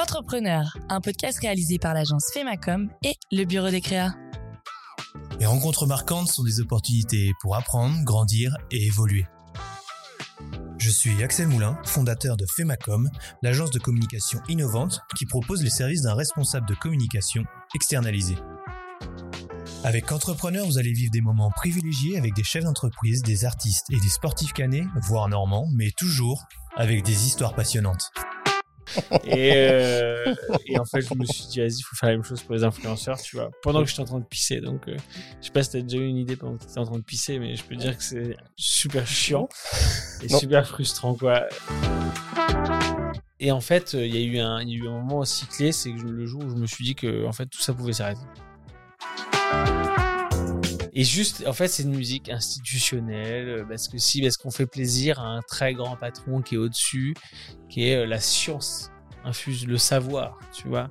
Qu'entrepreneur, un podcast réalisé par l'agence Femacom et le bureau des créas. Les rencontres marquantes sont des opportunités pour apprendre, grandir et évoluer. Je suis Axel Moulin, fondateur de Femacom, l'agence de communication innovante qui propose les services d'un responsable de communication externalisé. Avec Entrepreneur, vous allez vivre des moments privilégiés avec des chefs d'entreprise, des artistes et des sportifs canés, voire normands, mais toujours avec des histoires passionnantes. Et, euh, et en fait, je me suis dit, vas-y, il faut faire la même chose pour les influenceurs, tu vois, pendant que j'étais en train de pisser. Donc, euh, je sais pas si t'as déjà eu une idée pendant que t'étais en train de pisser, mais je peux dire que c'est super chiant et Non. super frustrant, quoi. Et en fait, euh, il y, a eu un- y a eu un moment aussi clé, c'est le jour où je me suis dit que en fait, tout ça pouvait s'arrêter. Et juste, en fait, c'est une musique institutionnelle, euh, parce que si, parce qu'on fait plaisir à un très grand patron qui est au-dessus, qui est euh, la science infuse le savoir, tu vois.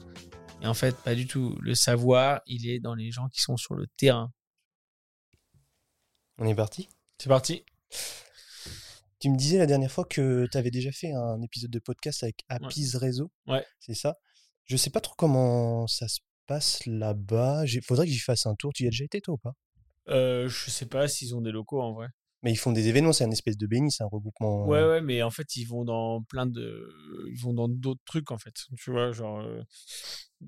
Et en fait, pas du tout. Le savoir, il est dans les gens qui sont sur le terrain. On est parti? C'est parti. Tu me disais la dernière fois que tu avais déjà fait un épisode de podcast avec Apis Réseau. Ouais. C'est ça? Je sais pas trop comment ça se passe là-bas. Il faudrait que j'y fasse un tour. Tu y as déjà été toi ou pas? Euh, je sais pas s'ils ont des locaux en vrai. Mais ils font des événements, c'est un espèce de béni, c'est un regroupement. Ouais, euh, ouais, mais en fait, ils vont dans plein de. Ils vont dans d'autres trucs, en fait. Tu vois, genre. euh,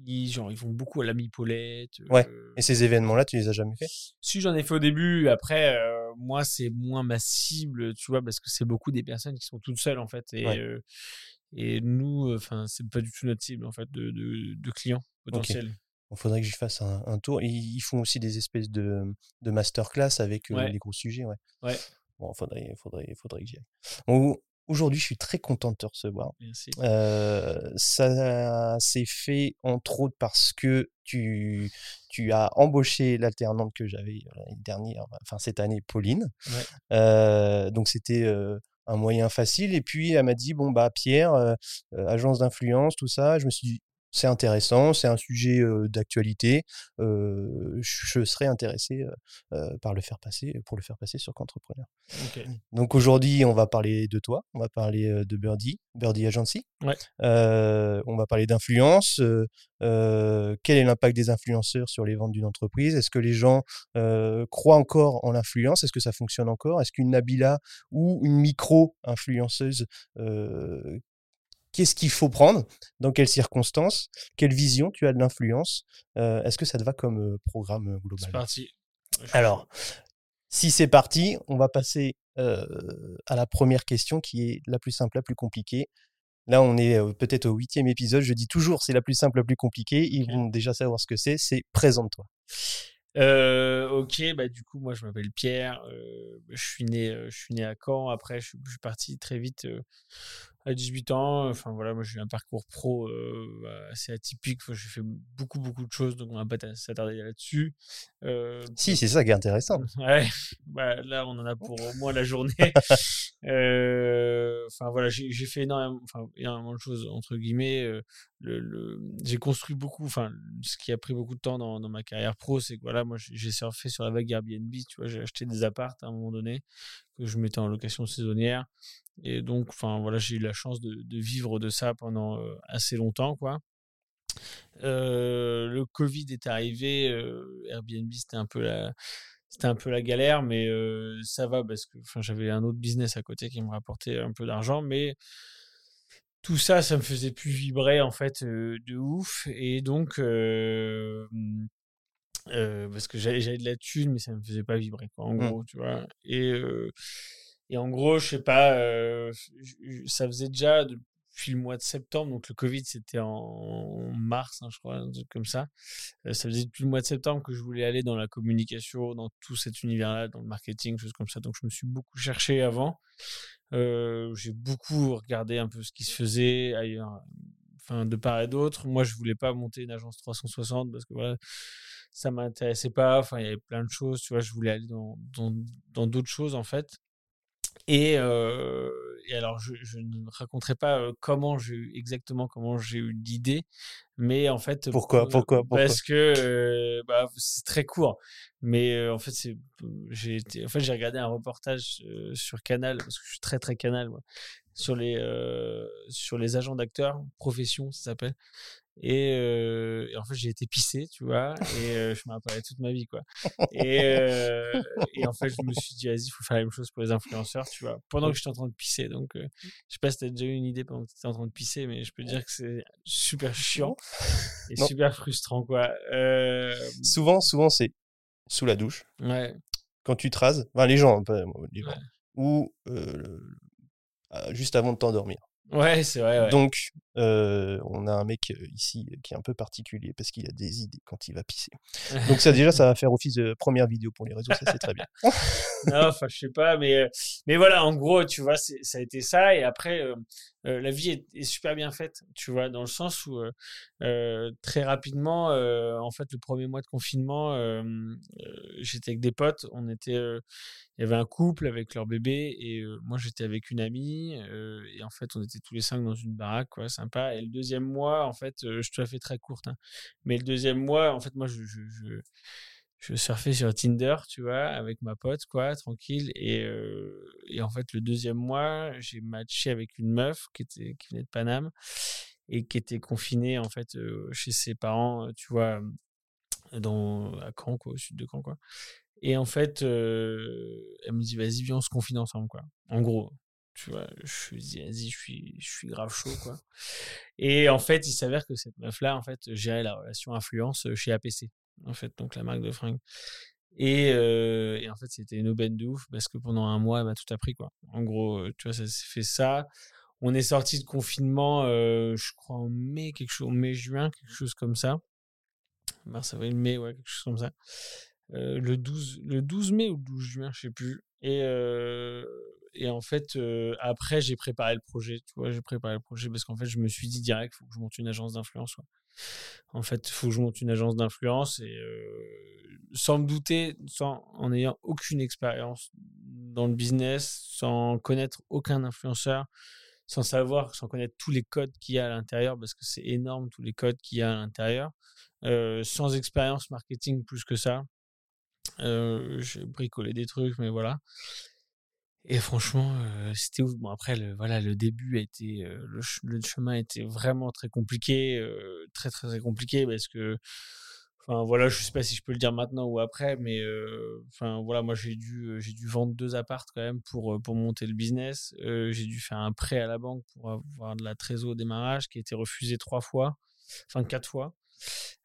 Ils, genre, ils vont beaucoup à la Paulette. Ouais. Et ces événements-là, tu les as jamais fait? Si j'en ai fait au début, après, euh, moi, c'est moins ma cible, tu vois, parce que c'est beaucoup des personnes qui sont toutes seules, en fait. Et, Ouais. et nous, enfin, c'est pas du tout notre cible, en fait, de, de, de clients potentiels. Il faudrait que j'y fasse un, un tour. Et ils font aussi des espèces de, de masterclass avec euh, Ouais. les gros sujets. Ouais. Ouais. Bon, faudrait, faudrait, faudrait que j'y aille. Bon, Aujourd'hui, je suis très content de te recevoir. Merci. Euh, ça s'est fait entre autres parce que tu, tu as embauché l'alternante que j'avais euh, l'année dernière, enfin cette année, Pauline. Ouais. Euh, donc c'était euh, un moyen facile. Et puis elle m'a dit bon bah Pierre, agence d'influence, tout ça. Je me suis dit c'est intéressant, c'est un sujet euh, d'actualité. euh, je serais intéressé euh, par le faire passer, pour le faire passer sur Qu'entrepreneur. Donc aujourd'hui, on va parler de toi, on va parler de Birdie, Birdie Agency. Ouais. On va parler d'influence. quel est l'impact des influenceurs sur les ventes d'une entreprise? Est-ce que les gens croient encore en l'influence? Est-ce que ça fonctionne encore? Est-ce qu'une Nabila ou une micro-influenceuse, qu'est-ce qu'il faut prendre Dans quelles circonstances Quelle vision tu as de l'influence Euh, Est-ce que ça te va comme euh, programme euh, global? C'est parti. alors, si c'est parti, on va passer euh, à la première question qui est la plus simple, la plus compliquée. Là, on est peut-être au huitième épisode. Je dis toujours c'est la plus simple, la plus compliquée. Ils vont déjà savoir ce que c'est. C'est présente-toi. Euh, ok, bah du coup, moi je m'appelle Pierre. euh, je suis né, euh, je suis né à Caen. Après, je, suis- je suis parti très vite euh, à 18 ans. Enfin voilà, moi j'ai eu un parcours pro euh, assez atypique. Enfin, j'ai fait beaucoup beaucoup de choses, donc on va pas s'attarder là-dessus. Euh, Si, c'est ça qui est intéressant. Ouais, bah, là on en a pour au moins la journée. Euh, Enfin voilà, j'ai fait énormément, de choses entre guillemets. euh, le, j'ai construit beaucoup. Enfin, ce qui a pris beaucoup de temps dans, ma carrière pro, c'est que voilà, moi j'ai surfé sur la vague Airbnb. Tu vois, j'ai acheté des apparts à un moment donné que je mettais en location saisonnière. Et donc, enfin voilà, j'ai eu la chance de, vivre de ça pendant euh, assez longtemps, quoi. Le Covid est arrivé, Airbnb c'était un peu la, c'était un peu la galère, mais euh, ça va parce que enfin, j'avais un autre business à côté qui me rapportait un peu d'argent, mais tout ça, ça me faisait plus vibrer en fait euh, de ouf, et donc euh, parce que j'avais de la thune, mais ça me faisait pas vibrer quoi, en Mm. gros, tu vois. Et et en gros, je sais pas, ça faisait déjà depuis le mois de septembre, donc le Covid c'était en mars, hein, je crois, un truc comme ça. Euh, ça faisait depuis le mois de septembre que je voulais aller dans la communication, dans tout cet univers-là, dans le marketing, choses comme ça. Donc je me suis beaucoup cherché avant. Euh, j'ai beaucoup regardé un peu ce qui se faisait ailleurs, enfin de part et d'autre. Moi, je voulais pas monter une agence 360 parce que voilà, ça m'intéressait pas. Enfin, il y avait plein de choses, tu vois. Je voulais aller dans dans dans d'autres choses en fait. Et, euh, et alors, je, je ne raconterai pas euh, comment j'ai eu exactement comment j'ai eu l'idée, mais en fait, Pourquoi, euh, pourquoi, pourquoi? Parce que euh, bah, c'est très court, mais euh, en fait, c'est j'ai été, en fait, j'ai regardé un reportage euh, sur Canal parce que je suis très très Canal moi, sur les, euh, sur les agents d'acteurs, profession, ça s'appelle. Et, euh, et en fait, j'ai été pissé, tu vois, et euh, je m'en rappellerai toute ma vie, quoi. Et, euh, et en fait, je me suis dit, vas-y, il faut faire la même chose pour les influenceurs, tu vois, pendant que j'étais en train de pisser. Donc, je sais pas si tu as déjà eu une idée pendant que tu étais en train de pisser, mais je peux dire que c'est super chiant et Non. super frustrant, quoi. Souvent, souvent, c'est sous la douche, ouais, quand tu te rases, enfin les gens, hein, pas les gens, Ouais. ou le- euh, juste avant de t'endormir. ouais, c'est vrai, ouais. Donc, euh, on a un mec ici qui est un peu particulier parce qu'il a des idées quand il va pisser. Donc ça déjà, ça va faire office de première vidéo pour les réseaux, ça c'est très bien. non, enfin, je sais pas, mais, mais voilà, en gros, tu vois, ça a été ça. Et après, euh, euh, la vie est, est super bien faite, tu vois, dans le sens où très rapidement, en fait, le premier mois de confinement, j'étais avec des potes, on était, il y avait un couple avec leur bébé et moi j'étais avec une amie et en fait on était tous les cinq dans une baraque, quoi, Et le deuxième mois, en fait, euh, je te la fais très courte, hein, mais le deuxième mois, en fait, moi je, je, surfais sur Tinder, tu vois, avec ma pote, quoi, tranquille. Et, euh, et en fait, le deuxième mois, j'ai matché avec une meuf qui, était, qui venait de Paname et qui était confinée, en fait, euh, chez ses parents, tu vois, dans, à Caen, au sud de Caen. Et en fait, elle me dit, vas-y, viens, on se confine ensemble, quoi. En gros, tu vois, je lui dis, vas-y, je suis, je suis grave chaud, quoi. Et en fait, il s'avère que cette meuf-là, en fait, gérait la relation influence chez APC, en fait, donc la marque de fringues. Et, euh, et en fait, c'était une aubaine de ouf parce que pendant un mois, elle m'a tout appris, quoi. En gros, euh, tu vois, ça s'est fait ça. On est sorti de confinement, euh, je crois en mai, quelque chose, mai-juin, quelque chose comme ça. Mars, avril, mai, ouais, quelque chose comme ça. Euh, le, 12, le 12 mai ou le 12 juin, je sais plus. Et, euh, et en fait, après, j'ai préparé le projet. Tu vois, j'ai préparé le projet parce qu'en fait, je me suis dit direct, faut que je monte une agence d'influence. ouais. En fait, il faut que je monte une agence d'influence et sans me douter, sans, en ayant aucune expérience dans le business, sans connaître aucun influenceur, sans savoir, sans connaître tous les codes qu'il y a à l'intérieur, parce que c'est énorme tous les codes qu'il y a à l'intérieur, sans expérience marketing plus que ça. J'ai bricolé des trucs, mais voilà. Et franchement, euh, c'était ouf. Bon, après, le, voilà, le début a été, euh, le, ch- le chemin était vraiment très compliqué, euh, très, très, très compliqué parce que, enfin, voilà, je sais pas si je peux le dire maintenant ou après, mais, euh, enfin, voilà, moi, j'ai dû, euh, j'ai dû vendre deux appartes quand même pour, euh, pour monter le business. J'ai dû faire un prêt à la banque pour avoir de la trésor au démarrage qui a été refusé trois fois, enfin, quatre fois.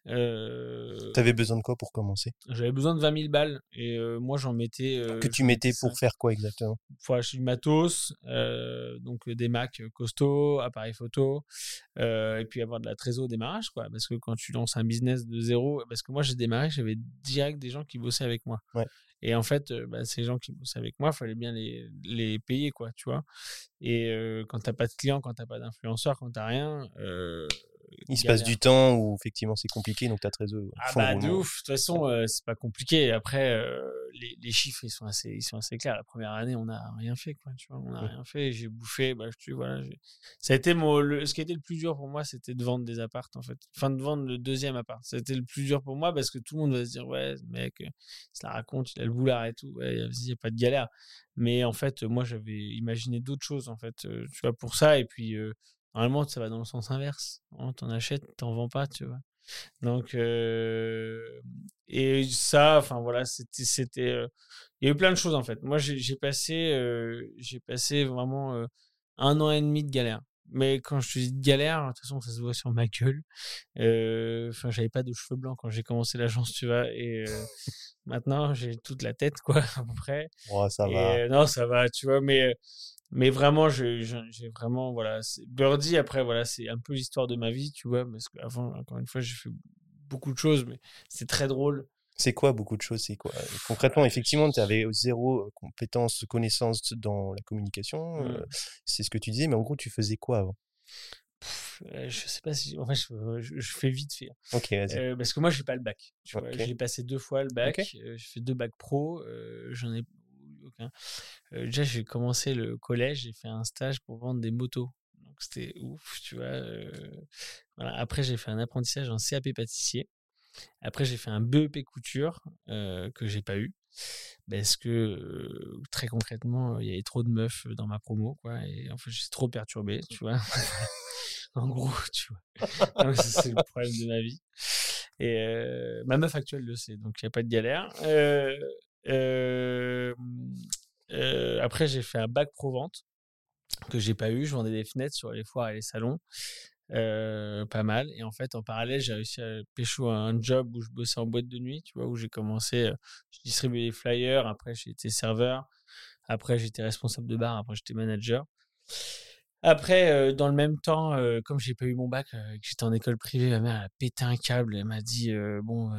Euh, T'avais besoin de quoi pour commencer? j'avais besoin de 20 000 balles et euh, moi j'en mettais. euh, Que tu mettais pour faire quoi exactement? Faut acheter du matos, euh, donc des Mac costauds, appareils photo, et puis avoir de la trésor au démarrage, quoi. Parce que quand tu lances un business de zéro, parce que moi j'ai démarré, j'avais direct des gens qui bossaient avec moi. Ouais. Et en fait, bah, ces gens qui bossaient avec moi, fallait bien les, les payer, quoi, tu vois. Et quand t'as pas de clients, quand t'as pas d'influenceurs, quand t'as rien, Il se passe du temps où effectivement c'est compliqué, donc ta trésor. Ah fond bah de ouf. De toute façon, euh, c'est pas compliqué. Après, euh, les, les chiffres ils sont assez, ils sont assez clairs. La première année, on n'a rien fait, quoi. Tu vois, on n'a Ouais. rien fait. J'ai bouffé. Bah, je voilà. Ça a été mon, le- ce qui a été le plus dur pour moi, c'était de vendre des appartes, en fait. Enfin, de vendre le deuxième appart. C'était le plus dur pour moi parce que tout le monde va se dire, ouais, mec, euh, se la raconte, il a le boulard et tout. Ouais, il n'y a pas de galère. Mais en fait, moi, j'avais imaginé d'autres choses, en fait, euh, tu vois, pour ça. Et puis, euh, normalement, ça va dans le sens inverse. T'en achètes, t'en vends pas, tu vois. Donc, euh, et ça, enfin voilà, c'était, c'était, euh, il y a eu plein de choses en fait. Moi, j'ai passé, euh, j'ai passé vraiment un an et demi de galère. Mais quand je te dis de galère, de toute façon, ça se voit sur ma gueule. Enfin, j'avais pas de cheveux blancs quand j'ai commencé l'agence, tu vois. Et maintenant, j'ai toute la tête, quoi, à peu près. Oh, ça Et, va. non, ça va, tu vois, mais, mais vraiment, je- je- j'ai vraiment, voilà, Birdie, après, voilà, c'est un peu l'histoire de ma vie, tu vois, parce qu'avant, encore une fois, j'ai fait beaucoup de choses, mais c'est très drôle. C'est quoi beaucoup de choses C'est quoi? Concrètement, effectivement, tu avais zéro euh, compétence, connaissance dans la communication. Mm. euh, c'est ce que tu disais, mais en gros, tu faisais quoi avant? Pff, euh, je sais pas si, en fait, je, je- je fais vite fait. hein. Ok, vas-y. Euh, parce que moi, j'ai pas le bac. Tu vois, Ok. j'ai passé deux fois le bac. Ok. euh, j'ai fait deux bacs pro. euh, J'en ai aucun. Euh, déjà, j'ai commencé le collège. J'ai fait un stage pour vendre des motos. Donc, c'était ouf, tu vois. Après, j'ai fait un apprentissage en CAP pâtissier. Après, j'ai fait un BEP couture euh, que j'ai pas eu. parce que très concrètement, il y avait trop de meufs dans ma promo, quoi. Et en fait, j'étais trop perturbé, tu vois. en gros, tu vois. c'est le problème de ma vie. Et ma meuf actuelle le sait, donc il n'y a pas de galère. Euh, après, j'ai fait un bac pro-vente que j'ai pas eu. Je vendais des fenêtres sur les foires et les salons. pas mal. Et en fait, en parallèle, j'ai réussi à pécho un job où je bossais en boîte de nuit, tu vois, où j'ai commencé, je distribuais des flyers, après j'ai été serveur, après j'étais responsable de bar, après j'étais manager. Après, dans le même temps, comme j'ai pas eu mon bac, que j'étais en école privée, ma mère a pété un câble. Elle m'a dit bon,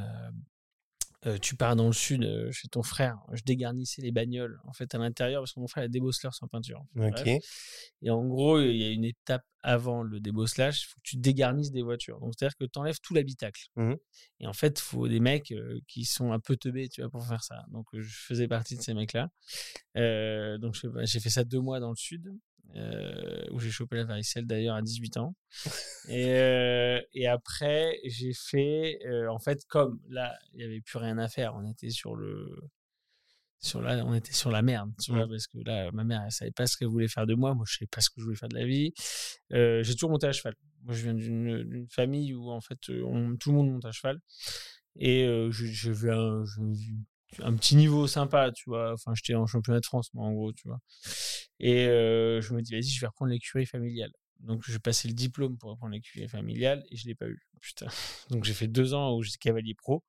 tu pars dans le sud chez ton frère. Je dégarnissais les bagnoles en fait à l'intérieur parce que mon frère est débosseleur sans peinture. Ok. Et en gros, il y a une étape avant le débosselage, il faut que tu dégarnisses des voitures. Donc c'est-à-dire que tu enlèves tout l'habitacle. Mmh Et en fait, il faut des mecs qui sont un peu teubés, tu vois, pour faire ça. Donc je faisais partie de ces mecs-là. donc j'ai fait ça deux mois dans le sud. Euh, où j'ai chopé la varicelle d'ailleurs à 18 ans. et, euh, et après, j'ai fait, euh, en fait, comme là, il n'y avait plus rien à faire, on était sur le. Sur là, on était sur la merde, tu vois, parce que là, ma mère, elle savait pas ce qu'elle voulait faire de moi, moi, je savais pas ce que je voulais faire de la vie. j'ai toujours monté à cheval. Moi, je viens d'une famille où, en fait, tout le monde monte à cheval. Et je, vais un, un petit niveau sympa, tu vois. Enfin, j'étais en championnat de France, moi, en gros, tu vois. Et je me dis, vas-y, je vais reprendre l'écurie familiale. Donc, je vais passer le diplôme pour reprendre l'écurie familiale et je l'ai pas eu. Putain. Donc, j'ai fait deux ans où j'étais cavalier pro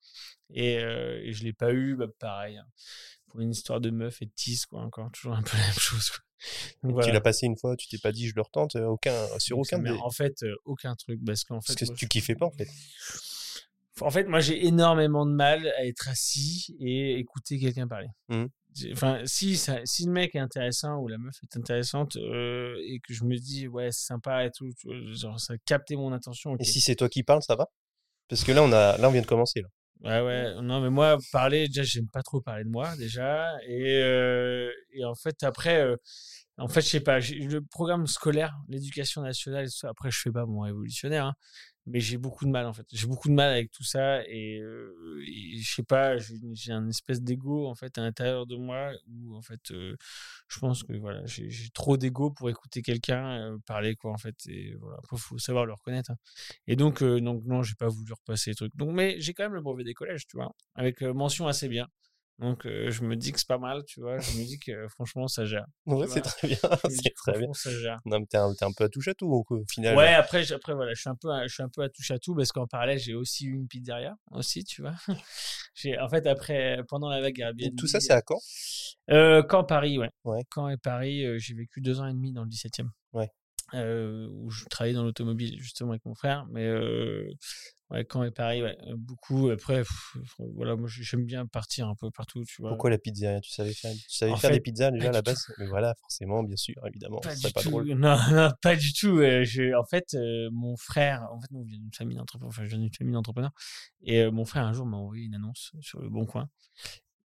et, et je l'ai pas eu, bah, pareil. Hein. Pour une histoire de meuf et de tisse, quoi, encore toujours un peu la même chose. Quoi. Tu l'as passé une fois, tu t'es pas dit je le retente, aucun, sur aucun. Mais en fait, aucun truc, parce qu'en fait. Parce que tu kiffais pas en fait. En fait, moi, j'ai énormément de mal à être assis et écouter quelqu'un parler. Mmh. Enfin, si, ça, si le mec est intéressant ou la meuf est intéressante euh, et que je me dis, ouais, c'est sympa et tout, genre, ça a capté mon attention. Et si c'est toi qui parles, ça va? Parce que là, on, a, là, on vient de commencer. Là. Ouais, ouais. Non, mais moi, parler, déjà, j'aime pas trop parler de moi, déjà. Et, euh, et en fait, après, euh, en fait, je sais pas, le programme scolaire, l'éducation nationale, après, je fais pas mon révolutionnaire, hein, mais j'ai beaucoup de mal en fait. J'ai beaucoup de mal avec tout ça et, je sais pas, j'ai un espèce d'ego en fait à l'intérieur de moi où en fait je pense que voilà, j'ai trop d'ego pour écouter quelqu'un parler quoi en fait et voilà, faut savoir le reconnaître. Hein. Et donc donc non, j'ai pas voulu repasser les trucs. Donc mais j'ai quand même le brevet des collèges, tu vois, avec mention assez bien. Donc, je me dis que c'est pas mal, tu vois. Je me dis que franchement, ça gère. Ouais, c'est très bien. C'est très bien. Ça gère. Non, mais t'es un, un, peu à touche à tout, au final. Ouais, après, après voilà, je suis un peu, à, je suis un peu à touche à tout parce qu'en parallèle, j'ai aussi eu une pizzeria, aussi, tu vois. en fait, après, pendant la vague Airbnb. tout ça, c'est à Caen euh, Caen, Paris, ouais. ouais. Caen et Paris, j'ai vécu deux ans et demi dans le 17 e Ouais. Euh, où je travaillais dans l'automobile justement avec mon frère. Mais euh, ouais, quand est Paris, ouais, euh, beaucoup. Après, voilà, moi j'aime bien partir un peu partout. Tu vois. Pourquoi la pizzeria? Tu savais faire, tu savais faire des pizzas déjà à la base? Mais voilà, forcément, bien sûr, évidemment. Pas du pas tout. Drôle. Non, non, pas du tout. Je, en fait, mon frère, en fait, nous, on vient d'une famille d'entrepreneurs. Enfin, je viens d'une famille d'entrepreneurs. Et mon frère, un jour, m'a envoyé une annonce sur le Bon Coin.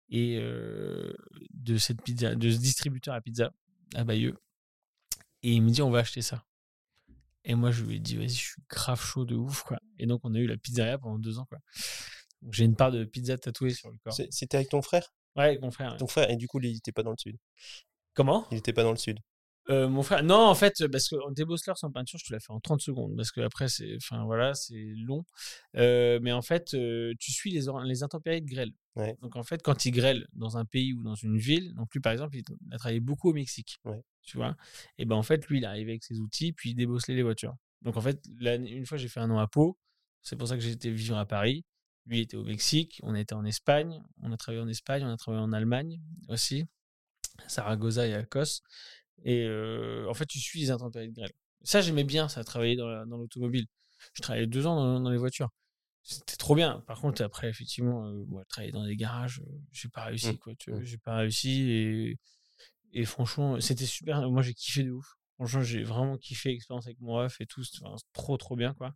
Et de cette pizza, de ce distributeur à pizza à Bayeux. Et il me dit, on va acheter ça. Et moi, je lui ai dit, vas-y, je suis grave chaud de ouf, quoi. Et donc, on a eu la pizzeria pendant deux ans, quoi. J'ai une part de pizza tatouée sur le corps. C'était avec ton frère? Ouais, avec mon frère. Ton frère, et du coup, il n'était pas dans le sud? Comment? Il n'était pas dans le sud? Euh, mon frère, non, en fait, parce que débosseleur sans peinture, je te l'ai fait en 30 secondes, parce que après, c'est, enfin voilà, c'est long. Euh, mais en fait, euh, tu suis les, les intempéries de grêle. Ouais. Donc en fait, quand il grêle dans un pays ou dans une ville, donc lui par exemple, il a travaillé beaucoup au Mexique. Ouais. Tu vois Et ben en fait, lui, il arrivait avec ses outils, puis il débosselait les voitures. Donc en fait, là, une fois, j'ai fait un an à Pau. C'est pour ça que j'étais vivre à Paris. Lui était au Mexique, on était en Espagne, on a travaillé en Espagne, on a travaillé en Allemagne aussi, Saragossa et Alcos. Et en fait, tu suis les intempéries de grêle. Ça, j'aimais bien, ça, travailler dans l'automobile. Je travaillais deux ans dans, les voitures. C'était trop bien. Par contre, après, effectivement, euh, travailler dans des garages, j'ai pas réussi, mmh. quoi. Tu mmh. J'ai pas réussi et, et franchement, c'était super. Moi, j'ai kiffé de ouf. Franchement, j'ai vraiment kiffé l'expérience avec mon ref et tout. C'était trop, trop bien, quoi.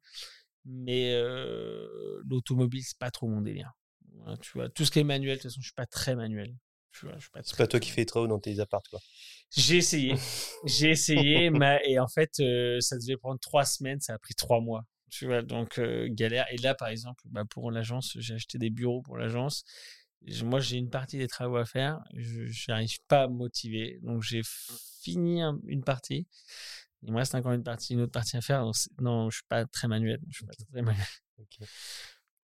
Mais l'automobile, c'est pas trop mon délire. tu vois, tout ce qui est manuel, de toute façon, je suis pas très manuel. C'est pas toi qui fais les travaux dans tes apparts, quoi. J'ai essayé. J'ai essayé, mais, et en fait, euh, ça devait prendre trois semaines, ça a pris trois mois. Tu vois, donc euh, galère. Et là, par exemple, bah, pour l'agence, j'ai acheté des bureaux pour l'agence. Moi, j'ai une partie des travaux à faire. Je n'arrive pas à me motiver. Donc, j'ai fini un- une partie. Il me reste encore une partie, une autre partie à faire. Donc, non, je suis pas très manuel. Je suis pas très manuel. Ok.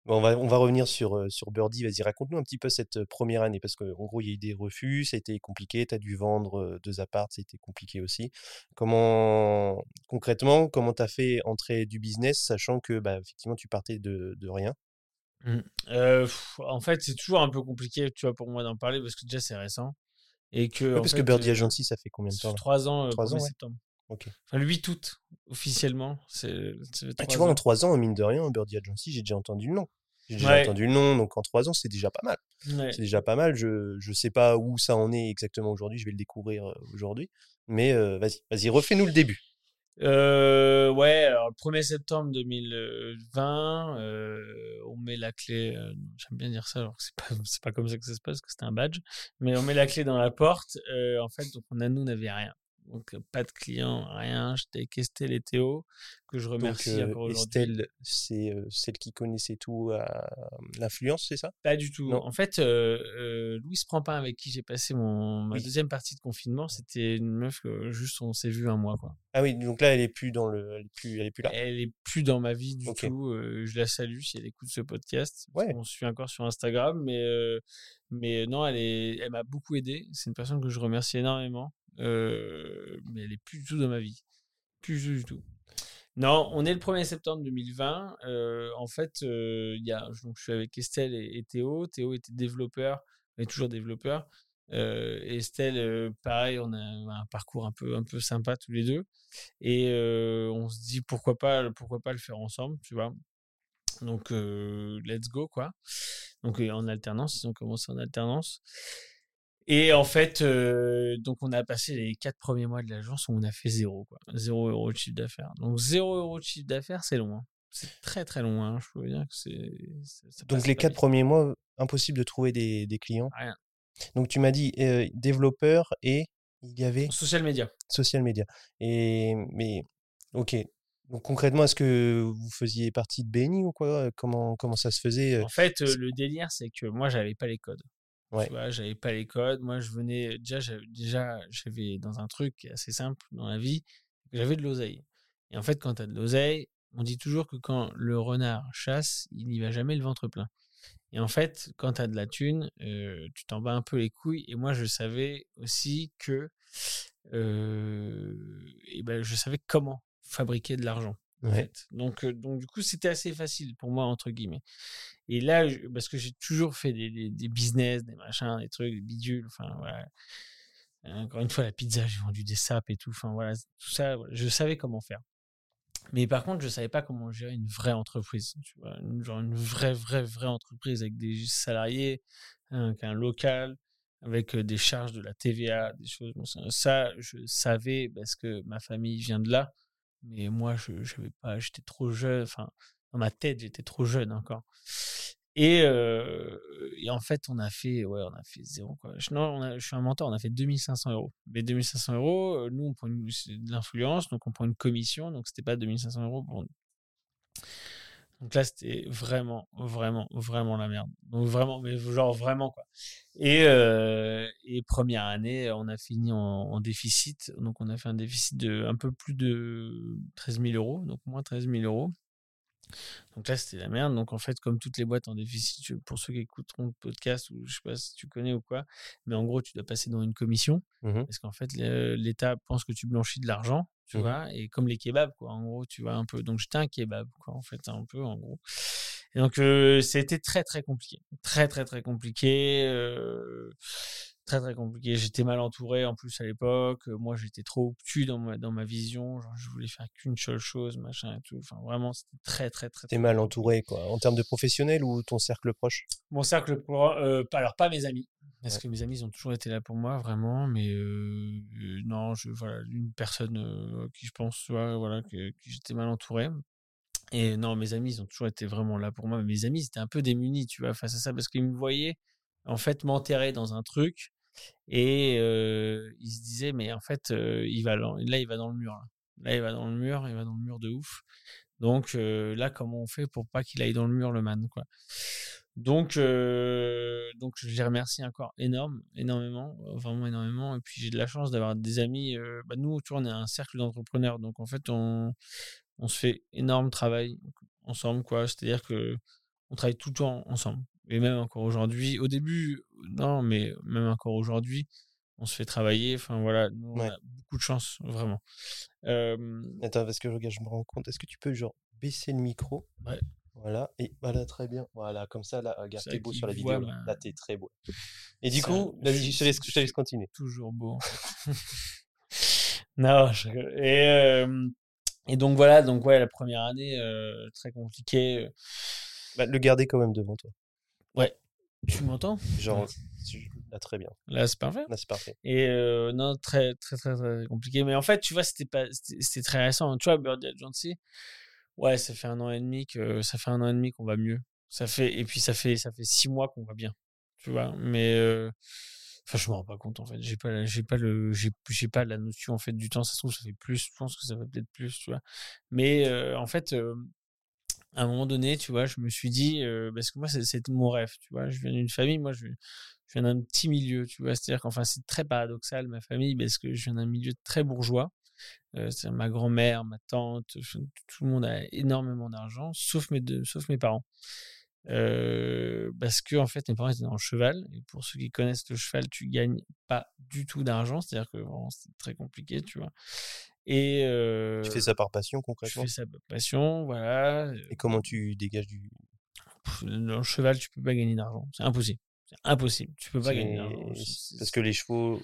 Bon, on va, on va revenir sur, euh, sur Birdie. Vas-y, raconte-nous un petit peu cette euh, première année, parce qu'en gros, il y a eu des refus, ça a été compliqué, tu as dû vendre euh, deux apparts, ça a été compliqué aussi. Comment, concrètement, comment tu as fait entrer du business, sachant que, bah, effectivement, tu partais de, de rien? Mm. Euh, pff, en fait, c'est toujours un peu compliqué, tu vois, pour moi d'en parler parce que déjà c'est récent et que Parce que Birdie Agency, ça fait combien de temps trois ans, euh, Trois 1er ans, ouais. septembre. Ok. Enfin, le 8 août officiellement. C'est. Ah, tu vois, en ans. trois ans, mine de rien, Birdie Agency, j'ai déjà entendu le nom. J'ai déjà Ouais. entendu le nom, donc en trois ans, c'est déjà pas mal. Ouais. C'est déjà pas mal. Je je sais pas où ça en est exactement aujourd'hui. Je vais le découvrir euh, aujourd'hui. Mais euh, vas-y, vas-y, refais-nous le début. Euh, ouais, alors le 1er septembre 2020, euh, on met la clé, euh, j'aime bien dire ça, alors que c'est pas, pas comme ça que ça se passe, que c'était un badge, mais on met la clé dans la porte, en fait, donc on a, nous, n'avait rien. Donc, pas de clients, rien. J'étais avec Estelle et Théo, que je Donc remercie euh, encore aujourd'hui. Estelle, c'est euh, celle qui connaissait tout à l'influence, c'est ça? Pas du tout. Non? En fait, euh, Louise Prampin, avec qui j'ai passé mon, ma Oui. deuxième partie de confinement, c'était une meuf que juste on s'est vu un mois, quoi. Ah oui, donc là, elle est plus dans le, elle est plus, elle est plus là? Elle est plus dans ma vie du tout. je la salue si elle écoute ce podcast. Ouais. On se suit encore sur Instagram, mais mais non, elle est, elle m'a beaucoup aidé. C'est une personne que je remercie énormément. Euh, mais elle est plus du tout dans ma vie, plus du tout. Non, on est le 1er septembre 2020. euh, en fait, euh, y a, donc je suis avec Estelle et, Théo. Théo était développeur, est toujours développeur. Euh, Estelle, euh, pareil, on a un parcours un peu, un peu sympa tous les deux. Et on se dit pourquoi pas, pourquoi pas le faire ensemble, tu vois. Donc, let's go, quoi. Donc, en alternance, ils ont commencé en alternance. Et en fait, euh, donc on a passé les quatre premiers mois de l'agence où on a fait zéro, quoi. Zéro euro de chiffre d'affaires. Donc, zéro euro de chiffre d'affaires, c'est long. hein. C'est très, très long. Hein. Je peux vous dire que c'est. Donc les quatre vite. premiers mois, impossible de trouver des, des clients. Rien. Donc tu m'as dit euh, développeur et il y avait Social media. social media. Et mais ok. Donc concrètement, est-ce que vous faisiez partie de BNI ou quoi? Comment comment ça se faisait euh, En fait, le délire, c'est que moi, j'avais pas les codes. Ouais. Tu j'avais pas les codes. Moi, je venais déjà, déjà, j'avais dans un truc assez simple dans la vie, j'avais de l'oseille. Et en fait, quand tu as de l'oseille, on dit toujours que quand le renard chasse, il n'y va jamais le ventre plein. Et en fait, quand tu as de la thune, euh, tu t'en bats un peu les couilles. Et moi, je savais aussi que euh, ben, je savais comment fabriquer de l'argent. En Ouais. fait. Donc, donc, du coup, c'était assez facile pour moi, entre guillemets. Et là, je- parce que j'ai toujours fait des, des, des business, des machins, des trucs, des bidules, enfin, voilà. Encore une fois, la pizza, j'ai vendu des sapes et tout, enfin, voilà, tout ça, je savais comment faire. Mais par contre, je savais pas comment gérer une vraie entreprise, tu vois, une, genre une vraie, vraie, vraie entreprise avec des salariés, hein, avec un local, avec des charges de la TVA, des choses. Ça, je savais parce que ma famille vient de là, mais moi, je j'avais pas, j'étais trop jeune, enfin, dans ma tête, j'étais trop jeune encore. Et, en fait, on a fait, ouais, on a fait zéro, quoi. Je, non, je suis un menteur, on a fait 2500 euros. Mais 2500 euros, nous, on prend une, de l'influence, donc on prend une commission, donc c'était pas 2500 euros pour nous. Donc là, c'était vraiment, vraiment, vraiment la merde. Donc vraiment, mais genre vraiment, quoi. Et, euh, et première année, on a fini en, en déficit. Donc on a fait un déficit de un peu plus de 13 000 euros, donc moins 13 000 euros. Donc là, c'était la merde. Donc en fait, comme toutes les boîtes en déficit, pour ceux qui écouteront le podcast, ou je sais pas si tu connais ou quoi, mais en gros, tu dois passer dans une commission. Mhm. Parce qu'en fait, l'État pense que tu blanchis de l'argent, tu Mhm. vois, et comme les kebabs, quoi, en gros, tu vois, un peu. Donc j'étais un kebab, quoi, en fait, un peu, en gros. Et donc, euh, c'était très, très compliqué. Très, très, très compliqué. euh, très, très compliqué. J'étais mal entouré, en plus, à l'époque. Euh, Moi, j'étais trop obtus dans ma, dans ma vision. Genre, je voulais faire qu'une seule chose, machin et tout. Enfin, vraiment, c'était très, très, très, T'es mal entouré quoi. En termes de professionnel ou ton cercle proche? Mon cercle, pro- euh, alors pas mes amis, parce Ouais. que mes amis ils ont toujours été là pour moi, vraiment, mais euh, euh, non, je, voilà, une personne qui je pense, voilà, que, que j'étais mal entouré. Et non, mes amis, ils ont toujours été vraiment là pour moi, mais mes amis, ils étaient un peu démunis, tu vois, face à ça, parce qu'ils me voyaient, en fait, m'enterrer dans un truc, et euh, ils se disaient, mais en fait, euh, il va, là, il va dans le mur, là. Il va dans le mur, il va dans le mur de ouf. Donc là, comment on fait pour pas qu'il aille dans le mur, le man. Donc, donc je les remercie encore énorme, énormément, vraiment énormément. Et puis j'ai de la chance d'avoir des amis. bah, nous, vois, on est un cercle d'entrepreneurs, donc en fait, on, on se fait énorme travail ensemble, quoi. C'est-à-dire que on travaille tout le temps ensemble. Et même encore aujourd'hui, au début, non, mais même encore aujourd'hui, on se fait travailler. Enfin voilà, nous, on a beaucoup de chance, vraiment. Attends, parce que regarde, je me rends compte. Est-ce que tu peux genre baisser le micro? Ouais. Voilà, et voilà, très bien. Voilà, comme ça, là, regarde, t'es beau sur la vidéo. Là, t'es très beau. Et du coup, je, te laisse, je te laisse continuer. Toujours beau. non, et, et donc voilà, donc ouais, la première année, très compliquée. Bah, le garder quand même devant toi. Tu m'entends? Genre, là, très bien. Là, c'est parfait? Là, c'est parfait. Et non, très, très, très, très compliqué. Mais en fait, tu vois, c'était pas, c'était très récent. Tu vois, Birdie Agency, ouais, ça fait un an et demi que, ça fait un an et demi qu'on va mieux. Ça fait, et puis ça fait, ça fait six mois qu'on va bien. Tu vois, mais, enfin, je me rends pas compte, en fait. J'ai pas, j'ai pas le, j'ai, j'ai pas la notion, en fait, du temps. Ça se trouve, ça fait plus. Je pense que ça va peut-être plus, tu vois. Mais, en fait, à un moment donné, tu vois, je me suis dit, parce que moi, c'est mon rêve, tu vois. Je viens d'une famille, moi, je, viens d'un petit milieu, tu vois. C'est-à-dire qu'enfin, c'est très paradoxal, ma famille, parce que je viens d'un milieu très bourgeois. Euh, ma grand-mère, ma tante, tout le monde a énormément d'argent, sauf mes, deux, sauf mes parents. parce que en fait mes parents étaient dans le cheval et pour ceux qui connaissent le cheval tu gagnes pas du tout d'argent c'est à dire que c'est très compliqué tu vois et tu fais ça par passion concrètement? je fais ça par passion voilà et comment tu dégages du dans le cheval tu peux pas gagner d'argent c'est impossible c'est impossible. Tu peux pas gagner. Parce que les chevaux,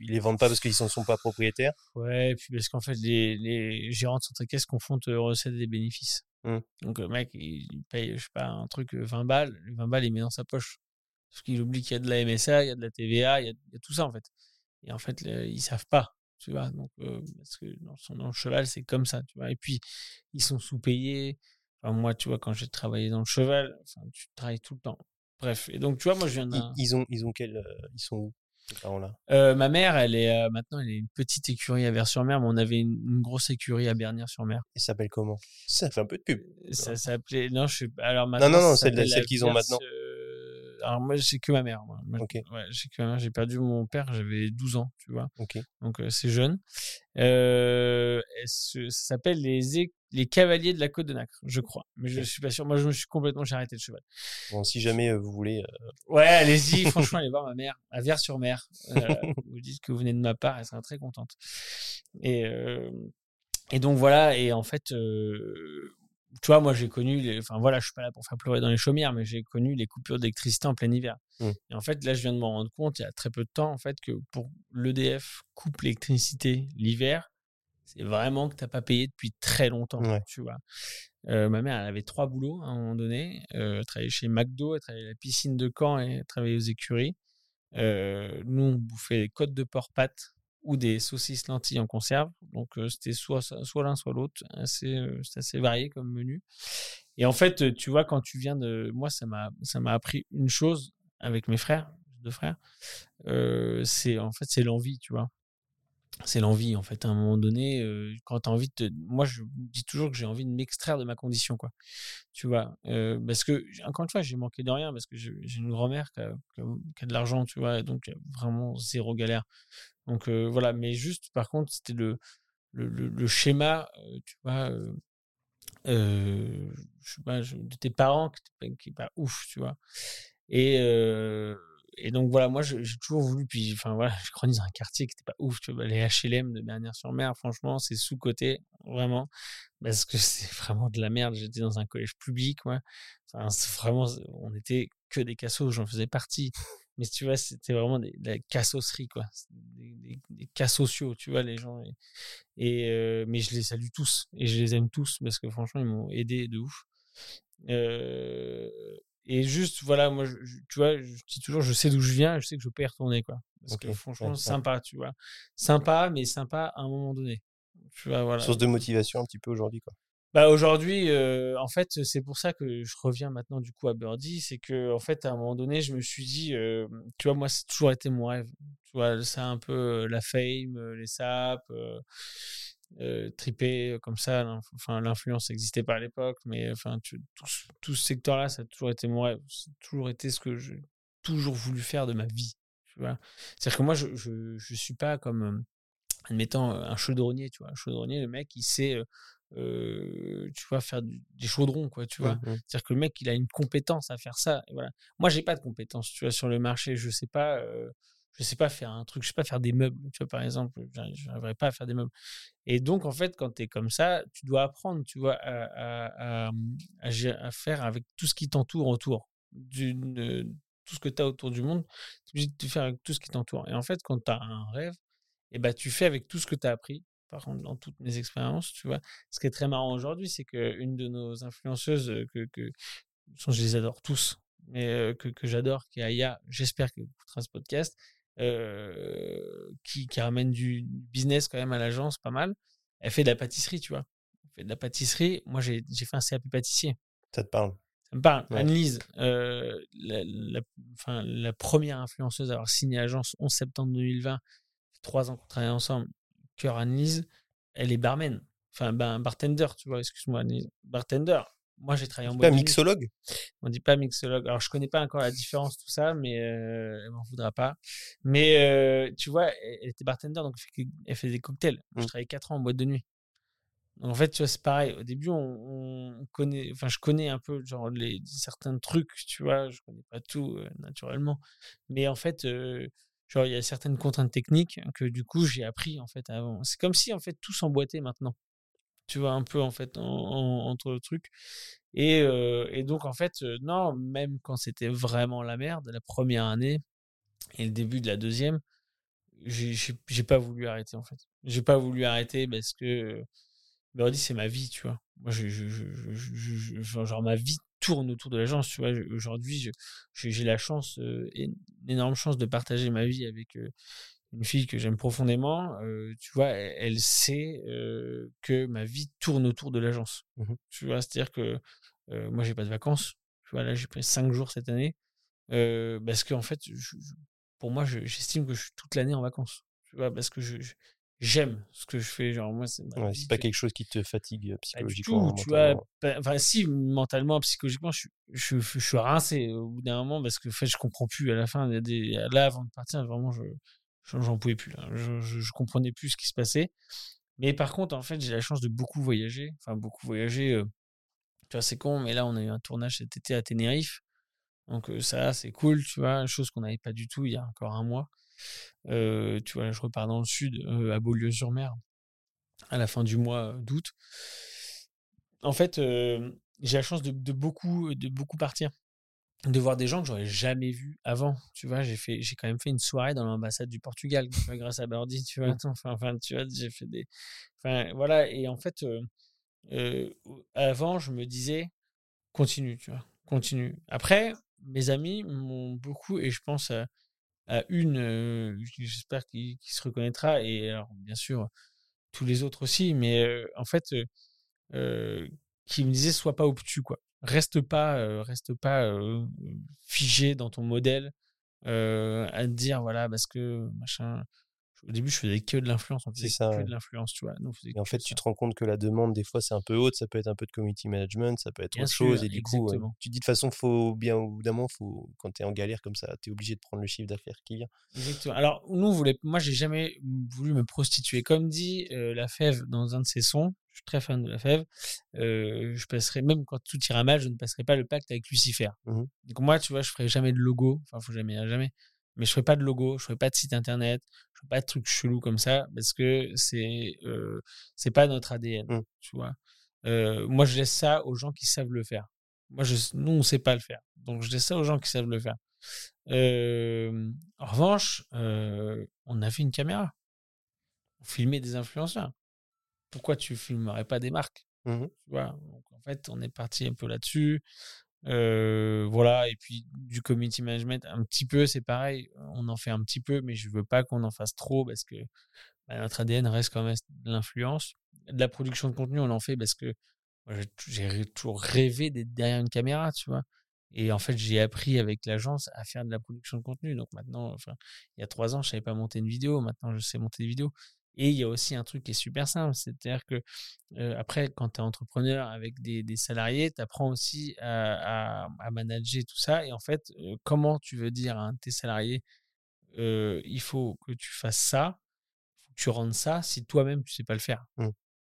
ils les vendent pas parce qu'ils ne sont pas propriétaires? Ouais, et puis parce qu'en fait, les, les gérants de centre caisse confondent recettes et bénéfices. Mmh. Donc le mec, il paye, je sais pas, un truc 20 balles. 20 balles, il met dans sa poche. Parce qu'il oublie qu'il y a de la MSA, il y a de la TVA, il y a, tout ça en fait. Et en fait, ils savent pas. Tu vois, donc, parce que dans, le cheval, c'est comme ça, tu vois. Et puis, ils sont sous-payés. Enfin, moi, tu vois, quand j'ai travaillé dans le cheval, enfin, tu travailles tout le temps. Bref, et donc tu vois, moi je viens d'un. Ils, ont, ils ont quel, euh, ils sont où ces parents-là? Euh, Ma mère, elle est euh, maintenant, elle est une petite écurie à Vers-sur-Mer, mais on avait une, grosse écurie à Bernières-sur-Mer. Et ça s'appelle comment? Ça fait un peu de pub. Ça s'appelait, non, je suis, alors maintenant. Non, non, non, celle, celle qu'ils ont maintenant. Alors moi, j'ai que ma mère. Moi. Ouais, j'ai que ma mère. J'ai perdu mon père, j'avais 12 ans, tu vois. Donc c'est jeune. ça s'appelle les les cavaliers de la Côte de Nacre, je crois. Mais je suis pas sûr. Moi, je me suis complètement j'ai arrêté le cheval. Bon, si jamais vous voulez. Ouais, allez-y. franchement, allez voir ma mère à Vers-sur-Mer. vous dites que vous venez de ma part, elle sera très contente. Et et donc voilà. Et en fait, tu vois, moi j'ai connu, les... enfin voilà, je suis pas là pour faire pleurer dans les chaumières, mais j'ai connu les coupures d'électricité en plein hiver. Mmh. Et en fait, là, je viens de me rendre compte, il y a très peu de temps, en fait, que pour l'EDF coupe l'électricité l'hiver, c'est vraiment que tu n'as pas payé depuis très longtemps, tu vois. Euh, ma mère, elle avait trois boulots à un moment donné. Euh, elle travaillait chez McDo, elle travaillait à la piscine de Caen et elle travaillait aux écuries. Euh, nous, on bouffait des côtes de porc pâte ou des saucisses lentilles en conserve. Donc c'était soit, soit l'un, soit l'autre. C'est assez varié comme menu. Et en fait, tu vois, quand tu viens de... Moi, ça m'a appris une chose avec mes frères, deux frères. c'est en fait, c'est l'envie, tu vois. C'est l'envie, en fait. À un moment donné, quand tu as envie de... Moi, je dis toujours que j'ai envie de m'extraire de ma condition, quoi. Tu vois Parce que, encore une fois, j'ai manqué de rien, parce que j'ai une grand-mère qui, a, de l'argent, tu vois, donc vraiment zéro galère. Donc voilà, mais juste par contre, c'était le, le, schéma, tu vois, de tes parents qui n'est pas, ouf, tu vois. Et, et donc voilà, moi j'ai toujours voulu, puis enfin voilà, je grandis dans un quartier qui n'était pas ouf, tu vois, les HLM de Bernières-sur-Mer, franchement, c'est sous-côté, vraiment, parce que c'est vraiment de la merde. J'étais dans un collège public, moi. Enfin, vraiment, on était que des cassos, j'en faisais partie. Mais tu vois, c'était vraiment des, de la cassosserie, quoi. Des, des, cas sociaux, tu vois, les gens. Et, euh, mais je les salue tous et je les aime tous parce que franchement, ils m'ont aidé de ouf. Euh, et juste, voilà, moi, tu vois, je dis toujours, je sais d'où je viens, je sais que je peux y retourner, quoi. Parce que franchement, c'est sympa, tu vois. Sympa, mais sympa à un moment donné. Tu vois, voilà. Source de motivation un petit peu aujourd'hui, quoi. Bah aujourd'hui, euh, en fait, c'est pour ça que je reviens maintenant du coup à Birdie, c'est que en fait, à un moment donné, je me suis dit, euh, tu vois, moi, c'est toujours été mon rêve. Tu vois, c'est un peu euh, la fame, les saps, euh, tripé comme ça. Enfin, l'influence n'existait pas à l'époque, mais enfin, tout, tout ce secteur-là, ça a toujours été mon rêve. Ça a toujours été ce que j'ai toujours voulu faire de ma vie. Tu vois. C'est-à-dire que moi, je, je, je suis pas comme, admettons, un chaudronnier. Tu vois, un chaudronnier, le mec, il sait, euh, tu vois, faire du- des chaudrons, quoi. Tu vois? Mmh, mmh. C'est-à-dire que le mec, il a une compétence à faire ça. Et voilà. Moi, j'ai pas de compétence, tu vois, sur le marché. Je sais pas, euh, je sais pas faire un truc. Je sais pas faire des meubles, tu vois, par exemple. Je n'arriverai pas à faire des meubles. Et donc, en fait, quand tu es comme ça, tu dois apprendre, tu vois, à, à, à, à faire avec tout ce qui t'entoure autour. D'une, euh, tout ce que tu as autour du monde, tu es obligé de faire avec tout ce qui t'entoure. Et en fait, quand tu as un rêve, et ben, tu fais avec tout ce que tu as appris. Par contre, dans toutes mes expériences, tu vois. Ce qui est très marrant aujourd'hui, c'est qu'une de nos influenceuses, euh, que, que, je les adore tous, mais euh, que, que j'adore, qui est Aya, j'espère qu'elle écoutera ce podcast, euh, qui, qui ramène du business quand même à l'agence, pas mal. Elle fait de la pâtisserie, tu vois. Elle fait de la pâtisserie. Moi, j'ai fait un CAP pâtissier. Ça te parle? Ça me parle. Ouais. Annelise, euh, la, la, enfin, la première influenceuse à avoir signé agence 11 septembre 2020, trois ans qu'on travaille ensemble. Cœur Annelise, elle est barman. Enfin, ben, bartender, tu vois, excuse-moi, Annelise. Bartender. Moi, j'ai travaillé en boîte pas de nuit. mixologue? On dit pas mixologue. Alors, je connais pas encore la différence, tout ça, mais euh, elle m'en voudra pas. Mais euh, tu vois, elle, elle était bartender, donc elle fait des cocktails. Moi, Je travaillais 4 ans en boîte de nuit. Donc, en fait, tu vois, c'est pareil. Au début, on, on connaît, enfin, je connais un peu, genre, les, certains trucs, tu vois, je connais pas tout, euh, naturellement. Mais en fait, euh, genre, il y a certaines contraintes techniques que, du coup, j'ai appris, en fait, avant. C'est comme si, en fait, tout s'emboîtait maintenant. Tu vois, un peu, en fait, en- en- entre le truc. Et, et donc, en fait, non, même quand c'était vraiment la merde, la première année et le début de la deuxième, j'ai pas voulu arrêter, en fait. J'ai pas voulu arrêter parce que, on dit, c'est ma vie, tu vois. Moi, je, je, je, je- genre, ma vie tourne autour de l'agence, tu vois. Aujourd'hui, j'ai la chance, euh, une énorme chance de partager ma vie avec euh, une fille que j'aime profondément. euh, tu vois, elle, elle sait que ma vie tourne autour de l'agence. Mhm. Tu vois, c'est-à-dire que moi, j'ai pas de vacances. Tu vois, là, j'ai pris cinq jours cette année. parce qu'en fait, je- je- pour moi, je- j'estime que je suis toute l'année en vacances. Tu vois, parce que je- j'aime ce que je fais. Genre, moi, c'est Ouais, pas quelque chose qui te fatigue euh, psychologiquement. tout, tu vois. pas- Enfin, si, mentalement, psychologiquement, je, suis- je, je, je suis rincé au bout d'un moment parce que en fait, je comprends plus. À la fin, il y a des, là, avant de partir, vraiment, je j'en pouvais plus. Là. Je, je, je comprenais plus ce qui se passait. Mais par contre, en fait, j'ai la chance de beaucoup voyager. Enfin, beaucoup voyager. euh, tu vois, c'est con, mais là, on a eu un tournage cet été à Tenerife. Donc, euh, ça, c'est cool, tu vois. Chose qu'on n'avait pas du tout il y a encore un mois. Euh, tu vois, je repars dans le sud, euh, à Beaulieu-sur-Mer, à la fin du mois euh, d'août. En fait, j'ai la chance de, de beaucoup, de beaucoup partir, de voir des gens que j'aurais jamais vus avant. Tu vois, j'ai fait, j'ai quand même fait une soirée dans l'ambassade du Portugal grâce à Birdie. Tu vois, enfin, enfin, tu vois, j'ai fait des, enfin, voilà. Et en fait, euh, euh, avant, je me disais, continue, tu vois, continue. Après, mes amis m'ont beaucoup, et je pense à, à une, j'espère qu'il se reconnaîtra, et alors, bien sûr, tous les autres aussi, mais en fait, qui me disait sois pas obtus, quoi. Reste pas, reste pas figé dans ton modèle, à te dire, voilà, parce que, machin. Au début, je faisais que de l'influence, on faisait ça, que ouais. de l'influence, tu vois. Nous, Et en fait, ça. tu te rends compte que la demande, des fois, c'est un peu haute. Ça peut être un peu de community management, ça peut être Bien autre chose. Et du coup, euh, exactement. tu te dis de toute façon, faut bien, au bout d'un moment, faut, quand tu es en galère comme ça, tu es obligé de prendre le chiffre d'affaires qui vient. Exactement. Alors, nous, on voulait, moi, j'ai jamais voulu me prostituer. Comme dit euh, La Fève dans un de ses sons, je suis très fan de La Fève, euh, je passerai, même quand tout ira mal, je ne passerai pas le pacte avec Lucifer. Mhm. Donc, moi, tu vois, je ferai jamais de logo. Enfin, faut jamais, jamais. Mais je ferai pas de logo, je ferai pas de site internet, je ferai pas de trucs chelous comme ça, parce que c'est, euh, c'est pas notre ADN, Mhm. tu vois? Euh, moi, je laisse ça aux gens qui savent le faire. Moi, je, nous, on sait pas le faire. Donc, je laisse ça aux gens qui savent le faire. Euh, en revanche, euh, on avait une caméra. On filmait des influenceurs. Pourquoi tu filmerais pas des marques? Mhm. tu vois? Donc, en fait, on est parti un peu là-dessus. Euh, voilà, et puis du community management, un petit peu, c'est pareil. On en fait un petit peu, mais je veux pas qu'on en fasse trop parce que bah, notre ADN reste quand même l'influence. De la production de contenu, on en fait parce que j'ai toujours rêvé d'être derrière une caméra, tu vois. Et en fait, j'ai appris avec l'agence à faire de la production de contenu. Donc maintenant, il y a trois ans, je savais pas monter une vidéo. Maintenant, je sais monter des vidéos. Et il y a aussi un truc qui est super simple, c'est-à-dire que après, quand tu es entrepreneur avec des, des salariés, tu apprends aussi à, à, à, manager tout ça. Et en fait, comment tu veux dire à un de tes salariés, il faut que tu fasses ça, faut que tu rendes ça, si toi-même tu sais pas le faire. Mmh.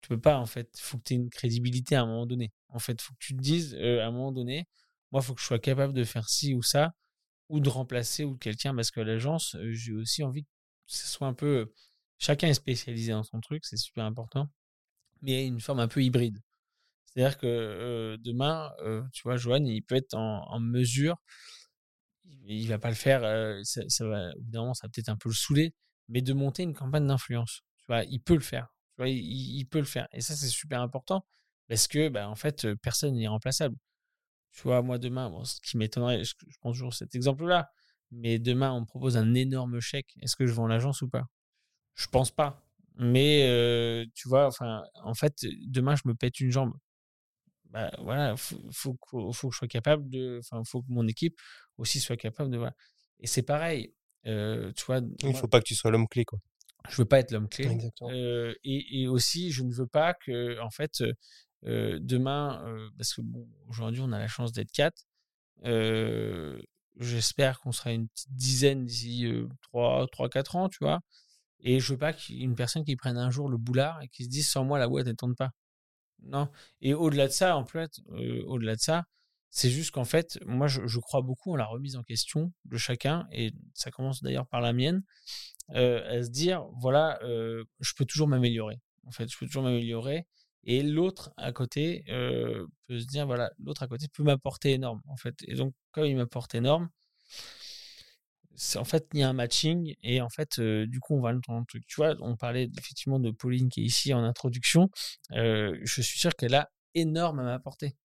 Tu peux pas, en fait. Il faut que tu aies une crédibilité à un moment donné. En fait, il faut que tu te dises, à un moment donné, moi, il faut que je sois capable de faire ci ou ça, ou de remplacer ou quelqu'un, parce que l'agence, j'ai aussi envie que ce soit un peu chacun est spécialisé dans son truc, c'est super important, mais une forme un peu hybride. C'est-à-dire que demain, tu vois, Johan, il peut être en, mesure, il va pas le faire, ça, va, évidemment, ça va peut-être un peu le saouler, mais de monter une campagne d'influence. Tu vois, il peut le faire. Tu vois, il, peut le faire. Et ça, c'est super important parce que, bah, en fait, personne n'est remplaçable. Tu vois, moi, demain, ce qui m'étonnerait, je, je prends toujours cet exemple-là, mais demain, on me propose un énorme chèque. Est-ce que je vends l'agence ou pas? Je pense pas. Mais tu vois, enfin, en fait, demain, je me pète une jambe. Bah, voilà, faut, faut, faut, que je sois capable de. Enfin, faut que mon équipe aussi soit capable de. Voilà. Et c'est pareil. tu vois. Il faut pas que tu sois l'homme clé, quoi. Je veux pas être l'homme clé. et, et, aussi, je ne veux pas que, en fait, demain, parce que bon, aujourd'hui, on a la chance d'être quatre. J'espère qu'on sera une petite dizaine d'ici 3, 3, 4 ans, tu vois. Et je veux pas qu'une personne qui prenne un jour le boulard et qui se dise sans moi la boîte ne tourne pas. Non. Et au-delà de ça, en fait, au-delà de ça, c'est juste qu'en fait, moi, je, crois beaucoup en la remise en question de chacun, et ça commence d'ailleurs par la mienne, à se dire, voilà, je peux toujours m'améliorer. En fait, je peux toujours m'améliorer. Et l'autre à côté peut se dire, voilà, l'autre à côté peut m'apporter énorme, en fait. Et donc, comme il m'apporte énorme, en fait, il y a un matching et en fait, du coup, on va dans le truc. Tu vois, on parlait effectivement de Pauline qui est ici en introduction. je suis sûr qu'elle a énorme à m'apporter.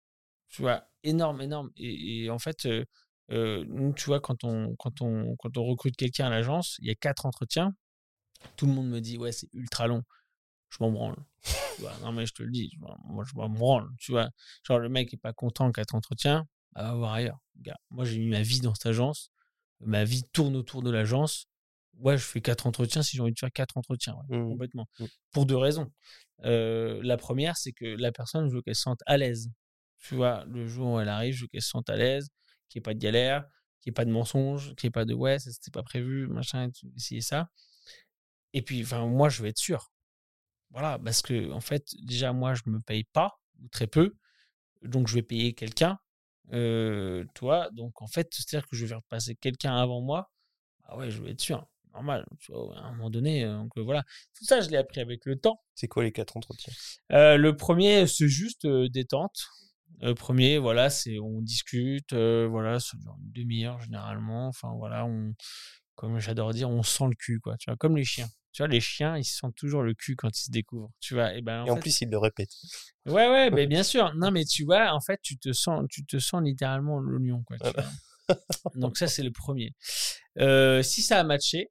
Tu vois, énorme, énorme. Et, en fait, nous, tu vois, quand on, quand on, quand on recrute quelqu'un à l'agence, il y a quatre entretiens. Tout le monde me dit, ouais, c'est ultra long. Je m'en branle. non, mais je te le dis, moi, je m'en branle. Tu vois, genre, le mec est pas content quatre entretiens, va voir ailleurs. moi, j'ai mis ma vie dans cette agence ma vie tourne autour de l'agence. Ouais, je fais quatre entretiens si j'ai envie de faire quatre entretiens, mmh. complètement. Mmh. Pour deux raisons. la première, c'est que la personne, je veux qu'elle se sente à l'aise. Tu vois, le jour où elle arrive, je veux qu'elle se sente à l'aise, qu'il n'y ait pas de galère, qu'il n'y ait pas de mensonge, qu'il n'y ait pas de ouais, c'était pas prévu, machin, et ça. Et puis, enfin, moi, je veux être sûr. Voilà, parce que, en fait, déjà, moi, je me paye pas, ou très peu. Donc, je vais payer quelqu'un toi. Donc, en fait, c'est-à-dire que je vais faire passer quelqu'un avant moi. Ah ouais, je vais être sûr. Normal. Tu vois, à un moment donné, donc voilà. Tout ça, je l'ai appris avec le temps. C'est quoi les quatre entretiens? Le premier, c'est juste détente. Le premier, voilà, c'est on discute, voilà, ça dure une demi-heure généralement. Enfin, voilà, on, comme j'adore dire, on sent le cul, quoi. Tu vois, comme les chiens. Tu vois, les chiens, ils sentent toujours le cul quand ils se découvrent. Tu vois, et ben. En, et en plus, ils le répètent. Ouais, ouais, mais bien sûr. Non, mais tu vois, en fait, tu te sens, tu te sens littéralement l'oignon, quoi. Donc ça, c'est le premier. Euh, si ça a matché,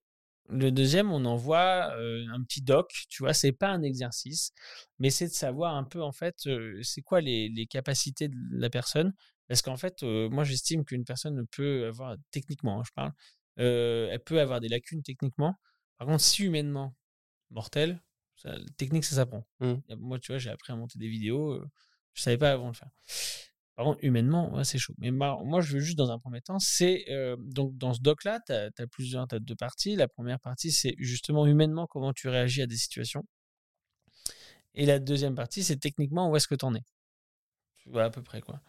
le deuxième, on envoie euh, un petit doc. Tu vois, c'est pas un exercice, mais c'est de savoir un peu en fait, euh, c'est quoi les, les, capacités de la personne. Parce qu'en fait, moi, j'estime qu'une personne peut avoir techniquement, hein, je parle, elle peut avoir des lacunes techniquement par contre, si humainement, mortel, ça, technique, ça s'apprend. Mmh. Moi, tu vois, j'ai appris à monter des vidéos, euh, je savais pas avant de le faire. Par contre, humainement, c'est chaud. Mais moi, je veux juste, dans un premier temps, c'est. Euh, donc, dans ce doc-là, tu as, plusieurs, as deux parties. La première partie, c'est justement humainement comment tu réagis à des situations. Et la deuxième partie, c'est techniquement où est-ce que tu en es? Tu vois, à peu près, quoi.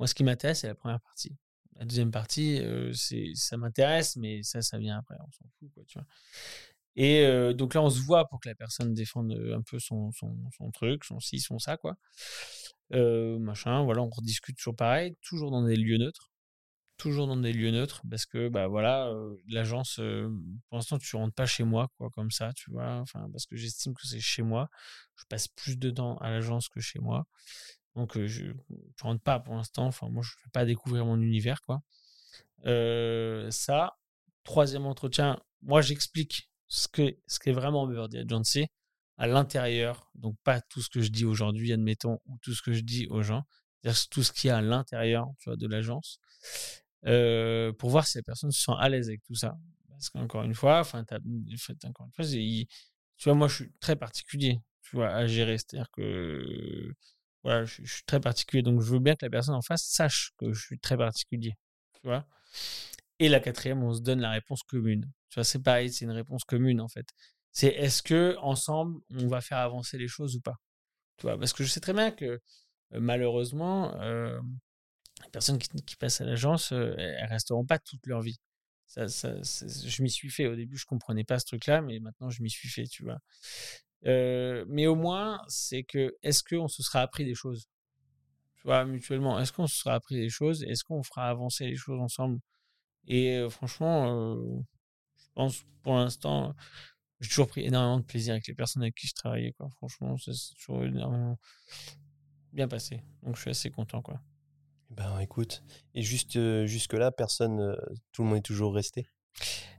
Moi, ce qui m'intéresse, c'est la première partie. La deuxième partie, c'est ça m'intéresse, mais ça, ça vient après, on s'en fout. Et donc là, on se voit pour que la personne défende un peu son, truc, son ci, son ça, quoi. voilà, on rediscute toujours pareil, toujours dans des lieux neutres. Toujours dans des lieux neutres, parce que, bah voilà, l'agence, pour l'instant, tu rentres pas chez moi, quoi, comme ça, tu vois, enfin, parce que j'estime que c'est chez moi. Je passe plus de temps à l'agence que chez moi. Donc, je ne rentre pas pour l'instant. Enfin, moi, je ne fais pas découvrir mon univers, quoi. ça, troisième entretien, moi, j'explique ce que ce qu'est vraiment Birdie Agency à l'intérieur. Donc, pas tout ce que je dis aujourd'hui, admettons, ou tout ce que je dis aux gens. C'est-à-dire tout ce qu'il y a à l'intérieur, de l'agence. pour voir si la personne se sent à l'aise avec tout ça. Parce qu'encore une fois, enfin, Tu vois, moi, je suis très particulier, tu vois, à gérer. C'est-à-dire que, voilà, je, suis très particulier. Donc, je veux bien que la personne en face sache que je suis très particulier, tu vois. Et la quatrième, on se donne la réponse commune. Tu vois, c'est pareil, c'est une réponse commune, en fait. C'est est-ce que ensemble, on va faire avancer les choses ou pas Tu vois, parce que je sais très bien que, euh, malheureusement, euh, les personnes qui, passent à l'agence, euh, elles resteront pas toute leur vie. Ça, ça, je m'y suis fait. Au début, je comprenais pas ce truc-là, mais maintenant, je m'y suis fait, tu vois. Euh, mais au moins, c'est que est-ce qu'on se sera appris des choses? Tu vois, mutuellement, est-ce qu'on se sera appris des choses? Est-ce qu'on fera avancer les choses ensemble? Et franchement, je pense pour l'instant, j'ai toujours pris énormément de plaisir avec les personnes avec qui je travaillais. Quoi. Franchement, ça s'est toujours énormément bien passé. Donc, je suis assez content. Quoi. Ben écoute, et juste euh, jusque-là, personne, tout le monde est toujours resté?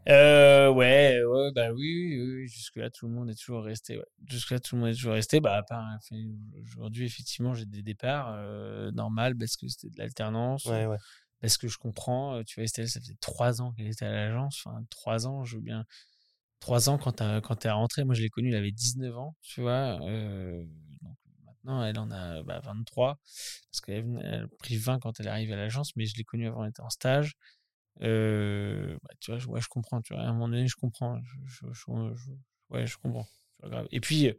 Euh, ouais, ouais, bah oui, oui, oui, jusque-là, tout le monde est toujours resté. Ouais. Jusque-là, tout le monde est toujours resté. Bah, à part, enfin, aujourd'hui, effectivement, j'ai des départs euh, normal parce que c'était de l'alternance. Ouais, ouais. Parce que je comprends, euh, tu vois, Estelle, ça faisait trois ans qu'elle était à l'agence. Enfin, trois ans, je veux bien. Trois ans quand t'es rentré, moi je l'ai connue, elle avait 19 ans, tu vois. euh, donc elle en a bah, 23. Parce qu'elle a pris 20 quand elle est arrivée à l'agence, mais je l'ai connue avant, elle était en stage. Euh, bah, tu vois, je, ouais, je comprends, tu vois. À un moment donné, je comprends. Je, je- ouais, je comprends. Grave. Et puis,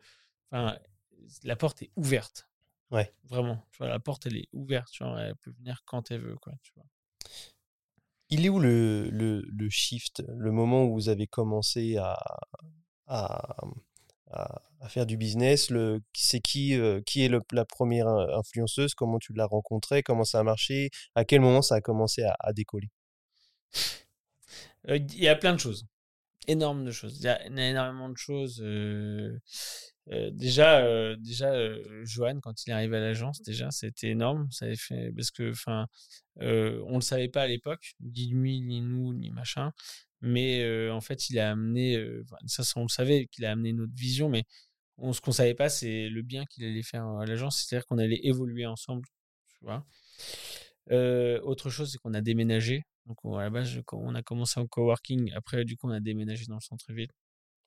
enfin, la porte est ouverte. Ouais. Vraiment. Tu vois, la porte, elle est ouverte. Tu vois, elle peut venir quand elle veut, quoi. Tu vois. Il est où le, le, le shift, le moment où vous avez commencé à, à, à, à faire du business le, C'est qui, euh, qui est le- la première euh, influenceuse? Comment tu l'as rencontrée? Comment ça a marché? À quel moment ça a commencé à, à décoller? Il y a plein de choses. Énorme de choses. Il y a énormément de choses. euh, euh, déjà, euh, déjà euh, Johan, quand il est arrivé à l'agence, déjà, c'était énorme. Ça avait fait, parce que, enfin, euh, on le savait pas à l'époque, ni lui, ni nous, ni machin. Mais euh, en fait, il a amené, euh, ça, on le savait, qu'il a amené notre vision, mais on, ce qu'on savait pas, c'est le bien qu'il allait faire à l'agence, c'est-à-dire qu'on allait évoluer ensemble, tu vois. Euh, autre chose, c'est qu'on a déménagé. Donc, on- à la base, je- on a commencé en coworking. Après, du coup, on a déménagé dans le centre-ville,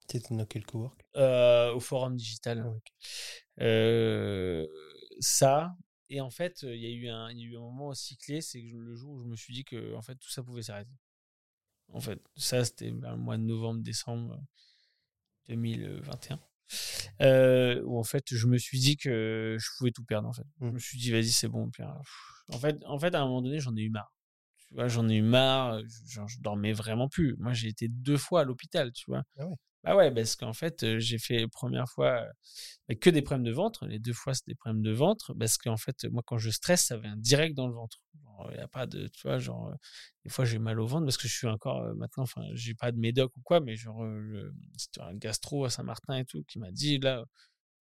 T'étais dans quel cowork? Euh, au forum digital. Ah. Euh, ça. Et en fait, il y, a eu un, y a eu un moment aussi clé, c'est le jour où je me suis dit que en fait, tout ça pouvait s'arrêter. En fait, ça, c'était vers le mois de novembre-décembre 2021. Euh, où en fait, je me suis dit que je pouvais tout perdre. En fait, je Mm. me suis dit, vas-y, c'est bon. Puis, euh, en fait, en fait, à un moment donné, j'en ai eu marre. Tu vois, j'en ai eu marre. je- Genre, je dormais vraiment plus. Moi, j'ai été deux fois à l'hôpital, tu vois. Ah ouais. Bah ouais, parce qu'en fait, euh, j'ai fait première fois euh, bah, que des problèmes de ventre. Les deux fois, c'était des problèmes de ventre. Parce qu'en fait, moi, quand je stresse, ça vient direct dans le ventre. Il n'y a pas de, tu vois, genre, euh, des fois, j'ai mal au ventre parce que je suis encore euh, maintenant, enfin, j'ai pas de médoc ou quoi, mais genre, euh, c'était un gastro à Saint-Martin et tout qui m'a dit, là,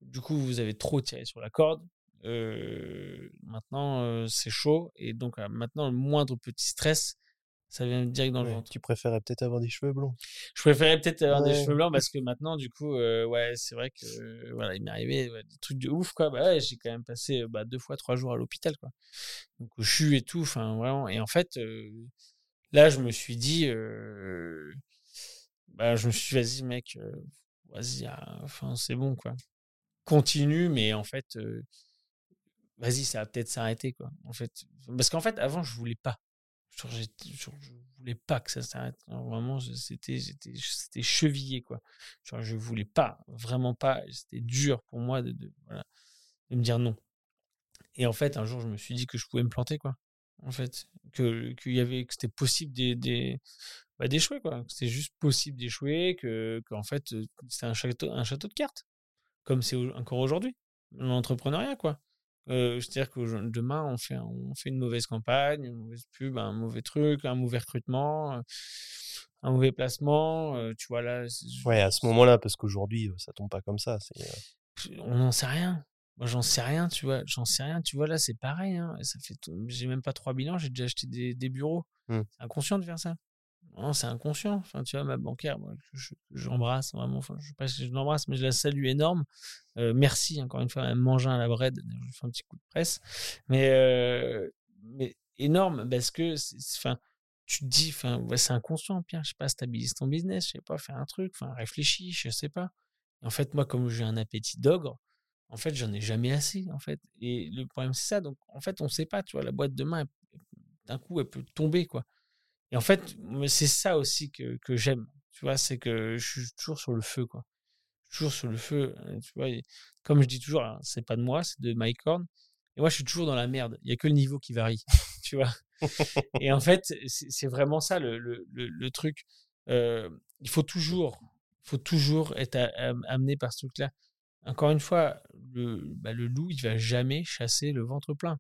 du coup, vous avez trop tiré sur la corde. Euh, maintenant, euh, c'est chaud. Et donc, euh, maintenant, le moindre petit stress, ça vient direct dans le ventre. Tu préférais peut-être avoir des cheveux blonds Je préférais peut-être avoir des cheveux blancs parce que maintenant, du coup, euh, ouais, c'est vrai que voilà, il m'est arrivé ouais, des trucs de ouf, quoi. Bah j'ai quand même passé bah, deux fois trois jours à l'hôpital, quoi. Donc, au CHU et tout, enfin, vraiment. Et en fait, là, je me suis dit, bah, je me suis dit, vas-y, mec, vas-y, ah, enfin, c'est bon, quoi. Continue, mais en fait, vas-y, ça va peut-être s'arrêter, quoi. En fait, parce qu'en fait, avant, je voulais pas. J'ai- genre, je voulais pas que ça s'arrête. Vraiment, je- c'était, c'était chevillé, quoi. Genre, je voulais pas, vraiment pas. C'était dur pour moi de, me dire non. Et en fait, un jour, je me suis dit que je pouvais me planter, quoi. En fait, que qu'il y avait, que c'était possible des, des, bah, d'échouer, quoi. Que c'était juste possible d'échouer, que, qu'en fait, euh, c'était un château, un château de cartes, comme c'est encore aujourd'hui, l'entrepreneuriat, quoi. Euh, C'est-à-dire que demain, on fait, on fait une mauvaise campagne, une mauvaise pub, un mauvais truc, un mauvais recrutement, euh, un mauvais placement. euh, tu vois, là, Ouais, à ce moment-là, parce qu'aujourd'hui, euh, ça tombe pas comme ça. Euh, on n'en sait rien. Moi, j'en sais rien, tu vois. J'en sais rien. Tu vois, là, c'est pareil. Hein. et Ça fait, tout- j'ai même pas trois bilans, j'ai déjà acheté des, des bureaux. C'est inconscient de faire ça. C'est inconscient. Enfin, tu vois, ma bancaire, moi, je- je- j'embrasse vraiment. Enfin, je sais pas si je l'embrasse, mais je la salue énorme. Euh, merci encore une fois, à Mangin à la bread. Je fais un petit coup de presse. Mais, euh, mais énorme parce que, enfin, tu te dis, enfin, c'est inconscient, Pierre. Je sais pas, stabilise ton business, je sais pas, faire un truc, enfin, réfléchis, je sais pas. En fait, moi, comme j'ai un appétit d'ogre, en fait, j'en ai jamais assez, en fait. Et le problème, c'est ça. Donc, en fait, on ne sait pas, tu vois, la boîte de main, d'un coup, elle peut tomber, quoi. Et en fait, c'est ça aussi que, que j'aime, tu vois, c'est que je suis toujours sur le feu, quoi. Toujours sur le feu, hein, tu vois. comme je dis toujours, hein, c'est pas de moi, c'est de Mike Horn. Et moi, je suis toujours dans la merde. Il y a que le niveau qui varie, tu vois. Et en fait, c'est vraiment ça le, le, le, truc. Euh, il faut toujours, faut toujours être amené par ce truc-là. Encore une fois, le, bah, le loup, il va jamais chasser le ventre plein.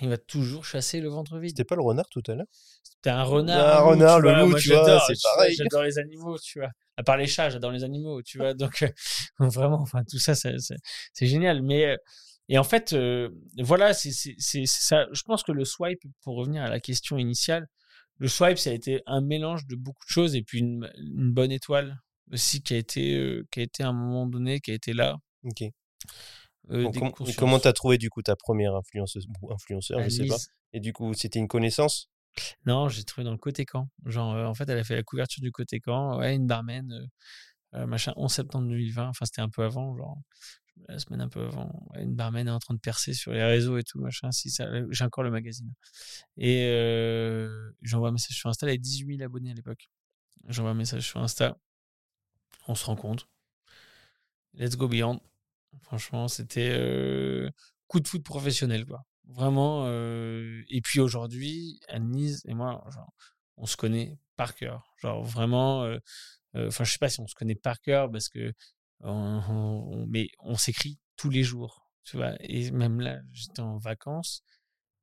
Il va toujours chasser le ventre vide. C'était pas le renard tout à l'heure? C'était un renard. un renard, le loup, tu vois, c'est pareil. J'adore les animaux, tu vois. À part les chats, j'adore les animaux, tu vois. Donc, euh, vraiment, enfin, tout ça, c'est génial. Mais, euh, et en fait, euh, voilà, c'est ça. Je pense que le swipe, pour revenir à la question initiale, le swipe, ça a été un mélange de beaucoup de choses et puis une, une bonne étoile aussi qui a été, qui a été à un moment donné, qui a été là. Ok. Euh, comment tu as trouvé du coup ta première influenceuse ou influenceur, je sais pas. Et du coup, c'était une connaissance? Non, j'ai trouvé dans le côté camp. Genre, en fait, elle a fait la couverture du côté camp. Ouais, une barman, machin, 11 septembre 2020. Enfin, c'était un peu avant, genre la semaine un peu avant. une barman est en train de percer sur les réseaux et tout, machin. Si ça, j'ai encore le magazine. Et j'envoie un message sur Insta. Elle avait 18 000 abonnés à l'époque. J'envoie un message sur Insta. On se rend compte. Let's go beyond. Franchement, c'était euh, coup de foot professionnel, quoi. Vraiment. Et puis aujourd'hui, Annelise et moi, on se connaît par cœur. Genre vraiment. Enfin, je sais pas si on se connaît par cœur parce que, mais on s'écrit tous les jours, tu vois. Et même là, j'étais en vacances.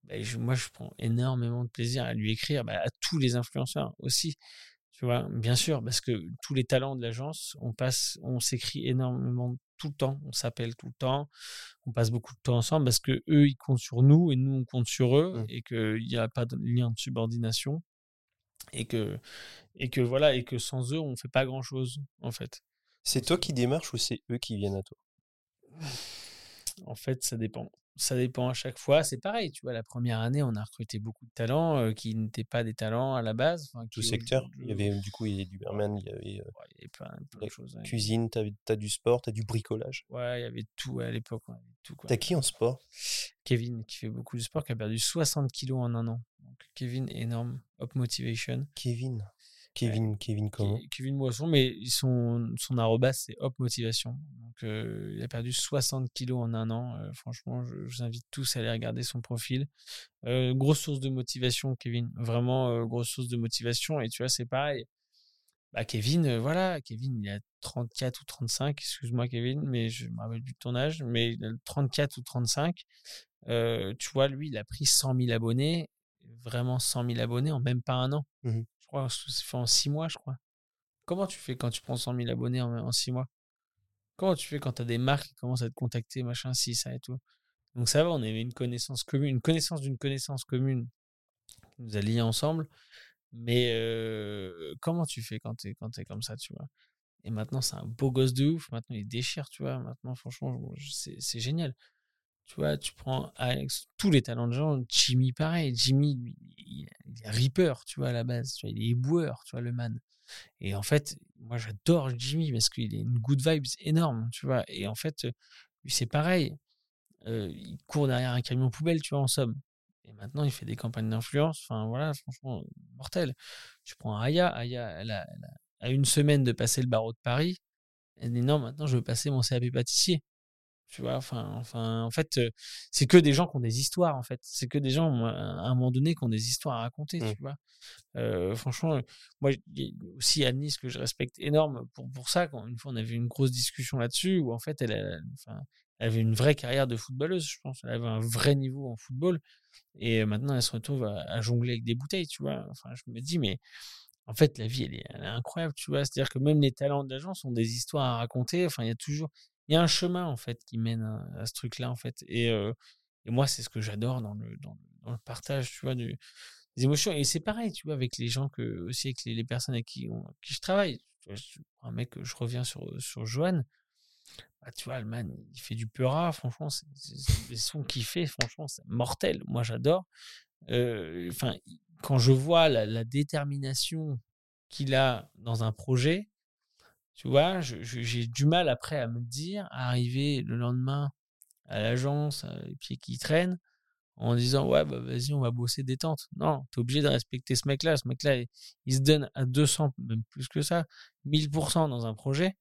Bah, moi, je prends énormément de plaisir à lui écrire, bah, à tous les influenceurs aussi. Tu vois, bien sûr, parce que tous les talents de l'agence, on passe, on s'écrit énormément tout le temps, on s'appelle tout le temps, on passe beaucoup de temps ensemble parce que eux ils comptent sur nous et nous on compte sur eux mmh. et qu'il n'y a pas de lien de subordination et que et que voilà et que sans eux on fait pas grand chose en fait. C'est toi qui démarches ou c'est eux qui viennent à toi? En fait, ça dépend ça dépend à chaque fois. C'est pareil, tu vois, la première année, on a recruté beaucoup de talents euh, qui n'étaient pas des talents à la base. Tout secteur. Il y avait, du coup, il y avait du barman, il y avait, euh, plein, de choses. Cuisine, tu as, du sport, tu as du bricolage. Ouais, il y avait tout à l'époque. T'as qui en sport? Kevin, qui fait beaucoup de sport, qui a perdu 60 kilos en un an. Donc, Kevin, énorme. Up Motivation. Kevin Kevin, Kevin comment? Kevin Moisson, mais son, son arrobas, c'est Hop Motivation. Donc, euh, il a perdu 60 kilos en un an. Euh, franchement, je, vous invite tous à aller regarder son profil. Euh, grosse source de motivation, Kevin. Vraiment, grosse source de motivation. Et tu vois, c'est pareil. Bah, Kevin, voilà, Kevin, il a 34 ou 35, excuse-moi, Kevin, mais je me rappelle plus de ton âge, mais 34 ou 35. tu vois, lui, il a pris 100 000 abonnés, vraiment 100 000 abonnés en même pas un an. Mmh crois, c'est fait en six mois, je crois. Comment tu fais quand tu prends 100 000 abonnés en, six mois? Comment tu fais quand tu as des marques qui commencent à te contacter, machin, si, ça et tout? Donc ça va, on avait une connaissance commune, une connaissance d'une connaissance commune qui nous a ensemble. Mais comment tu fais quand tu es, quand es comme ça, tu vois? Et maintenant, c'est un beau gosse de ouf. Maintenant, il déchire, tu vois? Maintenant, franchement, c'est génial. Tu vois, tu prends avec tous les talents de gens, Jimmy pareil, Jimmy, il, est Reaper, tu vois, à la base, tu vois, il est éboueur, tu vois, le man. Et en fait, moi j'adore Jimmy parce qu'il a une good vibes énorme, tu vois. Et en fait, c'est pareil. il court derrière un camion poubelle, tu vois, en somme. Et maintenant, il fait des campagnes d'influence. Enfin, voilà, franchement, mortel. Tu prends Aya. Aya, elle a, elle a, une semaine de passer le barreau de Paris. Elle dit non, maintenant, je veux passer mon CAP pâtissier. Tu vois, enfin, enfin, en fait, c'est que des gens qui ont des histoires, en fait. C'est que des gens, à un moment donné, qui ont des histoires à raconter, tu mmh. vois. franchement, moi, aussi Annie, ce que je respecte énorme pour, pour ça, quand une fois on avait une grosse discussion là-dessus, où en fait, elle, enfin, elle avait une vraie carrière de footballeuse, je pense. Elle avait un vrai niveau en football. Et maintenant, elle se retrouve à, jongler avec des bouteilles, tu vois. Enfin, je me dis, mais en fait, la vie, elle est, elle est incroyable, tu vois. C'est-à-dire que même les talents de l'agence ont des histoires à raconter. Enfin, il y a toujours, il y a un chemin en fait qui mène à, ce truc-là en fait. Et, et moi, c'est ce que j'adore dans le, dans, le partage, tu vois, du, des émotions. Et c'est pareil, tu vois, avec les gens que aussi avec les, personnes avec qui, qui je travaille. un mec, je reviens sur sur Johan. Bah, tu vois, le man, il fait du peura, franchement, les sons qu'il fait, franchement, c'est mortel. Moi, j'adore. Enfin, quand je vois la, la détermination qu'il a dans un projet, Tu vois, j'ai du mal après à me dire, arriver le lendemain à l'agence, euh, les pieds qui traînent, en disant ouais bah vas-y on va bosser détente. Non, tu es obligé de respecter ce mec-là. Ce mec-là, il, il se donne à 200, même plus que ça, 1000% dans un projet.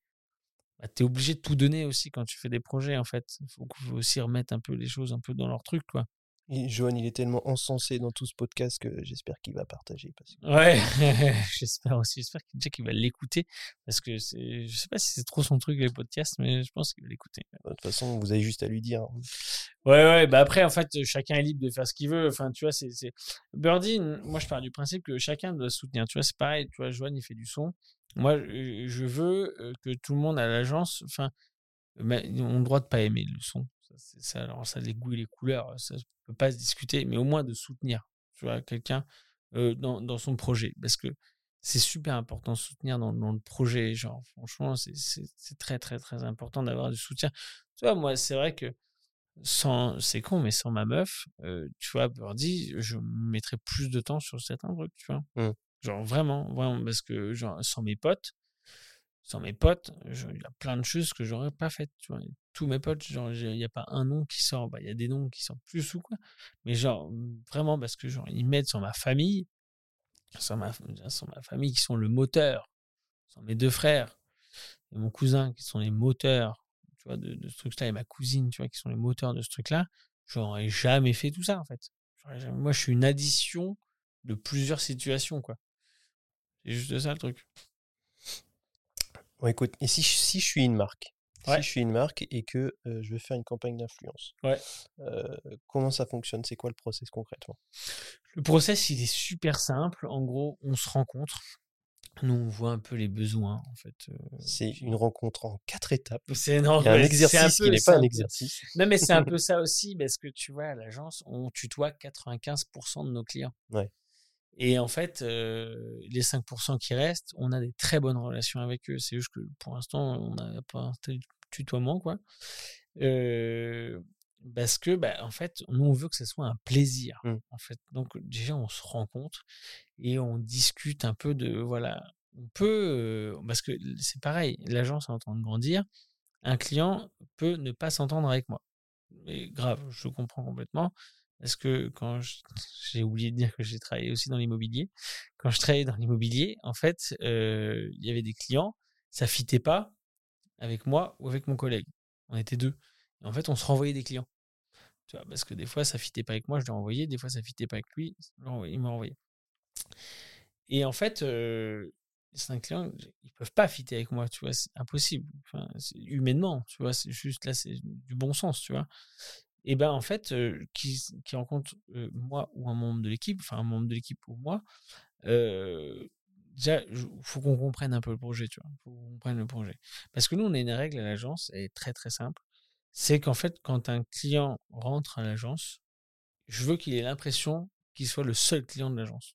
Bah, tu es obligé de tout donner aussi quand tu fais des projets en fait. Il faut, faut aussi remettre un peu les choses un peu dans leur truc quoi. Et Johan, il est tellement encensé dans tout ce podcast que j'espère qu'il va partager. Parce que... Ouais, j'espère aussi. J'espère qu'il va l'écouter parce que je sais pas si c'est trop son truc les podcasts, mais je pense qu'il va l'écouter. De toute façon, vous avez juste à lui dire. Ouais, ouais, bah après, en fait, chacun est libre de faire ce qu'il veut. Enfin, tu vois, c'est. Birdie, moi, je pars du principe que chacun doit soutenir. Tu vois, c'est pareil. Tu vois, Joanne, il fait du son. Moi, je veux euh, que tout le monde à l'agence, enfin, ils ont le droit de pas aimer le son. Ça, alors ça, les goûts et les couleurs, ça ne peut pas se discuter, mais au moins de soutenir, tu vois, quelqu'un euh, dans, dans son projet. Parce que c'est super important de soutenir dans, dans le projet. Genre, franchement, c'est, très, très, très important d'avoir du soutien. Tu vois, moi, c'est vrai que sans, c'est con, mais sans ma meuf, euh, tu vois, Birdie, je mettrais plus de temps sur certains trucs, tu vois. Mm. Genre, vraiment, vraiment, parce que, genre, sans mes potes, sans mes potes, il y a plein de choses que j'aurais pas faites, tu vois. Tous mes potes, il n'y a pas un nom qui sort, bah, il y a des noms qui sortent plus ou quoi. Mais genre, vraiment, parce que, genre, ils m'aident sur ma famille, sur ma, sur ma famille qui sont le moteur, sur mes deux frères et mon cousin qui sont les moteurs, tu vois, de, de ce truc-là, et ma cousine, tu vois, qui sont les moteurs de ce truc-là, j'aurais jamais fait tout ça, en fait. Moi, je suis une addition de plusieurs situations, quoi. C'est juste ça, le truc. Bon, écoute, et si, je- si je suis une marque Ouais. Si je suis une marque et que euh, je veux faire une campagne d'influence, Ouais. euh, comment ça fonctionne? C'est quoi le process concrètement? Le process, il est super simple. En gros, on se rencontre. Nous, on voit un peu les besoins, en fait. euh, C'est une rencontre en quatre étapes. C'est énorme. Un exercice qui n'est c'est pas un exercice. Non, mais c'est un peu ça aussi, parce que tu vois, à l'agence, on tutoie 95% de nos clients. Ouais. Et en fait, euh, les 5% qui restent, on a des très bonnes relations avec eux. C'est juste que pour l'instant, on n'a pas un tel tutoiement, quoi. Euh, parce que, bah, en fait, nous, on veut que ce soit un plaisir. Mm. En fait. Donc, déjà, on se rencontre et on discute un peu de, voilà, on peut, euh, parce que c'est pareil, l'agence est en train de grandir. Un client peut ne pas s'entendre avec moi. Mais grave, je comprends complètement. Parce que quand j'ai oublié de dire que j'ai travaillé aussi dans l'immobilier, quand je travaillais dans l'immobilier, en fait, euh, il y avait des clients, ça fitait pas avec moi ou avec mon collègue. On était deux. Et en fait, on se renvoyait des clients. Tu vois, parce que des fois, ça fitait pas avec moi, je l'ai renvoyé. Des fois, ça fitait pas avec lui, il m'a renvoyé. Et en fait, euh, certains clients, ils peuvent pas fitter avec moi, tu vois, c'est impossible. C'est humainement, tu vois, c'est juste là, c'est du bon sens, tu vois. Et ben en fait, qui, rencontre moi ou un membre de l'équipe, enfin un membre de l'équipe ou moi, euh, déjà, faut qu'on comprenne un peu le projet, tu vois. faut qu'on comprenne le projet. Parce que nous, on a une règle à l'agence, elle est très très simple. C'est qu'en fait, quand un client rentre à l'agence, je veux qu'il ait l'impression qu'il soit le seul client de l'agence.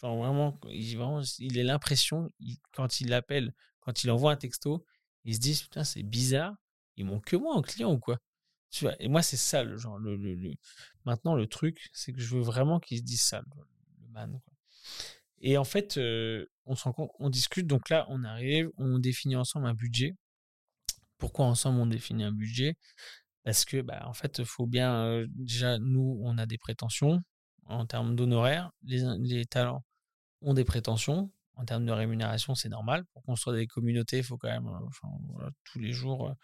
Genre vraiment, il, vraiment, il ait l'impression, quand il appelle, quand il envoie un texto, il se dit, putain, c'est bizarre, ils m'ont que moi en client ou quoi? Et moi, c'est ça, le genre. Le, le, Maintenant, le truc, c'est que je veux vraiment qu'ils se disent ça, le, man. Et en fait, euh, on, se compte- on discute. Donc là, on arrive, on définit ensemble un budget. Pourquoi ensemble on définit un budget? Parce que, bah, en fait, faut bien. euh, déjà, nous, on a des prétentions en termes d'honoraires. Les, les talents ont des prétentions. En termes de rémunération, c'est normal. Pour construire des communautés, il faut quand même. euh, tous les jours.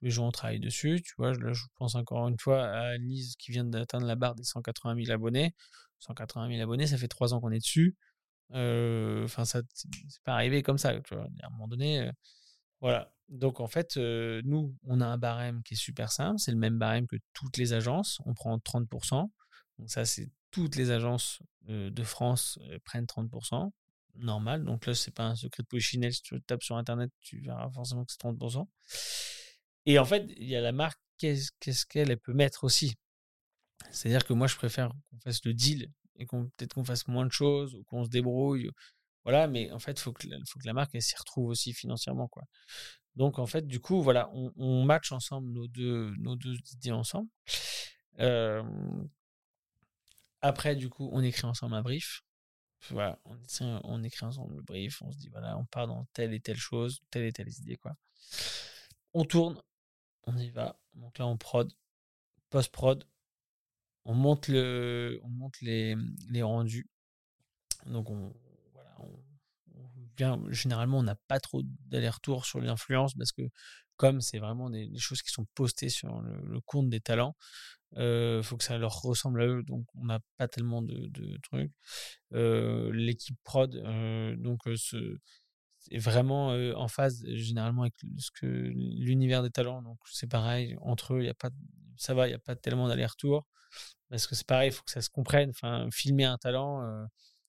Tous les jours on travaille dessus. Tu vois, là, je pense encore une fois à Lise qui vient d'atteindre la barre des 180 000 abonnés. 180 000 abonnés, ça fait trois ans qu'on est dessus. Euh, Enfin, ça, c'est pas arrivé comme ça. Tu vois. À un moment donné, euh, voilà. Donc en fait, euh, nous, on a un barème qui est super simple. C'est le même barème que toutes les agences. On prend 30%. Donc ça, c'est toutes les agences de France prennent 30%. Normal. Donc là, c'est pas un secret de polichinelle. Si tu tapes sur Internet, tu verras forcément que c'est 30%. Et en fait, il y a la marque, qu'est-ce qu'elle elle peut mettre aussi. C'est-à-dire que moi, je préfère qu'on fasse le deal et qu'on peut-être qu'on fasse moins de choses ou qu'on se débrouille. Voilà, mais en fait, il faut que, la- marque elle s'y retrouve aussi financièrement. Quoi. Donc, en fait, du coup, voilà, on, on match ensemble nos deux, nos deux idées ensemble. Après, du coup, on écrit ensemble un brief. voilà, on, on écrit ensemble le brief, on se dit voilà, on part dans telle et telle chose, telle et telle idée quoi. On tourne, on y va. Donc là on prod, post prod, on monte le, on monte les, rendus. Donc on, voilà, généralement on n'a pas trop d'aller-retour sur l'influence parce que comme c'est vraiment des, choses qui sont postées sur le, compte des talents, il faut que ça leur ressemble à eux, donc on n'a pas tellement de, de trucs. Euh, L'équipe prod, euh, donc euh, ce- est vraiment en phase généralement avec ce que l'univers des talents, donc c'est pareil entre eux, il y a pas, ça va, il y a pas tellement d'aller-retour parce que c'est pareil, il faut que ça se comprenne. Enfin, filmer un talent,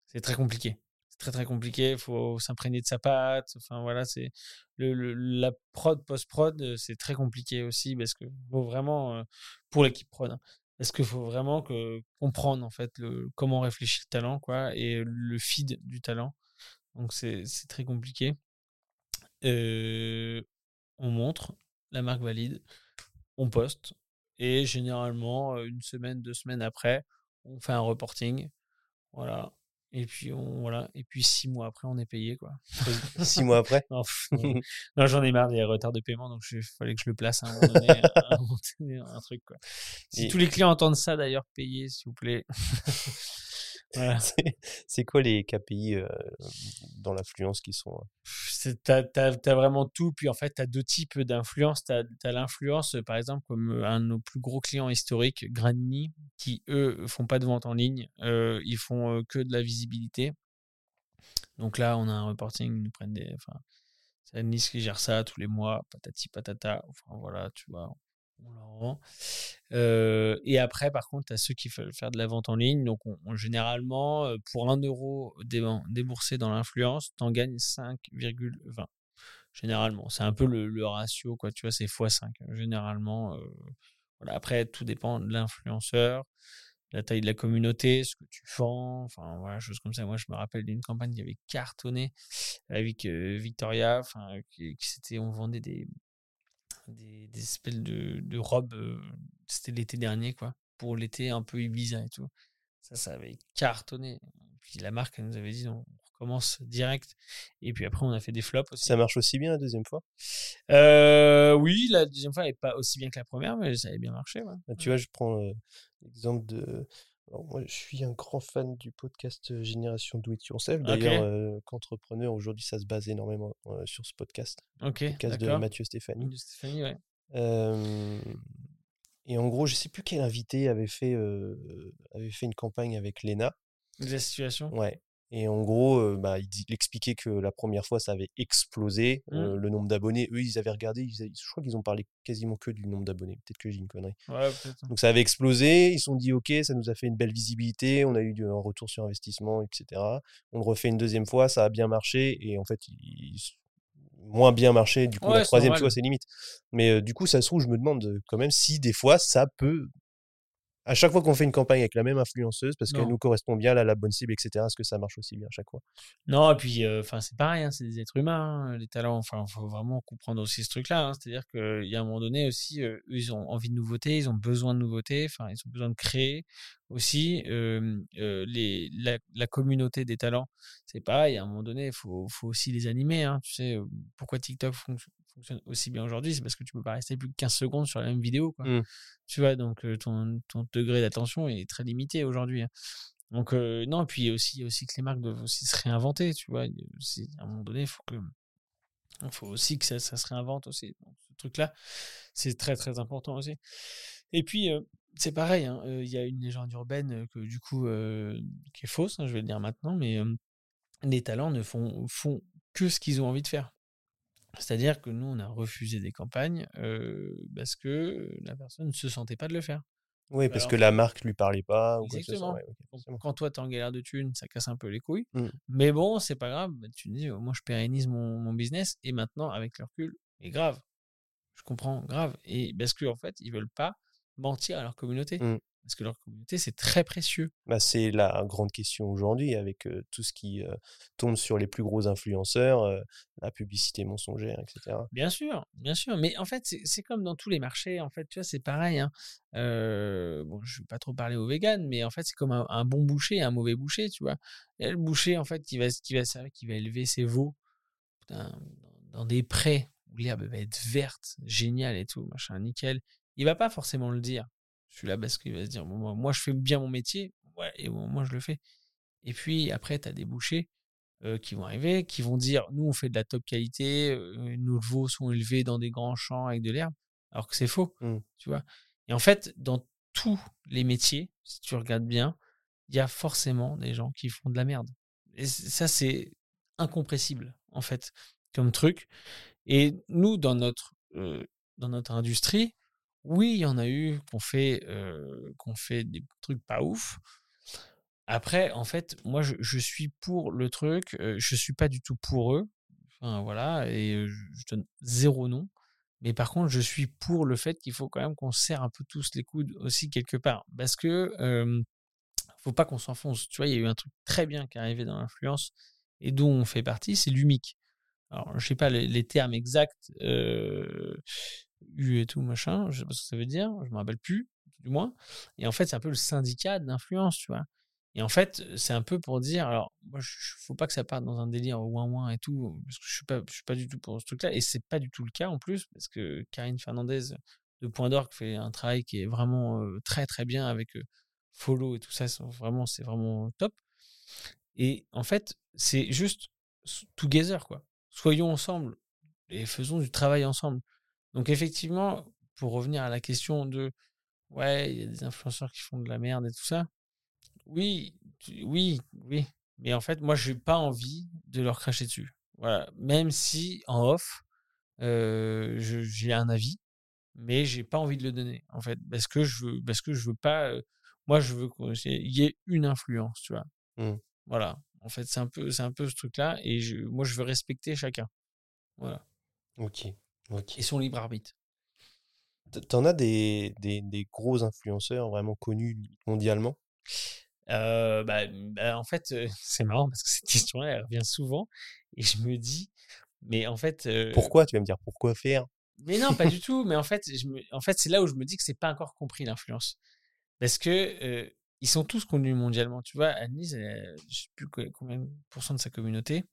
c'est très compliqué. C'est très très compliqué. Il faut s'imprégner de sa patte. Enfin voilà, c'est le, la prod post prod, c'est très compliqué aussi parce que faut vraiment pour l'équipe prod. hein, parce qu'il faut vraiment que comprendre en fait le, comment réfléchit le talent quoi et le feed du talent. Donc c'est très compliqué. Euh, on montre, la marque valide, on poste et généralement une semaine, deux semaines après, on fait un reporting, voilà. Et puis on voilà et puis six mois après on est payé quoi. Six mois après? Non, j'en ai marre des retards de paiement, donc il fallait que je le place à un moment donné, un, un truc. Quoi. Si Et- tous les clients entendent ça, d'ailleurs, payez, s'il vous plaît. Voilà. C'est- quoi les KPI euh, dans l'influence qui sont T'as t'as- t'as vraiment tout, puis en fait, t'as deux types d'influence. T'as as, l'influence, par exemple, comme un de nos plus gros clients historiques, Granini, qui, eux, font pas de vente en ligne, euh, ils font que de la visibilité. Donc là, on a un reporting, ils nous prennent des... Enfin, c'est Anne-Lise qui gère ça tous les mois, patati patata. Enfin voilà, tu vois, et après, par contre, as ceux qui veulent faire de la vente en ligne. Donc, on, généralement, pour 1 euro dé- déboursé dans l'influence, tu en gagnes 5,20. Généralement, c'est un peu le, ratio, quoi. Tu vois, c'est x5. Généralement, euh, voilà. Après, tout dépend de l'influenceur, la taille de la communauté, ce que tu vends, enfin voilà, choses comme ça. Moi, je me rappelle d'une campagne qui avait cartonné avec Victoria, qui, on vendait des, des, des espèces de, de robes, euh, c'était l'été dernier, quoi, pour l'été un peu Ibiza et tout. Ça, ça avait cartonné. Puis la marque, elle nous avait dit, on recommence direct. Et puis après, on a fait des flops aussi. Ça marche aussi bien la deuxième fois? Euh, oui, la deuxième fois n'est pas aussi bien que la première, mais ça avait bien marché. Ouais. Bah, Tu vois, je prends euh, l'exemple de. Alors, moi, je suis un grand fan du podcast Génération Do It Yourself. D'ailleurs, euh, qu'entrepreneur, aujourd'hui, ça se base énormément euh, sur ce podcast. Ok, podcast de. Mathieu Stéphanie. De Stéphanie, ouais. Euh, et en gros, je sais plus quel invité avait fait, avait fait une campagne avec Lena. La situation. Ouais. Et en gros, bah, il, dit- il expliquait que la première fois, ça avait explosé Mmh. euh, le nombre d'abonnés. Eux, ils avaient regardé, ils avaient- je crois qu'ils ont parlé quasiment que du nombre d'abonnés. Peut-être que j'ai une connerie. Ouais. Donc ça avait explosé, ils se sont dit ok, ça nous a fait une belle visibilité, on a eu du- un retour sur investissement, etc. On le refait une deuxième fois, ça a bien marché, et en fait, moins bien marché, du coup Ouais, la troisième, tu vois, c'est limite. Mais euh, du coup, ça se trouve, je me demande quand même si des fois, ça peut... À chaque fois qu'on fait une campagne avec la même influenceuse, parce qu'elle nous correspond bien, a la bonne cible, etc., est-ce que ça marche aussi bien à chaque fois? Non, et puis, euh, c'est pareil, hein, c'est des êtres humains, hein, les talents. Enfin, faut vraiment comprendre aussi ce truc-là. hein, C'est-à-dire qu'il y a un moment donné aussi, euh, eux, ils ont envie de nouveautés, ils ont besoin de nouveautés, enfin, ils ont besoin de créer aussi. euh, les, la, la communauté des talents, c'est pareil, à un moment donné, il faut, faut aussi les animer. hein, tu sais, pourquoi TikTok fonc- fonctionne aussi bien aujourd'hui C'est parce que tu peux pas rester plus que 15 secondes sur la même vidéo. Quoi. Mm. Tu vois, donc ton, ton degré d'attention est très limité aujourd'hui. hein. Donc, euh, non, puis aussi, aussi que les marques doivent aussi se réinventer, tu vois. À un moment donné, il faut que. Il faut aussi que ça, ça se réinvente aussi. Donc, ce truc-là, c'est très, très important aussi. Et puis, euh, c'est pareil, hein, euh, il y a une légende urbaine que, du coup, qui est fausse, hein, je vais le dire maintenant, mais les talents ne font, font que ce qu'ils ont envie de faire. C'est-à-dire que nous, on a refusé des campagnes euh, parce que la personne ne se sentait pas de le faire. Oui, parce Alors- que la marque lui parlait pas. Ou quoi que ce soit, Exactement. ouais, Donc, forcément. quand toi, t'es en galère de thunes, ça casse un peu les couilles. Mm. Mais bon, c'est pas grave. Bah, tu te dis, moi, je pérennise mon, mon business. Et maintenant, avec le recul, et grave. Je comprends, grave. Et parce qu'en en fait, ils veulent pas mentir à leur communauté. Mm. Parce que leur communauté, c'est très précieux. Bah, c'est la grande question aujourd'hui avec euh, tout ce qui euh, tombe sur les plus gros influenceurs, euh, la publicité mensongère, etc. Bien sûr, bien sûr. Mais en fait, c'est comme dans tous les marchés. En fait, tu vois, c'est pareil. Hein. Bon, je vais pas trop parler aux véganes, mais en fait, c'est comme un, un bon boucher et un mauvais boucher, tu vois. Le boucher, en fait, qui va, qui va qui va élever ses veaux putain, dans, dans des prés où l'herbe va être verte, géniale et tout, machin, nickel. Il va pas forcément le dire. Je suis là parce qu'il va se dire, moi, moi, je fais bien mon métier, ouais, et moi, je le fais. Et puis, après, tu as des bouchers euh, qui vont arriver, qui vont dire, nous, on fait de la top qualité, euh, nos veaux sont élevés dans des grands champs avec de l'herbe, alors que c'est faux, Mm. tu vois. Et en fait, dans tous les métiers, si tu regardes bien, il y a forcément des gens qui font de la merde. Et ça, c'est incompressible, en fait, comme truc. Et nous, dans notre, euh, dans notre industrie, oui, il y en a eu qu'on fait, fait des trucs pas ouf. Après, en fait, moi, je, suis pour le truc, euh, je suis pas du tout pour eux. Enfin, voilà, et je donne zéro nom. Mais par contre, je suis pour le fait qu'il faut quand même qu'on serre un peu tous les coudes aussi quelque part. Parce que euh, faut pas qu'on s'enfonce. Tu vois, il y a eu un truc très bien qui est arrivé dans l'influence et dont on fait partie, c'est l'UMIC. Alors, je sais pas les, termes exacts, U et tout, machin, je sais pas ce que ça veut dire, je me rappelle plus, du moins. Et en fait, c'est un peu le syndicat d'influence, tu vois. Et en fait, c'est un peu pour dire, alors, moi, je, faut pas que ça parte dans un délire ouin ouin et tout, parce que je suis pas, je suis pas du tout pour ce truc-là, et c'est pas du tout le cas en plus, parce que Karine Fernandez de Point d'Orgue fait un travail qui est vraiment euh, très très bien avec euh, Follow et tout ça, c'est vraiment, c'est vraiment top. Et en fait, c'est juste together, quoi. Soyons ensemble et faisons du travail ensemble. Donc, effectivement, pour revenir à la question de ouais, il y a des influenceurs qui font de la merde et tout ça. Oui, tu- oui, oui. Mais en fait, moi, j'ai pas envie de leur cracher dessus. Voilà. Même si en off, euh, je- j'ai un avis, mais j'ai pas envie de le donner, en fait, parce que je veux, parce que je veux pas. euh, moi, je veux qu'il y ait une influence, tu vois. Mm. Voilà. En fait, c'est un peu, c'est un peu ce truc-là, et je, moi, je veux respecter chacun. Voilà. Ok. Et son libre arbitre. T'en as des, des, des gros influenceurs vraiment connus mondialement? Euh, bah, bah, en fait, euh, c'est marrant parce que cette question-là, elle revient souvent, et je me dis, mais en fait, euh, Pourquoi? Tu vas me dire pourquoi faire? Mais non, pas du tout. Mais en fait, je me- en fait, c'est là où je me dis que c'est pas encore compris l'influence, parce que euh, ils sont tous connus mondialement. Tu vois, Annelise, elle je sais plus co- combien de pourcents de sa communauté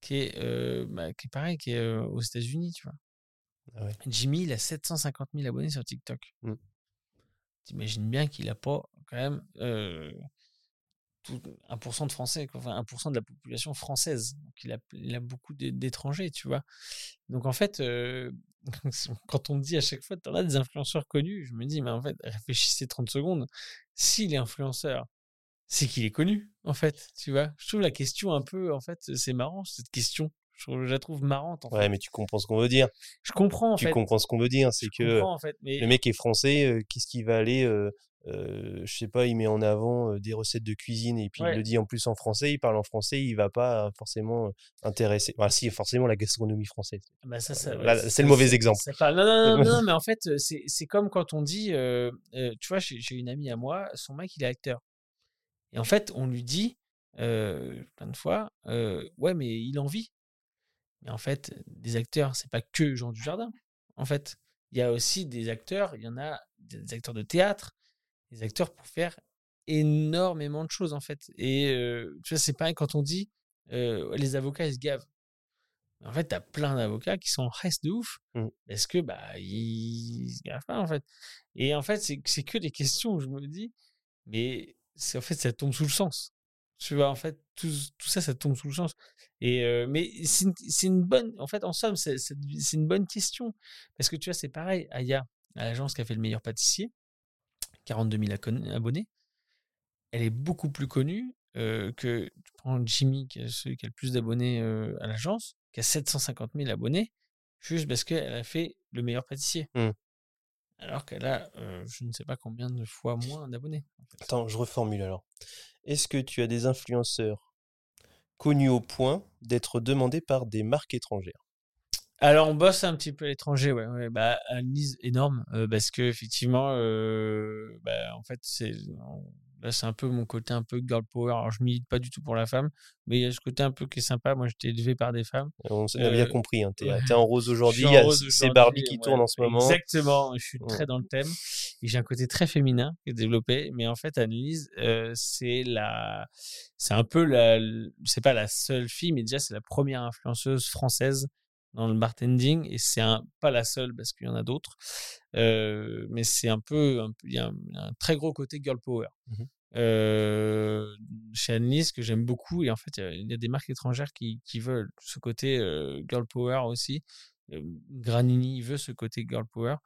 qui est, euh, bah, qui est pareil, qui est aux États-Unis, tu vois. Ah ouais. Jimmy, il a 750 000 abonnés sur TikTok. Mm. T'imagines bien qu'il a pas quand même euh, tout, 1% de Français, quoi, enfin 1% de la population française. Donc il a, il a beaucoup d'é- d'étrangers, tu vois. Donc en fait, euh, quand on me dit à chaque fois, t'en as des influenceurs connus, je me dis, mais en fait, réfléchissez 30 secondes. S'il est influenceur, c'est qu'il est connu, en fait, tu vois. Je trouve la question un peu, en fait, c'est marrant, cette question. Je, trouve- je la trouve marrante, en fait. Ouais, mais tu comprends ce qu'on veut dire. Je comprends, en tu fait. comprends ce qu'on veut dire. C'est que comprends, en fait, mais le mec est français, euh, qu'est-ce qu'il va aller euh, euh, je sais pas, il met en avant euh, des recettes de cuisine et puis Ouais. il le dit en plus en français, il parle en français, il va pas euh, forcément intéresser. Enfin, si, forcément la gastronomie française. Bah ça, ça, ouais, là, ça- c'est le mauvais exemple. Non, non, non, non, mais en fait, c'est comme quand on dit, euh, tu vois, j'ai une amie à moi, son mec, il est acteur. Et en fait, on lui dit plein de fois, ouais, mais il en vit. Mais en fait, des acteurs, c'est pas que Jean Dujardin. En fait, il y a aussi des acteurs, il y en a des acteurs de théâtre, des acteurs pour faire énormément de choses, en fait. Et euh, tu vois, c'est pareil quand on dit, euh, les avocats, ils se gavent. En fait, t'as plein d'avocats qui sont en reste de ouf. Mm. Parce que, bah, ils se gavent pas, en fait. Et en fait, c'est c'est que des questions où je me dis, mais c'est en fait, ça tombe sous le sens. Tu vois, en fait, tout, tout ça, ça tombe sous le sens. Et, mais c'est une, une bonne, en fait, en somme, c'est une bonne question. Parce que tu vois, c'est pareil, Aya, à l'agence qui a fait le meilleur pâtissier, 42 000 accon- abonnés, elle est beaucoup plus connue que tu prends Jimmy, qui celui qui a le plus d'abonnés à l'agence, qui a 750 000 abonnés, juste parce qu'elle a fait le meilleur pâtissier. Mm. Alors qu'elle a, euh, je ne sais pas combien de fois moins d'abonnés. en fait. Attends, je reformule alors. Est-ce que tu as des influenceurs connus au point d'être demandés par des marques étrangères? Alors, on bosse un petit peu à l'étranger, ouais. ouais. Bah, Annelise, énorme, euh, parce que effectivement, euh, bah, en fait, c'est là, c'est un peu mon côté un peu girl power. Alors, je milite pas du tout pour la femme, mais il y a ce côté un peu qui est sympa. Moi, j'étais élevé par des femmes. On a bien Euh, compris. Hein. T'es ouais. en rose aujourd'hui. C'est Barbie qui ouais, tourne en ce moment. Exactement, je suis Ouais. très dans le thème. Et j'ai un côté très féminin qui est développé, mais en fait, Annelise, euh, c'est la, c'est un peu la, c'est pas la seule fille, mais déjà c'est la première influenceuse française dans le bartending et c'est pas la seule parce qu'il y en a d'autres, euh, mais c'est un peu, il y, a un, très gros côté girl power. Mhm. Euh, chez Annelise que j'aime beaucoup et en fait il y a- il y, a des marques étrangères qui, qui veulent ce côté euh, girl power aussi Granini veut ce côté girl power.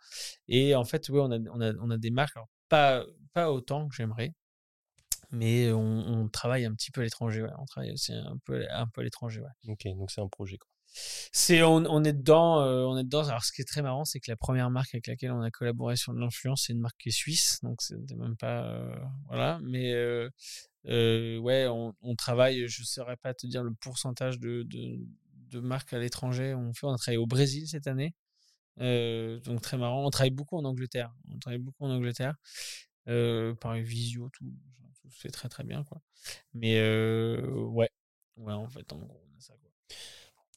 Et en fait, ouais, on a, on a, on a des marques, alors pas, pas autant que j'aimerais, mais on, on travaille un petit peu à l'étranger. Ouais. On travaille aussi un peu, un peu à l'étranger. Ouais. Ok, donc c'est un projet. Quoi. C'est, on, on est dedans, euh, on est dedans. Alors, ce qui est très marrant, c'est que la première marque avec laquelle on a collaboré sur l'influence, c'est une marque qui est suisse, donc c'était même pas, euh, voilà. Mais euh, ouais, on, travaille. Je saurais pas te dire le pourcentage de, de, marques à l'étranger. On fait, on a travaillé au Brésil cette année, donc très marrant. On travaille beaucoup en Angleterre. On travaille beaucoup en Angleterre. Pareil, visio, tout, tout se fait très très bien, quoi. Mais ouais, ouais, en fait, en gros, on a ça, quoi.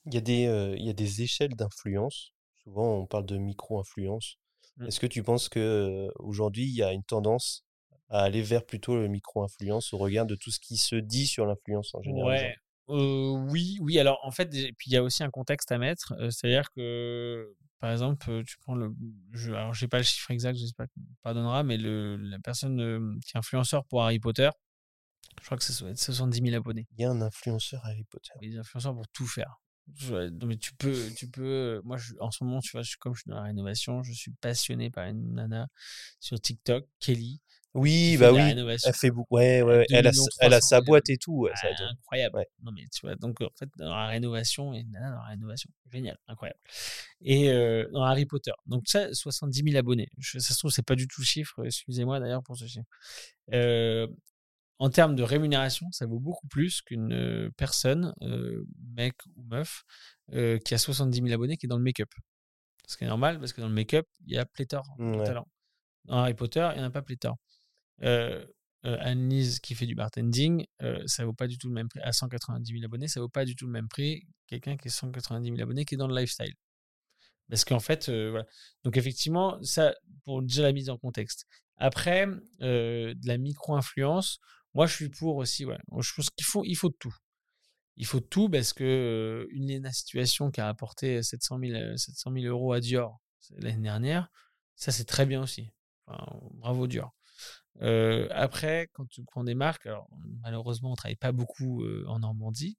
Il y a des, euh, il y a des échelles d'influence. Souvent, on parle de micro-influence. Mm. Est-ce que tu penses que aujourd'hui il y a une tendance à aller vers plutôt le micro-influence au regard de tout ce qui se dit sur l'influence en général Ouais. Euh, oui, oui. Alors, en fait, puis il y a aussi un contexte à mettre. euh, C'est-à-dire que, par exemple, tu prends le. Je, alors, j'ai pas le chiffre exact, j'espère qu'on pardonnera, mais le, la personne euh, qui est influenceur pour Harry Potter, je crois que ça doit être 70 000 abonnés. Il y a un influenceur Harry Potter. Il y a des influenceurs pour tout faire. Je- mais tu peux, tu peux. Moi, je, en ce moment, tu vois, je comme je suis dans la rénovation, je suis passionné par une nana sur TikTok, Kelly. Oui, bah oui. Elle fait beaucoup. Ouais, ouais, ouais. 2 Elle a, elle a 300 sa 000 boîte et tout. ça Ah, incroyable. Ouais. Non, mais tu vois, donc en fait, dans la rénovation, et nana dans la rénovation, génial, incroyable. Et euh, dans Harry Potter, donc ça, 70 000 abonnés. Je- ça se trouve, c'est pas du tout le chiffre, excusez-moi d'ailleurs pour ce chiffre. Euh, en termes de rémunération, ça vaut beaucoup plus qu'une euh, personne, euh, mec ou meuf, euh, qui a 70 000 abonnés, qui est dans le make-up. Ce qui est normal, parce que dans le make-up, il y a pléthore de ouais. talents. Dans Harry Potter, il n'y en a pas pléthore. Euh, Annelise qui fait du bartending, ça vaut pas du tout le même prix. À 190 000 abonnés, ça vaut pas du tout le même prix que quelqu'un qui est 190 000 abonnés qui est dans le lifestyle. Parce qu'en fait, euh, voilà. Donc effectivement, ça, pour déjà la mise en contexte. Après, euh, de la micro-influence, moi je suis pour aussi, ouais. Je pense qu'il faut, il faut tout. Il faut tout parce que une Situation qui a apporté 700 000, euh, 700 000 euros à Dior l'année dernière, ça c'est très bien aussi. Bravo Dior. Après, quand tu prends des marques, alors malheureusement, on travaille pas beaucoup en Normandie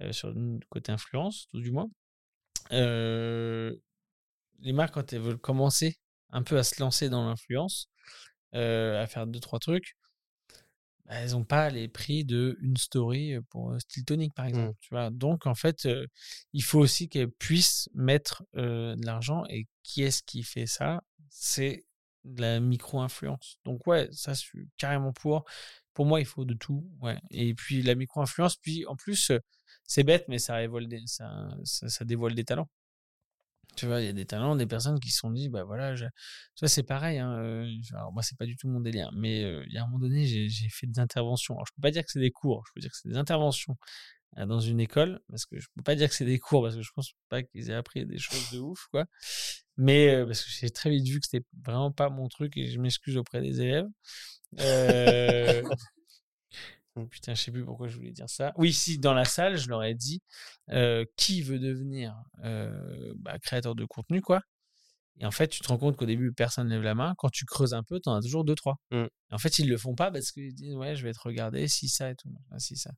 euh, sur le côté influence, tout du moins. Les marques, quand elles veulent commencer un peu à se lancer dans l'influence, à faire deux trois trucs, elles n'ont pas les prix de une story pour euh, Style Tonic, par exemple. Tu vois? Donc, en fait, euh, il faut aussi qu'elles puissent mettre euh, de l'argent. Et qui est-ce qui fait ça? C'est de la micro-influence. Donc, ouais, ça, je suis carrément pour. Pour moi, il faut de tout. Ouais. Et puis, la micro-influence, puis en plus, euh, c'est bête, mais ça, révèle des, ça, ça, ça dévoile des talents. Tu vois, il y a des talents, des personnes qui se sont dit, bah voilà, je... tu vois, c'est pareil. Hein, euh, alors, moi, c'est pas du tout mon délire, mais euh, il y a un moment donné, j'ai j'ai fait des interventions. Alors, je peux pas dire que c'est des cours, je peux dire que c'est des interventions euh, dans une école, parce que je peux pas dire que c'est des cours, parce que je pense pas qu'ils aient appris des choses de ouf, quoi. Mais euh, parce que j'ai très vite vu que c'était vraiment pas mon truc et je m'excuse auprès des élèves. Euh... Putain, je sais plus pourquoi je voulais dire ça. Oui, si dans la salle, je leur ai dit euh, qui veut devenir euh, bah, créateur de contenu, quoi. Et en fait, tu te rends compte qu'au début, personne ne lève la main. Quand tu creuses un peu, tu en as toujours deux, trois. Mm. Et en fait, ils le font pas parce qu'ils disent ouais, je vais être regardé, si ça et tout, si ça.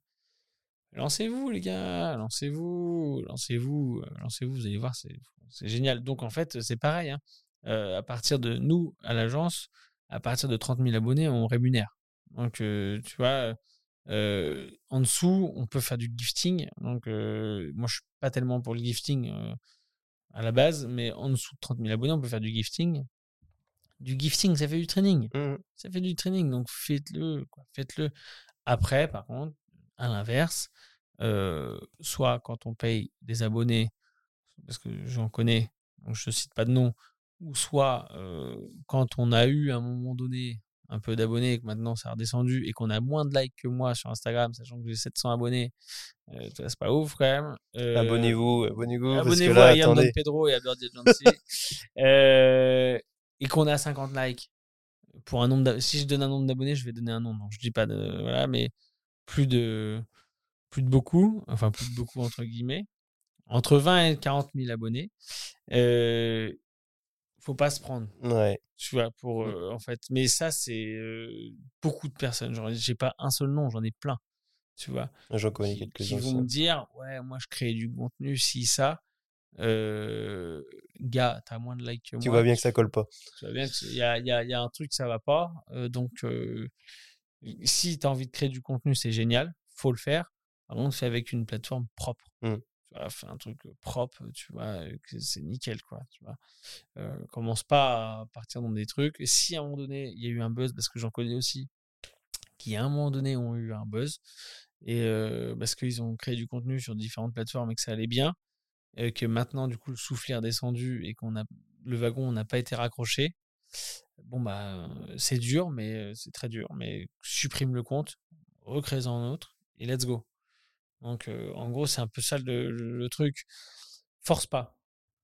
Lancez-vous, les gars, lancez-vous, lancez-vous, euh, lancez-vous, vous allez voir, c'est génial. Donc, en fait, c'est pareil. Hein. Euh, à partir de nous, à l'agence, à partir de 30 000 abonnés, on rémunère. Donc, tu vois, euh, en dessous, on peut faire du gifting. Donc, euh, moi, je suis pas tellement pour le gifting euh, à la base, mais en dessous de 30 000 abonnés, on peut faire du gifting. Du gifting, ça fait du training. Mmh. Ça fait du training, donc faites-le. Faites-le. Après, par contre, à l'inverse, soit quand on paye des abonnés, parce que j'en connais, donc je ne cite pas de nom, ou soit quand on a eu à un moment donné un peu d'abonnés et que maintenant ça a redescendu et qu'on a moins de likes que moi sur Instagram, sachant que j'ai 700 abonnés, euh, c'est pas ouf quand même. Euh, abonnez-vous, abonnez-vous. Abonnez-vous à Yann Don Pedro et à Birdie Agency. euh, et qu'on a 50 likes. Pour un nombre si je donne un nombre d'abonnés, je vais donner un nom. Donc je dis pas de. Voilà, mais plus de, plus de beaucoup, enfin plus de beaucoup entre guillemets, entre 20 et 40 000 abonnés. Euh, faut pas se prendre. Ouais. Tu vois, pour mmh. en fait. Mais ça, c'est beaucoup de personnes. Genre, j'ai pas un seul nom, j'en ai plein. Tu vois. J'en connais quelques-uns. Qui vont me dire, ouais, moi, je crée du contenu, si ça. Euh, gars, t'as moins de likes que moi. Tu vois bien que ça colle pas. Tu vois bien qu'il y a, y, a, y a, un truc, ça va pas. donc, si tu as envie de créer du contenu, c'est génial. Faut le faire. Par contre, fais avec une plateforme propre. Fais un truc propre, tu vois, c'est nickel, quoi, tu vois. commence pas à partir dans des trucs. Et si à un moment donné, il y a eu un buzz, parce que j'en connais aussi, qui à un moment donné ont eu un buzz, et parce qu'ils ont créé du contenu sur différentes plateformes et que ça allait bien, et que maintenant, du coup, le souffle est redescendu et qu'on a le wagon n'a pas été raccroché, bon, bah, c'est dur, mais c'est très dur. Mais supprime le compte, recrée-en un autre, et let's go. Donc, en gros, c'est un peu ça le, truc. Force pas.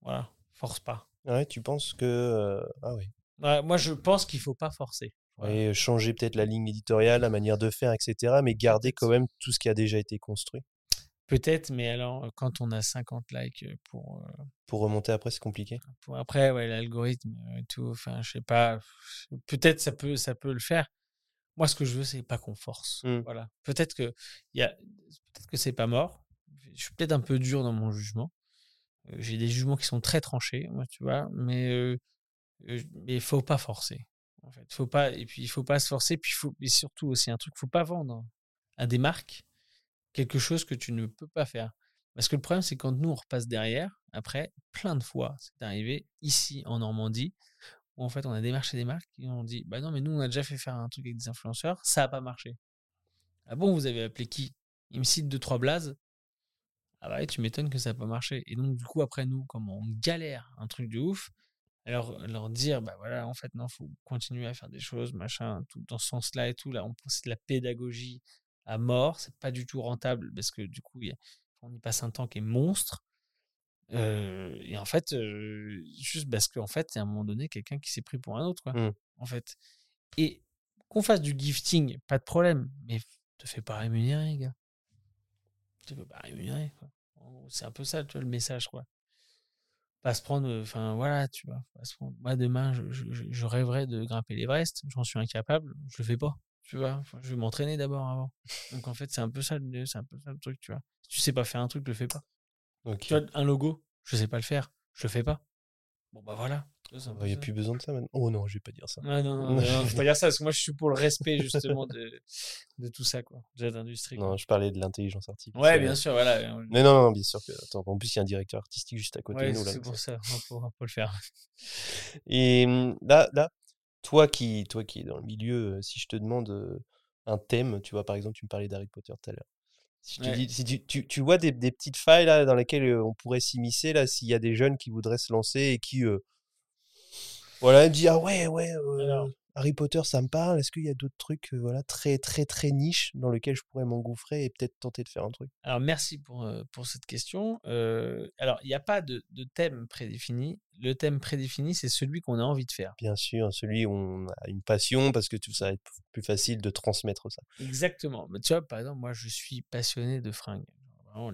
Voilà, force pas. Ouais, tu penses que. Ah oui. moi, je pense qu'il faut pas forcer. Et changer peut-être la ligne éditoriale, la manière de faire, etc. Mais garder quand même tout ce qui a déjà été construit. Peut-être, mais alors, quand on a 50 likes pour. Pour remonter après, c'est compliqué. Pour après, ouais, l'algorithme et tout. Enfin, je sais pas. Peut-être ça peut, ça peut le faire. Moi, ce que je veux, c'est pas qu'on force. Mmh. Voilà. Peut-être que y a, peut-être que c'est pas mort. Je suis peut-être un peu dur dans mon jugement. j'ai des jugements qui sont très tranchés, moi, tu vois. Mais euh, mais faut pas forcer. En fait, faut pas. Et puis il faut pas se forcer. Puis faut. Et surtout aussi un truc, faut pas vendre à des marques quelque chose que tu ne peux pas faire. Parce que le problème, c'est quand nous on repasse derrière. Après, plein de fois, c'est arrivé ici en Normandie en fait on a démarché des marques qui ont dit bah non mais nous on a déjà fait faire un truc avec des influenceurs, ça a pas marché. Ah bon, vous avez appelé qui? Il me cite deux trois blazes. Ah bah tu m'étonnes que ça n'a pas marché. Et donc du coup après nous, comme on galère un truc de ouf, alors leur dire bah voilà en fait non faut continuer à faire des choses machin tout dans ce sens-là et tout là on pense de la pédagogie à mort c'est pas du tout rentable parce que du coup on y passe un temps qui est monstre et en fait, juste parce qu'en fait, c'est à un moment donné quelqu'un qui s'est pris pour un autre, quoi. Mmh. En fait. Et qu'on fasse du gifting, pas de problème, mais te fais pas rémunérer, gars. Tu te fais pas rémunérer, quoi. C'est un peu ça, tu vois, le message, quoi. Pas se prendre, enfin voilà, tu vois. Moi, demain, je, je, je rêverais de grimper l'Everest, j'en suis incapable, je le fais pas, tu vois. je vais m'entraîner d'abord avant. Donc en fait, c'est un peu ça, c'est un peu ça le truc, tu vois. Si tu sais pas faire un truc, le fais pas. Tu vois, un logo, je sais pas le faire, je le fais pas. Bon, bah voilà. Il n'y a plus besoin de ça maintenant. Oh non, je vais pas dire ça. non, non, non, faut pas dire ça, parce que moi, je suis pour le respect, justement, de, de tout ça, quoi. De l'industrie. Non, je parlais de l'intelligence artificielle. Ouais, bien sûr, voilà. Mais non, non, bien sûr que. Attends, en plus, il y a un directeur artistique juste à côté de nous. C'est pour ça, on va, le faire. Et mmh, là, là toi, qui, toi qui es dans le milieu, si je te demande un thème, tu vois, par exemple, tu me parlais d'Harry Potter tout à l'heure. Si, tu, dis, si tu, tu, tu, vois des, des, petites failles là, dans lesquelles on pourrait s'immiscer, là, s'il y a des jeunes qui voudraient se lancer et qui. voilà, me disent Ah ouais, ouais, Harry Potter, ça me parle. Est-ce qu'il y a d'autres trucs voilà, très, très, très niches dans lesquels je pourrais m'engouffrer et peut-être tenter de faire un truc? Alors, merci pour, pour cette question. alors, il n'y a pas de, de, thème prédéfini. Le thème prédéfini, c'est celui qu'on a envie de faire. Bien sûr, celui où on a une passion parce que tout ça va être plus facile de transmettre ça. Exactement. Mais tu vois, par exemple, moi, je suis passionné de fringues.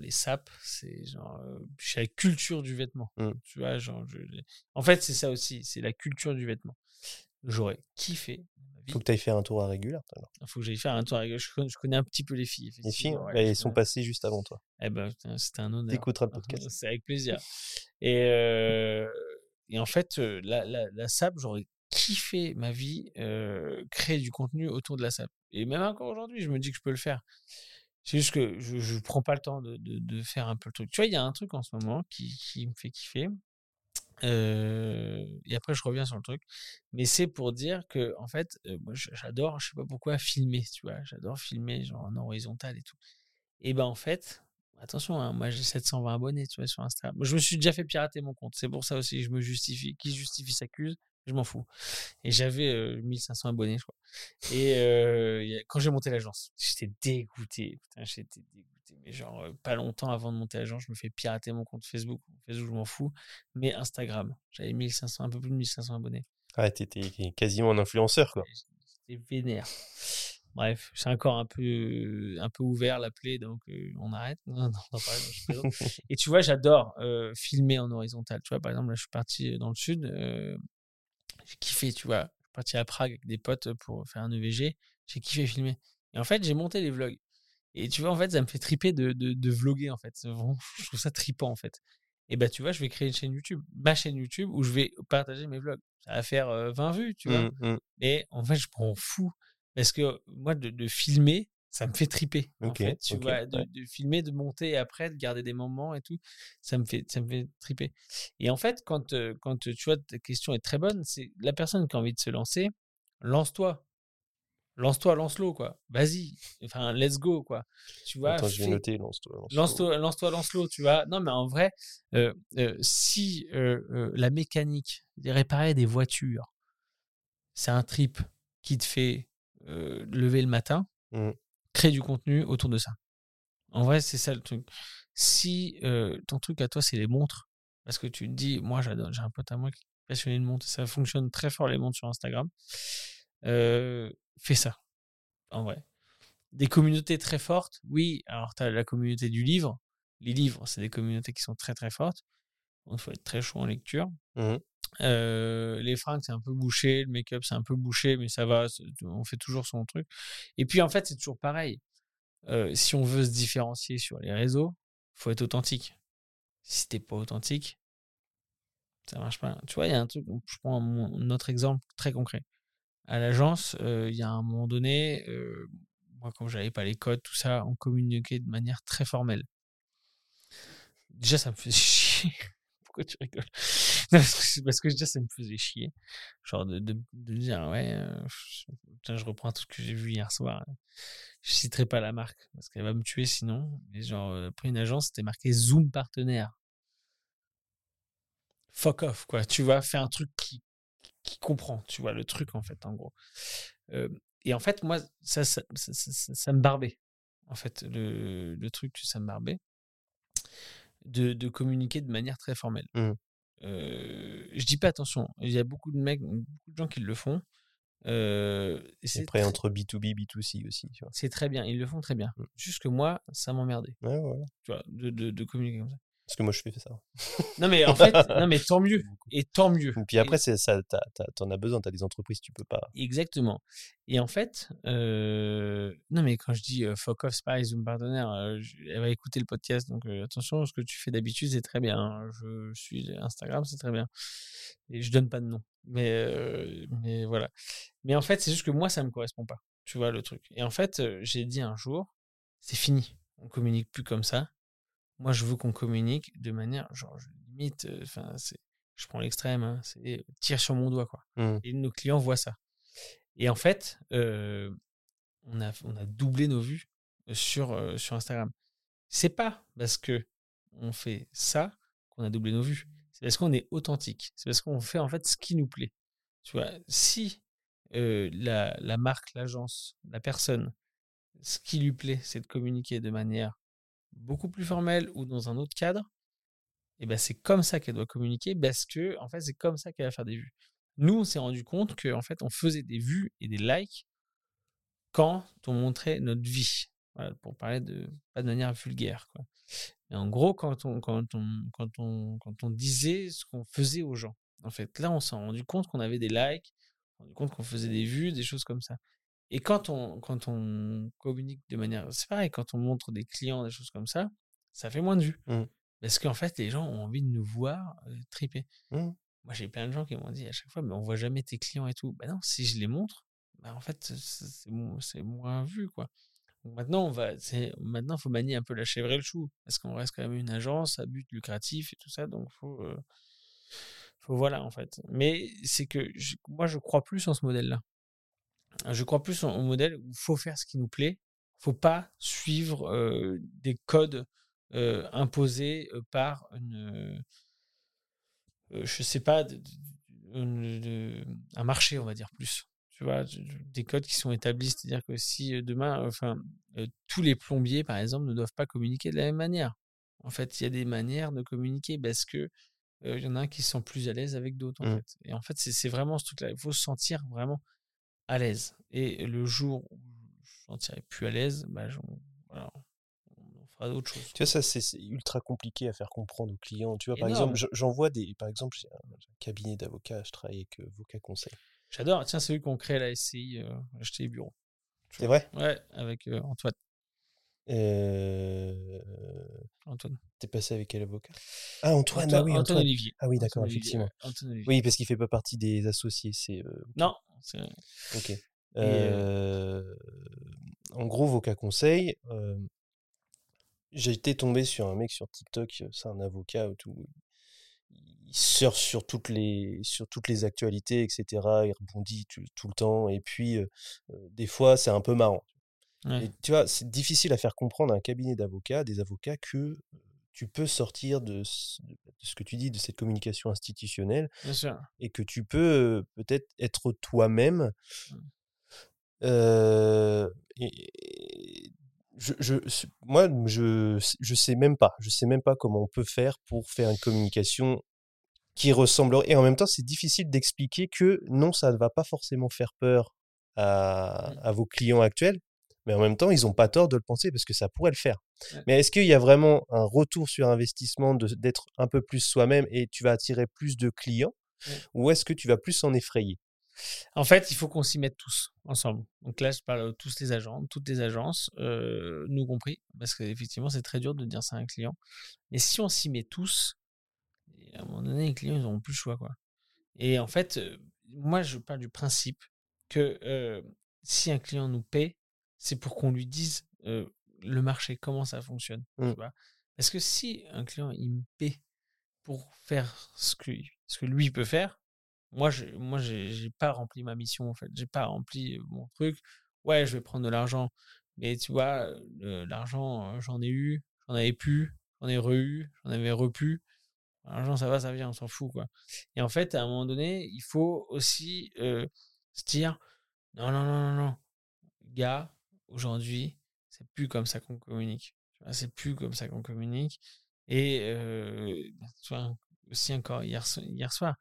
Les sapes, c'est genre. suis la culture du vêtement. Mmh. Tu vois, genre. En fait, c'est ça aussi. C'est la culture du vêtement j'aurais kiffé. Faut que tu ailles faire un tour à régulier. Il faut que j'aille faire un tour à régulier. Je connais, un petit peu les filles. Les filles, elles sont passées juste avant toi. Eh ben, c'était un honneur. T'écouteras le podcast. C'est avec plaisir. et, euh, et en fait, euh, la, la, la SAP, j'aurais kiffé ma vie euh, créer du contenu autour de la SAP. Et même encore aujourd'hui, je me dis que je peux le faire. C'est juste que je ne prends pas le temps de, de, de, faire un peu le truc. Tu vois, il y a un truc en ce moment qui, qui me fait kiffer et après, je reviens sur le truc. Mais c'est pour dire que, en fait, moi, j'adore, je sais pas pourquoi, filmer, tu vois. J'adore filmer, genre en horizontal et tout. Et ben, en fait, Attention, hein, moi j'ai 720 abonnés, tu vois, sur Instagram. Je me suis déjà fait pirater mon compte. C'est pour ça aussi, je me justifie. Qui justifie s'accuse. Je m'en fous. Et j'avais euh, 1500 abonnés, je crois. Et quand j'ai monté l'agence, j'étais dégoûté. Putain, j'étais dégoûté. Mais genre, euh, pas longtemps avant de monter l'agence, je me fais pirater mon compte Facebook. Facebook, je m'en fous. Mais Instagram, j'avais 1500, un peu plus de 1500 abonnés. Ah, t'étais quasiment un influenceur, quoi. J'étais vénère. Bref, c'est encore un peu, un peu ouvert la plaie, donc euh, on arrête. Non, non, non. Et tu vois, j'adore euh, filmer en horizontal. Tu vois, par exemple, là, je suis parti dans le sud. euh, j'ai kiffé, tu vois. Je suis parti à Prague avec des potes pour faire un EVG. J'ai kiffé filmer. Et en fait, j'ai monté les vlogs. Et tu vois, en fait, ça me fait triper de, de, de vloguer, en fait. Vraiment- Je trouve ça tripant, en fait. Et bah, tu vois, je vais créer une chaîne YouTube, ma chaîne YouTube, où je vais partager mes vlogs. Ça va faire euh, 20 vues, tu vois. Mmh, mmh. Et en fait, je m'en fous. Parce que moi, de, de filmer, ça me fait triper. en Ok, fait, tu vois, de, ouais. de filmer, de monter et après, de garder des moments et tout, ça me fait, ça me fait triper. Et en fait, quand, quand tu vois, ta question est très bonne, c'est la personne qui a envie de se lancer, lance-toi. Lance-toi, lance-le, quoi. Vas-y. Enfin, let's go, quoi. Tu vois, Attends, je vais fais- noter, lance-toi. lance-toi. Lance-le, tu vois. Non, mais en vrai, euh, euh, si euh, la mécanique, de réparer des voitures, c'est un trip qui te fait lever le matin, Mm. crée du contenu autour de ça. En vrai, c'est ça le truc. Si ton truc à toi, c'est les montres, parce que tu te dis, moi, j'adore, j'ai un pote à moi qui est passionné de montres, ça fonctionne très fort les montres sur Instagram, euh, fais ça. En vrai des communautés très fortes, oui. Alors, tu as la communauté du livre. Les livres, c'est des communautés qui sont très très fortes. Il faut être très chaud en lecture. Mhm. Euh, les fringues, c'est un peu bouché. Le make-up, c'est un peu bouché, mais ça va. On fait toujours son truc. Et puis, en fait, c'est toujours pareil. Euh, si on veut se différencier sur les réseaux, faut être authentique. Si t'es pas authentique, ça marche pas. Tu vois, il y a un truc, je prends mon- un autre exemple très concret. À l'agence, il y a un moment donné, moi, quand j'avais pas les codes, tout ça, on communiquait de manière très formelle. Déjà, ça me faisait chier. Pourquoi tu rigoles? Non, parce que, déjà, ça me faisait chier. Genre de, de, de dire, ouais, je reprends tout ce que j'ai vu hier soir. Je citerai pas la marque parce qu'elle va me tuer sinon. Mais genre, après une agence, c'était marqué Zoom partenaire. Fuck off, quoi. Tu vois, fais un truc qui, qui comprend, tu vois, le truc, en fait, en gros. Euh, et en fait, moi, ça, ça, me barbait. En fait, le, le truc, ça me barbait. De, de communiquer de manière très formelle. Mmh. Euh, je dis pas attention, il y a beaucoup de mecs, beaucoup de gens qui le font. Euh, c'est après, très- entre B2B, B2C aussi, c'est très bien, ils le font très bien. Mmh. Juste que moi, ça m'emmerdait, Ouais, voilà. tu vois, de, de, de communiquer comme ça. Parce que moi, je fais ça. Non, mais en fait, non, mais tant mieux. Et tant mieux. Et puis après, c'est ça, t'en as besoin, t'as des entreprises, tu peux pas. Exactement. Et en fait, euh, non, mais quand je dis euh, fuck off, pareil, Zoom partenaire, euh, elle va écouter le podcast, donc euh, attention, ce que tu fais d'habitude, c'est très bien. hein. Je suis Instagram, c'est très bien. Et je donne pas de nom. Mais, mais voilà. Mais en fait, c'est juste que moi, ça me correspond pas. Tu vois le truc. Et en fait, j'ai dit un jour, c'est fini. On communique plus comme ça. Moi, je veux qu'on communique de manière, genre, je limite, euh, enfin, c'est, je prends l'extrême, hein, c'est tire sur mon doigt, quoi. Mmh. Et nos clients voient ça. Et en fait, euh, on, a, on a doublé nos vues sur, euh, sur Instagram. C'est pas parce que on fait ça qu'on a doublé nos vues. C'est parce qu'on est authentique. C'est parce qu'on fait en fait ce qui nous plaît. Tu vois, si euh, la, la marque, l'agence, la personne, ce qui lui plaît, c'est de communiquer de manière beaucoup plus formelle ou dans un autre cadre, et ben c'est comme ça qu'elle doit communiquer parce que en fait c'est comme ça qu'elle va faire des vues. Nous, on s'est rendu compte qu'en fait, on faisait des vues et des likes quand on montrait notre vie. Pour parler de pas de manière vulgaire. Quoi. Et en gros, quand on, quand on, quand on, quand on disait ce qu'on faisait aux gens. En fait, là, on s'est rendu compte qu'on avait des likes, on s'est rendu compte qu'on faisait des vues, des choses comme ça. Et quand on, quand on communique de manière. C'est pareil, quand on montre des clients, des choses comme ça, ça fait moins de vues. Mmh. Parce qu'en fait, les gens ont envie de nous voir euh, triper. Mmh. Moi, j'ai plein de gens qui m'ont dit à chaque fois, mais on voit jamais tes clients et tout. Bah non, si je les montre, bah en fait, c'est- c'est mo- c'est moins vu, quoi. Donc maintenant, on va, maintenant, faut manier un peu la chèvre et le chou, parce qu'on reste quand même une agence à but lucratif et tout ça, donc faut, euh, faut voilà en fait. Mais c'est que je- moi, je crois plus en ce modèle-là. Je crois plus au modèle où faut faire ce qui nous plaît, faut pas suivre euh, des codes euh, imposées euh, par une, je sais pas, une- un marché, on va dire plus. Tu vois, de- de- des codes qui sont établis, c'est-à-dire que si demain, enfin, tous les plombiers, par exemple, ne doivent pas communiquer de la même manière. En fait, il y a des manières de communiquer parce que euh, il y en a un qui se sent plus à l'aise avec d'autres. En Mmh. fait. Et en fait, c'est vraiment ce truc-là. Il faut se sentir vraiment à l'aise. Et le jour où je ne sentirai plus à l'aise, bah, voilà, on fera d'autres choses. Tu vois, ça, c'est ultra compliqué à faire comprendre aux clients. Tu vois, par Énorme. exemple, je- j'en vois des. Par exemple, j'ai un, cabinet d'avocats, je travaille avec euh, Vocat Conseil. J'adore. Tiens, c'est eux qui ont créé la SCI, euh, acheter les bureaux. C'est vrai? Ouais, avec euh, Antoine. euh... Antoine. T'es passé avec quel avocat? Ah, Antoine, Antoine, ah oui, Antoine Antoine. Olivier. Ah oui, d'accord, effectivement. Olivier. Oui, parce qu'il fait pas partie des associés. C'est euh, Non, ok. euh, En gros, Vocat Conseil, euh, j'ai été tombé sur un mec sur TikTok, c'est un avocat ou tout. Il surfe sur toutes les sur toutes les actualités, etc. Il rebondit tout, tout le temps. Et puis, euh, des fois, c'est un peu marrant. ouais. Et tu vois, c'est difficile à faire comprendre à un cabinet d'avocats, des avocats, que tu peux sortir de ce, de ce que tu dis, de cette communication institutionnelle, et que tu peux euh, peut-être être toi-même. Mmh. Euh, et, et je, moi, je, je sais même pas. Je sais même pas comment on peut faire pour faire une communication qui ressemblerait. Et en même temps, c'est difficile d'expliquer que non, ça ne va pas forcément faire peur à, Mmh. à vos clients actuels. Mais en même temps, ils n'ont pas tort de le penser parce que ça pourrait le faire. Ouais. Mais est-ce qu'il y a vraiment un retour sur investissement d'être un peu plus soi-même et tu vas attirer plus de clients Ouais. ou est-ce que tu vas plus en effrayer? En fait, il faut qu'on s'y mette tous ensemble. Donc là, je parle de tous les agents, toutes les agences, euh, nous compris, parce qu'effectivement, c'est très dur de dire ça à un client. Mais si on s'y met tous, à un moment donné, les clients, ils n'auront plus le choix. Quoi. Et en fait, euh, moi, je parle du principe que euh, si un client nous paie, c'est pour qu'on lui dise euh, le marché, comment ça fonctionne. tu Mm. vois? Parce que si un client, il me paie pour faire ce que, ce que lui peut faire, moi, je, moi, j'ai pas rempli ma mission, en fait. J'ai pas rempli mon truc. Ouais, je vais prendre de l'argent. Mais tu vois, l'argent, j'en ai eu, j'en avais plus, j'en ai re-eu, j'en avais repu. L'argent, ça va, ça vient, on s'en fout, quoi. Et en fait, à un moment donné, il faut aussi euh, se dire, non, non, non, non, non. Gars, aujourd'hui, c'est plus comme ça qu'on communique. C'est plus comme ça qu'on communique. Et euh, vois, aussi encore hier, hier soir,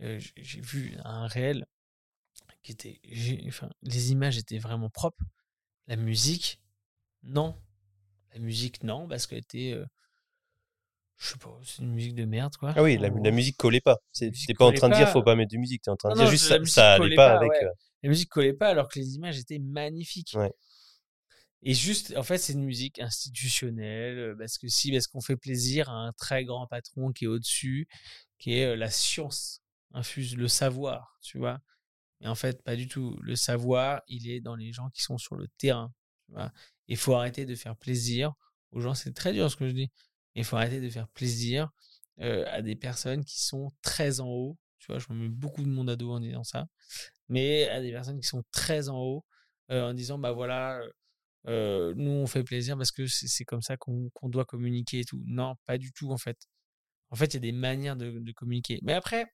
euh, j'ai vu un réel qui était, les images étaient vraiment propres. La musique, non. La musique, non, parce qu'elle était, euh, je sais pas, c'est une musique de merde, quoi. Ah oui, la, la musique collait pas. T'es pas en train de dire faut pas mettre de musique, t'es en train de Non, dire non, juste ça, ça allait pas pas, avec. ouais. euh, La musique collait pas alors que les images étaient magnifiques. Ouais. Et juste, en fait, c'est une musique institutionnelle, euh, parce que si, parce qu'on fait plaisir à un très grand patron qui est au-dessus, qui est euh, la science infuse, le savoir, tu vois. Mais en fait, pas du tout. Le savoir, il est dans les gens qui sont sur le terrain, tu vois. Il faut arrêter de faire plaisir aux gens. C'est très dur ce que je dis. Il faut arrêter de faire plaisir à des personnes qui sont très en haut. Tu vois, je me mets beaucoup de monde à dos en disant ça. Mais à des personnes qui sont très en haut, en disant, bah voilà, nous on fait plaisir parce que c'est comme ça qu'on doit communiquer et tout. Non, pas du tout en fait. En fait, il y a des manières de, communiquer. Mais après,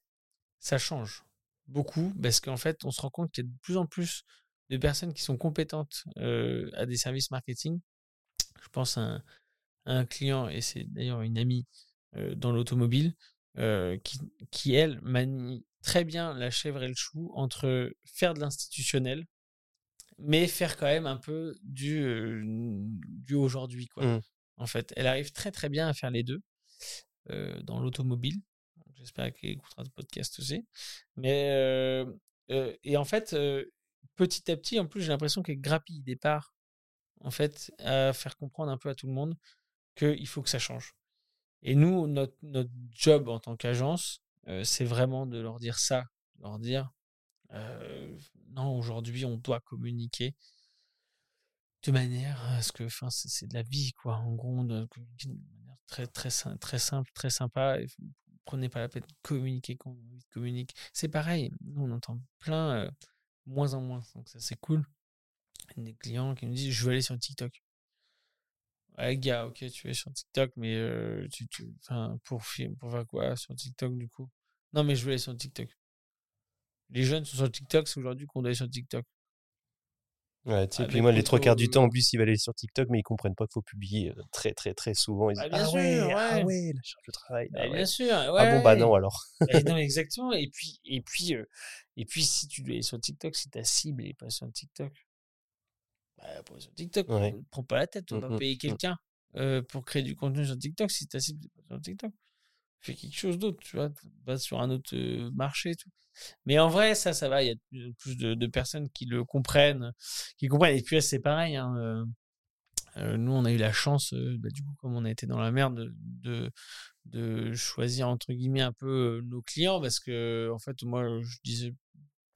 ça change beaucoup parce qu'en fait, on se rend compte qu'il y a de plus en plus de personnes qui sont compétentes à des services marketing. Je pense à un, à un client, et c'est d'ailleurs une amie euh, dans l'automobile, euh, qui, qui, elle, manie très bien la chèvre et le chou entre faire de l'institutionnel, mais faire quand même un peu du, euh, du aujourd'hui. quoi. Mmh. En fait, elle arrive très très bien à faire les deux dans l'automobile. J'espère qu'elle écoutera ce podcast aussi. Mais, et en fait, petit à petit, en plus, j'ai l'impression qu'elle grappille des parts, en fait, à faire comprendre un peu à tout le monde qu'il faut que ça change. Et nous, notre, notre job en tant qu'agence, euh, c'est vraiment de leur dire ça, de leur dire euh, non, aujourd'hui, on doit communiquer de manière à ce que, enfin, c'est de la vie, quoi. En gros, on de manière très, très, très simple, très sympa. Prenez pas la peine de communiquer quand vous communiquez. C'est pareil, nous, on entend plein, euh, moins en moins. Donc, ça, c'est cool. Des clients qui nous disent Je veux aller sur TikTok. Ouais, gars, ok, tu es sur TikTok, mais euh, tu, tu, enfin, pour, faire quoi sur TikTok du coup? Non, mais je veux aller sur TikTok. Les jeunes sont sur TikTok, c'est aujourd'hui qu'on doit aller sur TikTok. Ouais, tu sais, puis Avec moi, les trois quarts du auto- temps, en plus, ils veulent aller sur TikTok, mais ils comprennent pas qu'il faut publier euh, très, très, très souvent. Ils Ah, disent, bien ah sûr, ouais, ah ouais. la charge de travail. Bah, ah, ouais. Bien sûr. Ah bon, bah non, alors. Eh non, exactement. Et puis, et puis, euh, et puis, si tu dois aller sur TikTok, si ta cible n'est pas sur TikTok, bah, pas sur TikTok, Ouais. ne prends pas la tête. On Mm, va mm, payer mm. quelqu'un euh, pour créer du contenu sur TikTok si ta cible pas sur TikTok. Fais quelque chose d'autre, tu vois, va sur un autre euh, marché et tout. Mais en vrai, ça, ça va. Il y a plus de, de personnes qui le comprennent, qui comprennent. Et puis, c'est pareil. hein, euh, euh, nous, on a eu la chance, euh, bah, du coup, comme on a été dans la merde, de, de, de choisir entre guillemets un peu euh, nos clients parce que, en fait, moi, je disais,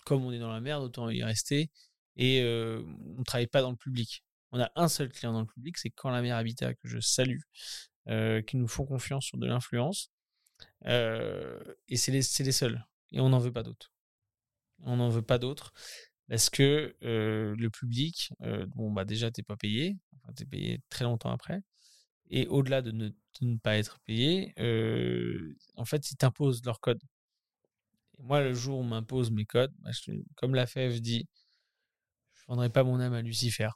comme on est dans la merde, autant y rester. Et euh, on ne travaille pas dans le public. On a un seul client dans le public, c'est Quand la mer Habitat, que je salue, euh, qui nous font confiance sur de l'influence. Euh, et c'est les, les seuls. Et on n'en veut pas d'autres. On n'en veut pas d'autres parce que le public, bon, bah déjà, t'es pas payé. Enfin, t'es payé très longtemps après. Et au-delà de ne, de ne pas être payé, en fait, ils t'imposent leurs codes. Et moi, le jour où on m'impose mes codes, bah, comme la FEF dit, je ne vendrai pas mon âme à Lucifer.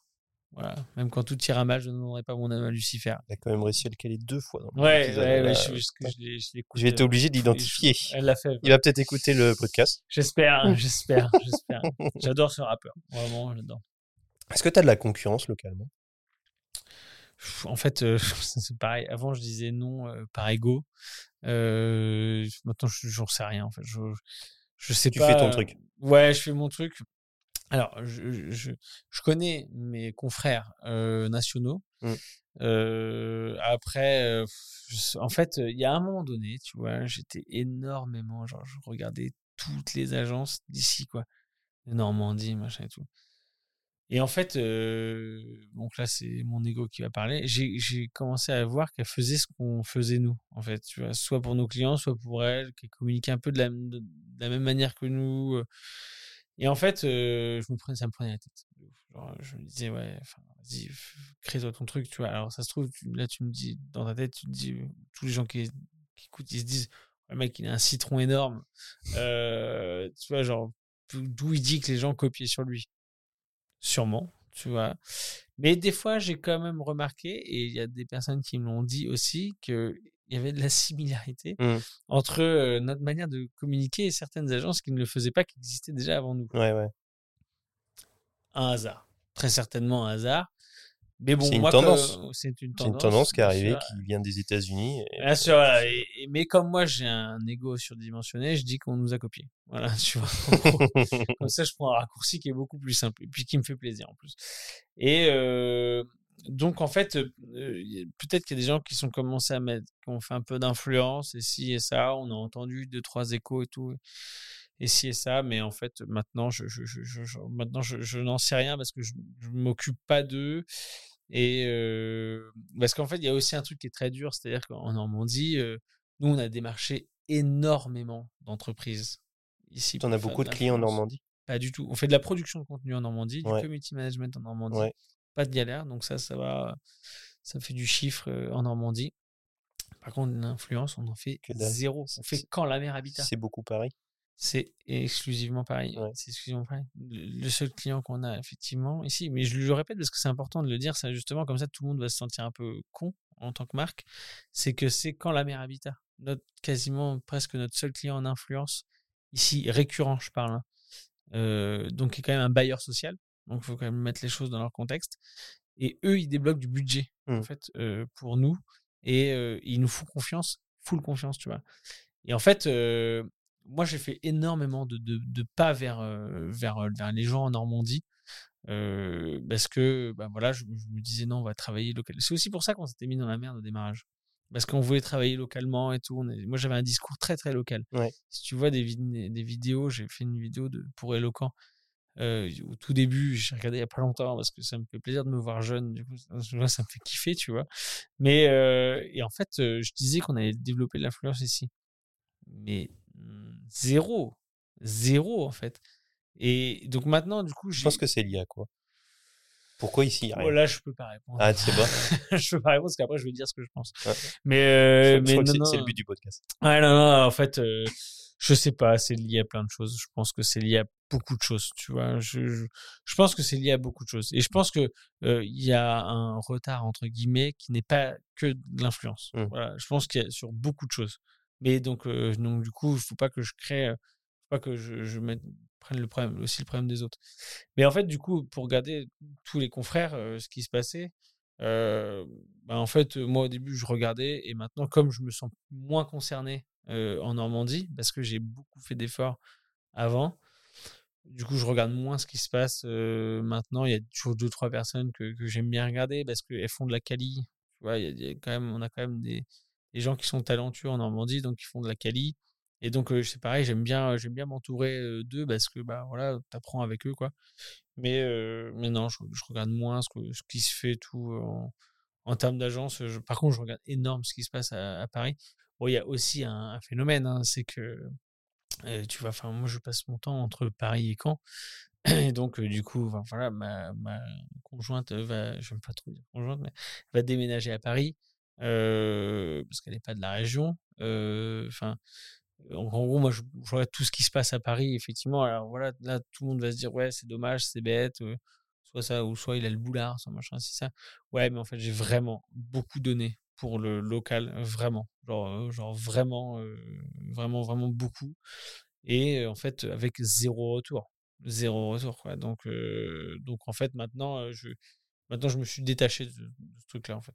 Voilà. Même quand tout ira mal, je ne vendrai pas mon âme à Lucifer. Il a quand même réussi à le caler deux fois. Dans Ouais, ouais, ouais, je, je, je, vais être euh, obligé d'identifier. Elle l'a fait. Il va peut-être écouter le podcast. J'espère, j'espère, j'espère. J'adore ce rappeur. Vraiment, j'adore. Est-ce que tu as de la concurrence localement? En fait, euh, c'est pareil. Avant, je disais non euh, par ego. Euh, maintenant, je j'en sais rien. En fait, je, je sais Tu pas. fais ton truc. Ouais, je fais mon truc. Alors, je, je, je connais mes confrères euh, nationaux. Mm. Euh, après, euh, en fait, il y a un moment donné, tu vois, j'étais énormément, genre, je regardais toutes les agences d'ici, quoi, de Normandie, machin et tout. Et en fait, donc là, c'est mon ego qui va parler. J'ai j'ai commencé à voir qu'elle faisait ce qu'on faisait nous, en fait, tu vois, soit pour nos clients, soit pour elle, qu'elle communiquait un peu de la, de, de la même manière que nous. Euh. Et en fait, euh, ça me prenait la tête. Genre, je me disais, ouais, vas-y, crée-toi ton truc, tu vois. Alors, ça se trouve, là, tu me dis, dans ta tête, tu te dis, euh, tous les gens qui, qui écoutent, ils se disent, le mec, il a un citron énorme. Euh, tu vois, genre, d'où il dit que les gens copiaient sur lui? Sûrement, tu vois. Mais des fois, j'ai quand même remarqué, et il y a des personnes qui me l'ont dit aussi, qu'il y avait de la similarité Mm. entre euh, notre manière de communiquer et certaines agences qui ne le faisaient pas, qui existaient déjà avant nous. Ouais, ouais. Un hasard. Très certainement un hasard. Mais bon, C'est une moi, tendance. que- c'est une C'est tendance. une tendance qui est arrivée, sûr. qui vient des États-Unis. et- Bien sûr, voilà. Et- et- mais comme moi, j'ai un ego surdimensionné, je dis qu'on nous a copié. Voilà, tu vois. Comme ça, je prends un raccourci qui est beaucoup plus simple et puis qui me fait plaisir en plus. Et euh, donc, en fait, euh, peut-être qu'il y a des gens qui sont commencés à mettre, qui ont fait un peu d'influence et ci et ça. On a entendu deux, trois échos et tout. Et ci et ça, mais en fait, maintenant, je, je, je, je- je- maintenant, je, n'en sais rien parce que je ne m'occupe pas d'eux. Et euh, parce qu'en fait, il y a aussi un truc qui est très dur, c'est-à-dire qu'en Normandie, euh, nous, on a démarché énormément d'entreprises ici. T'en pour as beaucoup de clients en. Normandie? Pas du tout. On fait de la production de contenu en Normandie, du community management en Normandie. Ouais. Pas de galère, donc ça, ça va. Ça fait du chiffre en Normandie. Par contre, l'influence, on en fait Que zéro. On fait quand la mer habitat. C'est beaucoup pareil. C'est exclusivement. Ouais. C'est exclusivement pareil. Le, le seul client qu'on a effectivement ici, mais je le répète parce que c'est important de le dire, ça justement comme ça tout le monde va se sentir un peu con en tant que marque, c'est que c'est quand la mer habitat, notre quasiment presque notre seul client en influence ici récurrent, je parle. hein. Euh, donc qui est quand même un bailleur social, donc il faut quand même mettre les choses dans leur contexte. Et eux, ils débloquent du budget en Mm. fait euh, pour nous et euh, ils nous font confiance, full confiance, tu vois. Et en fait, euh, moi, j'ai fait énormément de, de, de pas vers, vers, vers les gens en Normandie. parce que bah voilà, je, je me disais non, on va travailler local. C'est aussi pour ça qu'on s'était mis dans la merde au démarrage. Parce qu'on voulait travailler localement et tout. Moi, j'avais un discours très très local. Ouais. Si tu vois des, vid- des vidéos, j'ai fait une vidéo de, pour Eloquent. Euh, au tout début, j'ai regardé il y a pas longtemps parce que ça me fait plaisir de me voir jeune. Du coup, ça, me fait kiffer, tu vois. Mais euh, et en fait, euh, je disais qu'on allait développer de l'influence ici, mais mm, zéro, zéro en fait. Et donc maintenant, du coup, Je pense que c'est lié à quoi? Pourquoi ici Oh, là, je peux pas répondre. Ah, tu sais pas? je peux pas répondre parce qu'après, je vais dire ce que je pense. Ouais. Mais, euh, mais c'est- le but du podcast. Ouais, non, non, en fait, euh, je sais pas, c'est lié à plein de choses. Je pense que c'est lié à beaucoup de choses, tu vois? Je, je, je pense que c'est lié à beaucoup de choses. Et je pense que euh, il y a un retard, entre guillemets, qui n'est pas que de l'influence. Mm. Voilà, je pense qu'il y a sur beaucoup de choses. Mais donc, euh, donc du coup, il faut pas que je crée, euh, faut pas que je, je mette- prenne le problème, aussi le problème des autres. Mais en fait, du coup, pour regarder tous les confrères, euh, ce qui se passait, euh, bah, en fait, euh, moi au début, je regardais et maintenant, comme je me sens moins concerné euh, en Normandie, parce que j'ai beaucoup fait d'efforts avant, du coup, je regarde moins ce qui se passe maintenant. Il y a toujours deux, trois personnes que, que j'aime bien regarder parce qu'elles font de la quali. Tu vois, quand même, on a quand même des, des gens qui sont talentueux en Normandie, donc ils font de la quali. Et donc, c'est pareil, j'aime bien, j'aime bien m'entourer d'eux parce que, bah voilà, t'apprends avec eux, quoi. Mais, mais non, je, regarde moins ce, que, ce qui se fait tout en, en termes d'agence. Par contre, je regarde énorme ce qui se passe à, Paris. Bon, il y a aussi un, un phénomène, hein, c'est que tu vois, enfin, moi, je passe mon temps entre Paris et Caen. Et donc, du coup, voilà, ma, ma conjointe va, pas trop dire conjointe, va déménager à Paris parce qu'elle n'est pas de la région. Enfin, en, gros, moi, je, regarde tout ce qui se passe à Paris, effectivement. Alors voilà, là, tout le monde va se dire, ouais, c'est dommage, c'est bête, soit ça, ou soit il a le boulard, soit machin, c'est ça. Ouais, mais en fait, j'ai vraiment beaucoup donné pour le local, vraiment. Genre, euh, genre vraiment, euh, vraiment, vraiment beaucoup. Et en fait, avec zéro retour. Zéro retour, quoi. Donc, euh, donc en fait, maintenant, je, maintenant, je me suis détaché de, de ce truc-là, en fait.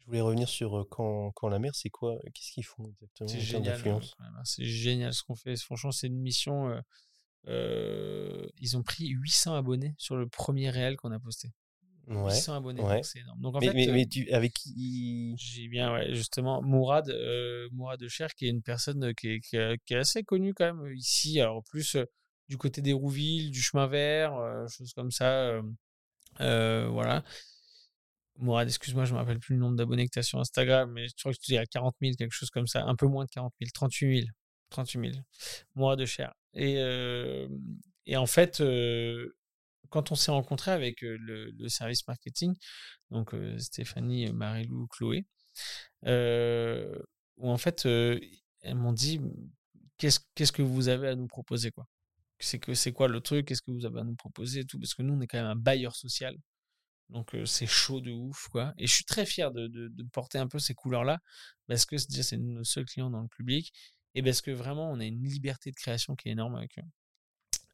Je voulais revenir sur quand, quand la mer, c'est quoi Qu'est-ce qu'ils font exactement C'est génial. même, hein. C'est génial ce qu'on fait. Franchement, c'est une mission. euh, ils ont pris 800 abonnés sur le premier réel qu'on a posté. Ouais. 800 abonnés, ouais. donc c'est énorme. Donc en mais, fait, mais, euh, mais tu, avec qui j'ai bien, ouais, justement, Mourad, euh, Mourad de Cher, qui est une personne euh, qui est, qui est- qui est assez connue quand même euh, ici. Alors, en plus, euh, du côté des Rouvilles, du chemin vert, euh, choses comme ça. voilà. Mourad, excuse-moi, je me rappelle plus le nombre d'abonnés que tu as sur Instagram, mais je crois que tu es à 40 000, quelque chose comme ça. Un peu moins de 40 000, 38 000. 38 000. Mourad de Cher. Et, et en fait, euh, quand on s'est rencontré avec le, service marketing, donc Stéphanie, Marilou, Chloé, où en fait, elles m'ont dit qu'est-ce que vous avez à nous proposer quoi? C'est que c'est quoi le truc? Qu'est-ce que vous avez à nous proposer et tout? Parce que nous, on est quand même un bailleur social, donc c'est chaud de ouf quoi. Et je suis très fier de, porter un peu ces couleurs-là parce que c'est c'est nos seuls clients dans le public et parce que vraiment on a une liberté de création qui est énorme avec eux.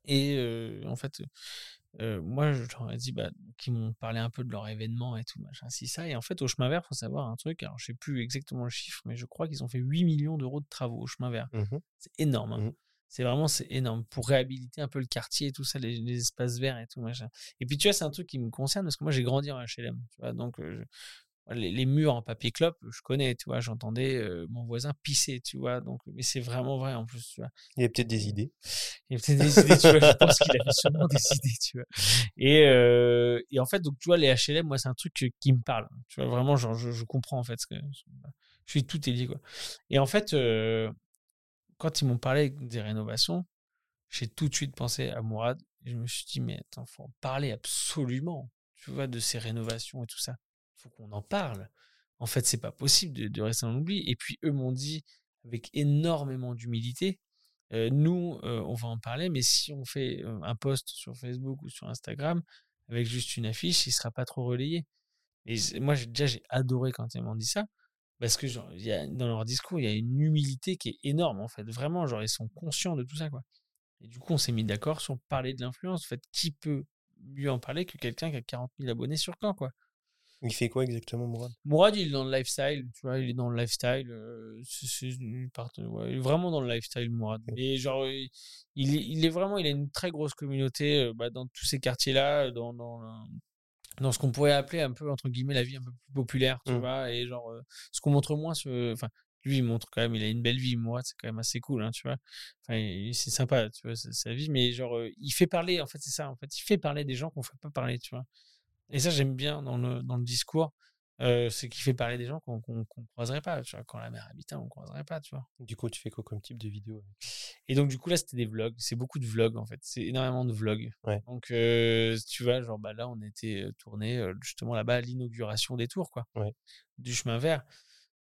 Et en fait, euh, moi, je leur ai dit bah, qu'ils m'ont parlé un peu de leur événement et tout, machin, si ça. Et en fait, au chemin vert, faut savoir un truc. Alors, je sais plus exactement le chiffre, mais je crois qu'ils ont fait 8 millions d'euros de travaux au chemin vert. Mhm. C'est énorme. hein. Mhm. C'est vraiment, c'est énorme. Pour réhabiliter un peu le quartier et tout ça, les, les espaces verts et tout, machin. Et puis, tu vois, c'est un truc qui me concerne parce que moi, j'ai grandi en HLM. Tu vois, donc, euh, les, les murs en papier clope, je connais, tu vois, j'entendais euh, mon voisin pisser, tu vois. Donc, mais c'est vraiment vrai en plus, tu vois. Il y a peut-être des idées. Il y a peut-être des idées, tu vois. Je pense qu'il avait sûrement des idées, tu vois. Et, euh, et en fait, donc, tu vois, les HLM, moi, c'est un truc qui me parle. Tu vois, vraiment, genre, je, je comprends, en fait, ce que, je suis tout est lié, quoi. Et en fait, euh, quand ils m'ont parlé des rénovations, j'ai tout de suite pensé à Mourad. Et je me suis dit, mais attends, faut en parler absolument, tu vois, de ces rénovations et tout ça. Qu'on en parle. En fait, c'est pas possible de, rester dans l'oubli. Et puis, eux m'ont dit, avec énormément d'humilité, euh, nous, euh, on va en parler, mais si on fait euh, un post sur Facebook ou sur Instagram avec juste une affiche, il sera pas trop relayé. Et moi, déjà, j'ai adoré quand ils m'ont dit ça, parce que dans leur discours, il y a une humilité qui est énorme, en fait. Vraiment, genre, ils sont conscients de tout ça, quoi. Et du coup, on s'est mis d'accord sur parler de l'influence. En fait, qui peut mieux en parler que quelqu'un qui a 40 000 abonnés sur Caen, quoi? Il fait quoi exactement, Mourad? Mourad, il est dans le lifestyle, tu vois, il est dans le lifestyle. euh, c'est- c'est une partie- ouais, il est vraiment dans le lifestyle, Mourad. Et genre, il, il est, il est vraiment, il a une très grosse communauté euh, bah, dans tous ces quartiers-là, dans, dans, le- dans ce qu'on pourrait appeler un peu, entre guillemets, la vie un peu plus populaire, tu Mm. vois. Et genre, euh, ce qu'on montre moins, enfin, lui, il montre quand même, il a une belle vie. Mourad, c'est quand même assez cool, hein, tu vois. Enfin, c'est sympa, tu vois, sa- vie, mais genre, euh, il fait parler, en fait, c'est ça, en fait, il fait parler des gens qu'on fait pas parler, tu vois. Et ça, j'aime bien dans le, dans le discours. euh, c'est qui fait parler des gens qu'on qu'on qu'on croiserait pas. Tu vois, quand la mer habitait, on croiserait pas, tu vois. Du coup, tu fais quoi comme type de vidéo Et donc, du coup, là, c'était des vlogs. C'est beaucoup de vlogs, en fait. C'est énormément de vlogs. Ouais. Donc, euh, tu vois, genre, bah, là, on était tourné justement là-bas à l'inauguration des tours, quoi. Ouais. Du chemin vert.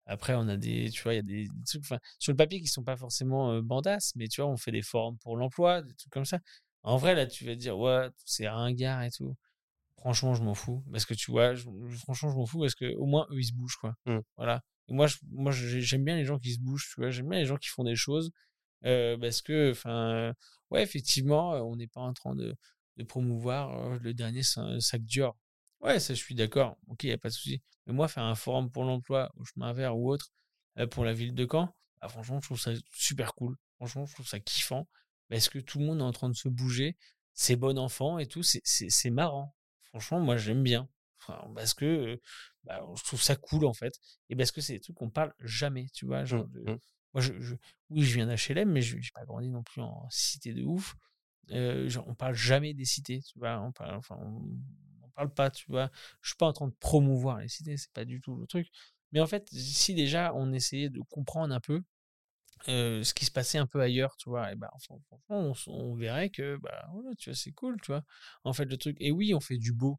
Après, on a des, tu vois, il y a des, des trucs, sur le papier qui sont pas forcément euh, bandasses, mais tu vois, on fait des forums pour l'emploi, des trucs comme ça. En vrai, là, tu vas te dire, ouais, c'est ringard et tout. Franchement, je m'en fous. Parce que tu vois, je- franchement, je m'en fous parce que au moins, eux, ils se bougent, quoi. Mm. Voilà. Et moi, je- moi j'ai- j'aime bien les gens qui se bougent, tu vois. J'aime bien les gens qui font des choses. euh, parce que, enfin, ouais, effectivement, on n'est pas en train de, de promouvoir le dernier sa- sac Dior. Ouais, ça, je suis d'accord. Ok, il n'y a pas de souci. Mais moi, faire un forum pour l'emploi au chemin vert ou autre pour la ville de Caen, bah, franchement, je trouve ça super cool. Franchement, je trouve ça kiffant. Parce que tout le monde est en train de se bouger. C'est bon enfant et tout. C'est marrant. Franchement, moi, j'aime bien. Enfin, parce que bah, je trouve ça cool, en fait. Et parce que c'est des trucs qu'on parle jamais, tu vois. Genre de- mm. Moi, je, je- oui, je viens d'HLM, mais je n'ai pas grandi non plus en cité de ouf. Euh, genre, on parle jamais des cités, tu vois. On parle, enfin, on, on parle pas, tu vois. Je suis pas en train de promouvoir les cités, c'est pas du tout le truc. Mais en fait, si déjà on essayait de comprendre un peu euh, ce qui se passait un peu ailleurs, tu vois, et ben, on, s- on verrait que, bah, ouais, tu vois, c'est cool, tu vois. En fait, le truc. Et oui, on fait du beau.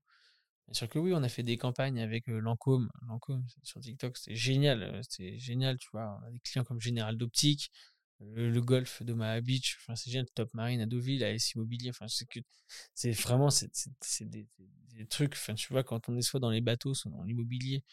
Bien sûr que oui, on a fait des campagnes avec euh, Lancôme. Lancôme, sur TikTok, c'était génial. euh, C'était génial, tu vois. On a des clients comme Général d'Optique, le, le golf de Maha Beach, enfin, c'est génial. Top Marine à Deauville, AS Immobilier. Enfin, c'est que c'est vraiment c'est des, trucs. Enfin, tu vois, quand on est soit dans les bateaux, soit dans l'immobilier,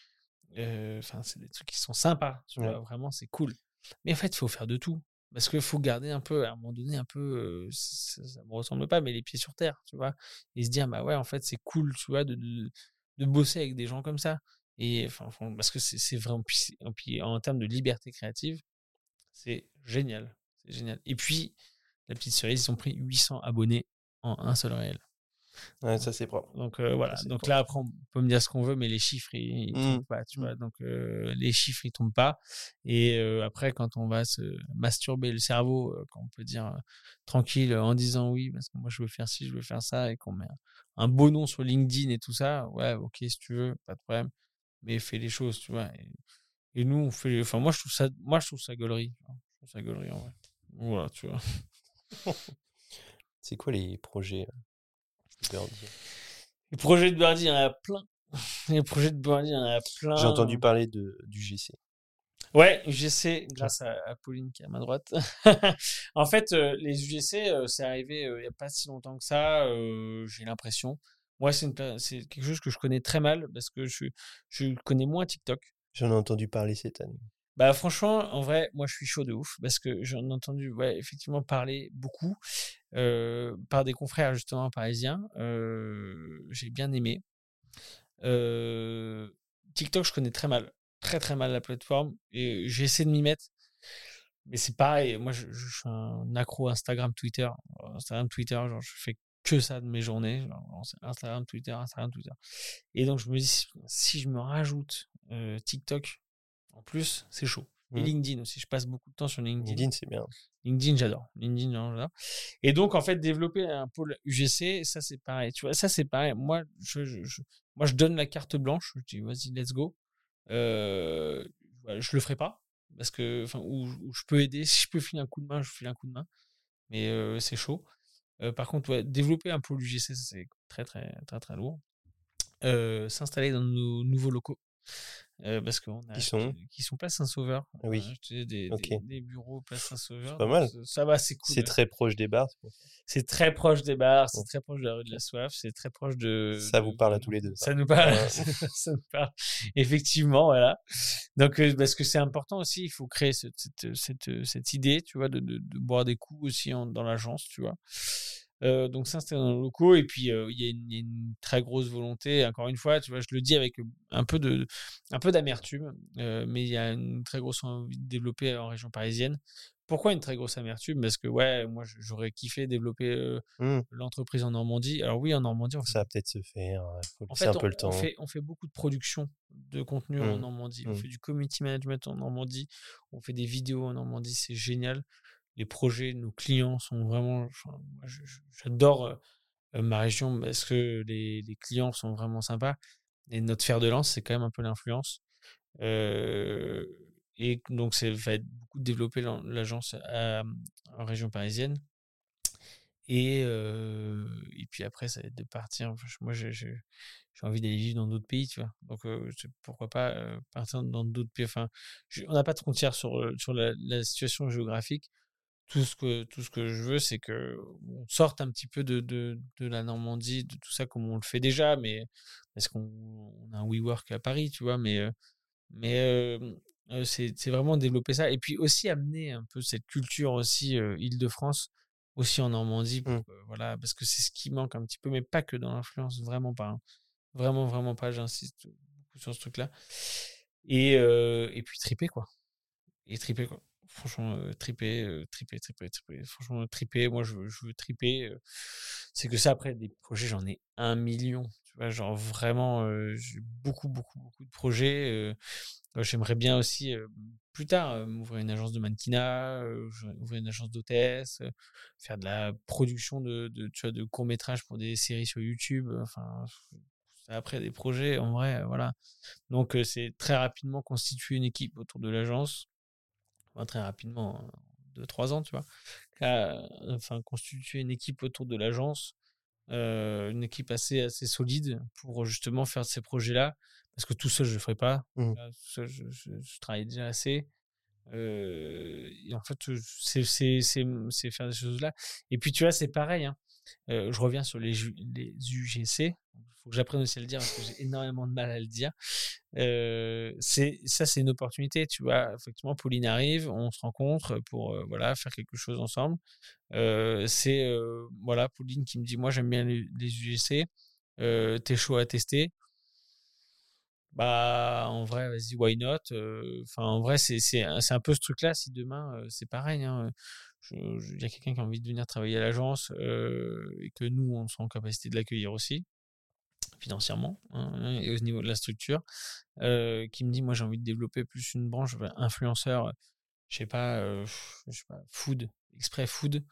euh, enfin, c'est des trucs qui sont sympas. Tu Ouais. vois, vraiment, c'est cool. Mais en fait, il faut faire de tout. Parce qu'il faut garder un peu, à un moment donné, un peu, ça, ça me ressemble pas, mais les pieds sur terre, tu vois? Et se dire, bah ouais, en fait, c'est cool, tu vois, de, de, bosser avec des gens comme ça. Et enfin, parce que c'est vraiment, puis en termes de liberté créative, c'est génial. C'est génial. Et puis, la petite cerise, ils ont pris 800 abonnés en un seul réel. Ouais, ça c'est propre. Donc euh, voilà. Donc propre. là, après, on peut me dire ce qu'on veut, mais les chiffres, ils, ils Mmh. tombent pas, tu Mmh. vois. Donc euh, les chiffres, ils tombent pas. Et euh, après, quand on va se masturber le cerveau, quand on peut dire tranquille en disant oui, parce que moi je veux faire ci, je veux faire ça, et qu'on met un, un beau nom sur LinkedIn et tout ça, ouais, ok, si tu veux, pas de problème. Mais fais les choses, tu vois. Et, et nous, on fait. Enfin, moi, je trouve ça, moi, je trouve ça vois. Je trouve ça gaulerie en vrai. Voilà, tu vois. C'est quoi les projets Birdie Les projets de Birdie, il y en a plein. Les projets de Birdie, il y en a plein. J'ai entendu parler de, du GC. Ouais, UGC, grâce à, à Pauline qui est à ma droite. en fait, euh, les UGC, euh, c'est arrivé euh, il n'y a pas si longtemps que ça, j'ai l'impression. Moi, c'est quelque chose que je connais très mal parce que je, je connais moins TikTok. J'en ai entendu parler cette année. Bah franchement, en vrai, moi je suis chaud de ouf parce que j'en ai entendu ouais, effectivement parler beaucoup euh, par des confrères justement parisiens. Euh, j'ai bien aimé. Euh, TikTok, je connais très mal, très très mal la plateforme et j'ai essayé de m'y mettre. Mais c'est pareil, moi je, je suis un accro Instagram, Twitter. Instagram, Twitter, genre je fais que ça de mes journées. Genre, Instagram, Twitter, Instagram, Twitter. Et donc je me dis, si, je me rajoute TikTok, en plus, c'est chaud. Et Mhm. LinkedIn aussi, je passe beaucoup de temps sur LinkedIn. LinkedIn, c'est bien. LinkedIn, j'adore. LinkedIn, j'adore. Et donc, en fait, développer un pôle UGC, ça, c'est pareil. Tu vois, ça, c'est pareil. Moi, je, moi, je donne la carte blanche. Je dis, vas-y, let's go. Euh, je le ferai pas. Parce que, enfin, ou je peux aider. Si je peux filer un coup de main, je file un coup de main. Mais euh, c'est chaud. Euh, par contre, développer un pôle UGC, c'est très, très, très, très lourd. Euh, S'installer dans nos nouveaux locaux. Euh, parce qu'on a Qui sont qui sont place Saint-Sauveur. Ah oui. Des, Ok. des, des bureaux place Saint-Sauveur. pas mal. ça- va, c'est cool. C'est très proche des bars. c'est très proche des bars, c'est très proche de la rue de la Soif, c'est très proche de. Ça de- vous parle à tous les deux. ça. Ça nous parle. Ouais. ça nous parle. Effectivement, voilà. Donc, euh, parce que c'est important aussi, il faut créer cette, cette, cette, cette idée, tu vois, de, de, de boire des coups aussi en- dans l'agence, tu vois. Euh, donc ça, c'était dans nos locaux. Et puis, euh, il y, a une- il y a une très grosse volonté, encore une fois, tu vois, je le dis avec un peu de un peu d'amertume, euh, mais il y a une très grosse envie de développer en région parisienne. Pourquoi une très grosse amertume? Parce que, ouais, moi, j'aurais kiffé développer Hmm, l'entreprise en Normandie. Alors oui, en Normandie, on fait Ça va peut-être se faire. Il faut en fait, un peu le temps. on fait, on fait beaucoup de production de contenu en Mm. Normandie. On Mm. fait du community management en Normandie. On fait des vidéos en Normandie. C'est génial. Les projets, nos clients sont vraiment. J'adore euh, euh, ma région parce que les, clients sont vraiment sympas? Et notre fer de lance, c'est quand même un peu l'influence. Euh, et donc, ça va être beaucoup développer l'agence à- en région parisienne. Et, euh, et puis après, ça va être de partir. Moi, j'ai envie d'aller vivre dans d'autres pays, tu vois. Donc, euh, pourquoi pas euh, partir dans d'autres pays. Enfin, on n'a pas de frontières sur, euh, sur la situation géographique. Tout ce que, tout ce que je veux, c'est que on sorte un petit peu de, de, de la Normandie, de tout ça comme on le fait déjà, mais parce qu'on on a un WeWork à Paris, tu vois, mais, euh, mais euh, c'est c'est vraiment développer ça. Et puis aussi amener un peu cette culture aussi euh, Île-de-France, aussi en Normandie, pour Mmh. voilà, parce que c'est ce qui manque un petit peu, mais pas que dans l'influence, vraiment pas. hein. Vraiment, vraiment pas, j'insiste beaucoup sur ce truc-là. Et, euh, et puis triper, quoi. Et triper, quoi. Franchement, euh, triper, euh, triper, triper, triper. Franchement, triper, moi, je veux, triper. euh, c'est que ça, après, des projets, j'en ai un million. Tu vois, genre vraiment, j'ai beaucoup, beaucoup, beaucoup de projets. J'aimerais bien aussi, plus tard, m'ouvrir une agence de mannequinat, ouvrir une agence d'hôtesse, faire de la production de, de, tu vois, de courts-métrages pour des séries sur YouTube. Enfin, après des projets, en vrai, voilà. Donc, c'est très rapidement constituer une équipe autour de l'agence. Enfin, très rapidement, en deux, trois ans, tu vois. Qu'à- Enfin, constituer une équipe autour de l'agence, euh, une équipe assez, assez solide pour justement faire ces projets-là. Parce que tout seul, je ne le ferai pas. Mmh. Tout seul, je, je- je travaille déjà assez. Euh, et en fait, c'est faire des choses-là. Et puis, tu vois, c'est pareil. hein. Je reviens sur les, UGC. Il faut que j'apprenne aussi à le dire parce que j'ai énormément de mal à le dire. Ça, c'est une opportunité. Tu vois, effectivement, Pauline arrive, on se rencontre pour voilà faire quelque chose ensemble. C'est voilà Pauline qui me dit, moi j'aime bien les, UGC. T'es chaud à tester? Bah en vrai vas-y why not? Enfin en vrai c'est un peu ce truc là si demain c'est pareil hein, il y a quelqu'un qui a envie de venir travailler à l'agence euh, et que nous on soit en capacité de l'accueillir aussi financièrement hein, et au niveau de la structure euh, qui me dit moi j'ai envie de développer plus une branche bah, influenceur je sais pas euh, sais pas food exprès food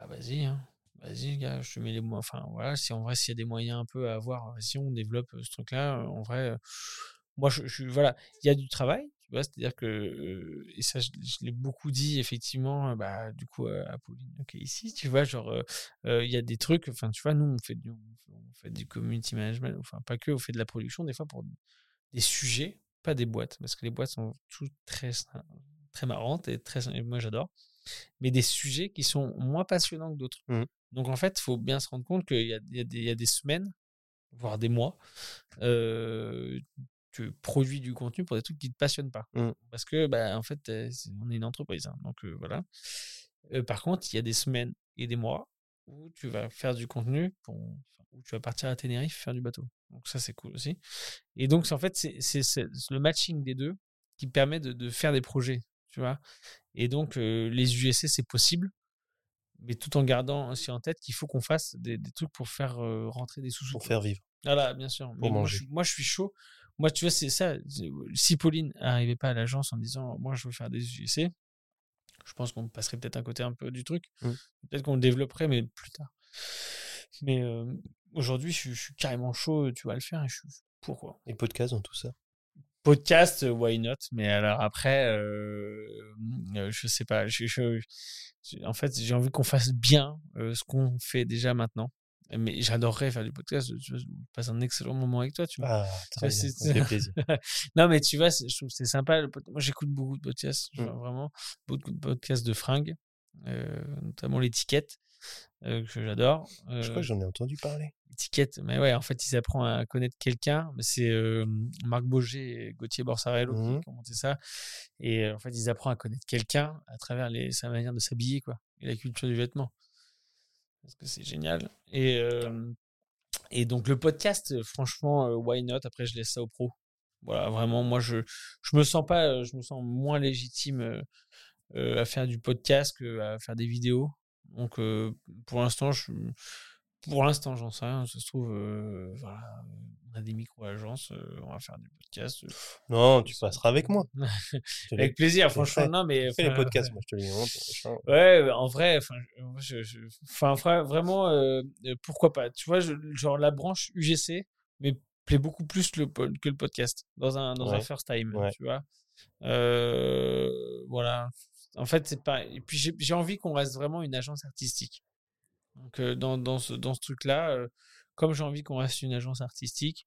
bah vas-y hein. Vas-y, gars, je te mets les mots. Enfin, voilà, si en vrai, s'il y a des moyens un peu à avoir, vas-y, on développe ce truc-là. En vrai, moi, je, je- voilà, il y a du travail, tu vois, c'est-à-dire que, et ça, je, je l'ai beaucoup dit, effectivement, bah, du coup, euh, à Pauline, ok, ici, tu vois, genre, euh, euh, il y a des trucs, enfin, tu vois, nous, on fait, du, on fait du community management, enfin, pas que, on fait de la production, des fois, pour des sujets, pas des boîtes, parce que les boîtes sont toutes très, très marrantes et très, et moi, j'adore, mais des sujets qui sont moins passionnants que d'autres. Mmh. Donc en fait, il faut bien se rendre compte qu'il y a, il y a des- il y a des semaines, voire des mois, euh, tu produis du contenu pour des trucs qui ne te passionnent pas. Mmh. Parce que, bah, en fait, euh, on est une entreprise. hein, donc euh, voilà. Euh, par contre, il y a des semaines et des mois où tu vas faire du contenu, pour, enfin, où tu vas partir à Tenerife faire du bateau. Donc ça, c'est cool aussi. Et donc, en fait, c'est le matching des deux qui permet de, de faire des projets, tu vois? Et donc, euh, les UGC, c'est possible, mais tout en gardant aussi en tête qu'il faut qu'on fasse des, des trucs pour faire rentrer des sous-sous. pour faire vivre. Voilà, bien sûr. Mais moi manger. je, suis- moi, je suis chaud. Moi, tu vois, c'est ça. Si Pauline n'arrivait pas à l'agence en disant, moi, je veux faire des UGC, je pense qu'on passerait peut-être à côté un peu du truc. Mm. Peut-être qu'on le développerait, mais plus tard. Mais euh, aujourd'hui, je, suis- je suis carrément chaud, tu vas le faire et je suis pour quoi. Et podcast dans tout ça? Podcast, euh, why not? Mais alors après, euh, euh, je sais pas. Je, je- je- en fait, j'ai envie qu'on fasse bien euh, ce qu'on fait déjà maintenant. Mais j'adorerais faire du podcast. Je, je passe un excellent moment avec toi, tu vois. Ah, ça fait plaisir. Non, mais tu vois, je trouve c'est sympa. le Moi, j'écoute beaucoup de podcasts, Mm. genre vraiment beaucoup de podcasts de fringues, euh, notamment l'étiquette, euh, que j'adore. Je crois Euh, que j'en ai entendu parler. étiquette, mais ouais, en fait, ils apprennent à connaître quelqu'un. C'est euh, Marc Boger et Gauthier Borsarello qui ont monté ça. Et euh, en fait, ils apprennent à connaître quelqu'un à travers les, sa manière de s'habiller, quoi, et la culture du vêtement. Parce que c'est génial. Et, euh, et donc, le podcast, euh, franchement, euh, why not? Après, je laisse ça aux pros. Voilà, vraiment, moi, je je me sens pas, je me sens moins légitime à faire du podcast qu'à faire des vidéos. Donc, pour l'instant, je, pour l'instant, j'en sais rien. Ça se trouve, euh, voilà, on a des l'agence, euh, on va faire du podcast. euh, Non, tu passeras avec moi. Avec plaisir, franchement. fais- Non, mais fais les podcasts, moi, je te les montre. machin. Ouais, en vrai, enfin, vraiment, pourquoi pas. Tu vois, je- genre la branche UGC, mais plaît beaucoup plus le, que le podcast dans un, dans un first time, Ouais. tu vois. Voilà. En fait, c'est pas. Et puis, j'ai envie qu'on reste vraiment une agence artistique. Donc, dans, dans ce, dans ce truc-là, comme j'ai envie qu'on reste une agence artistique,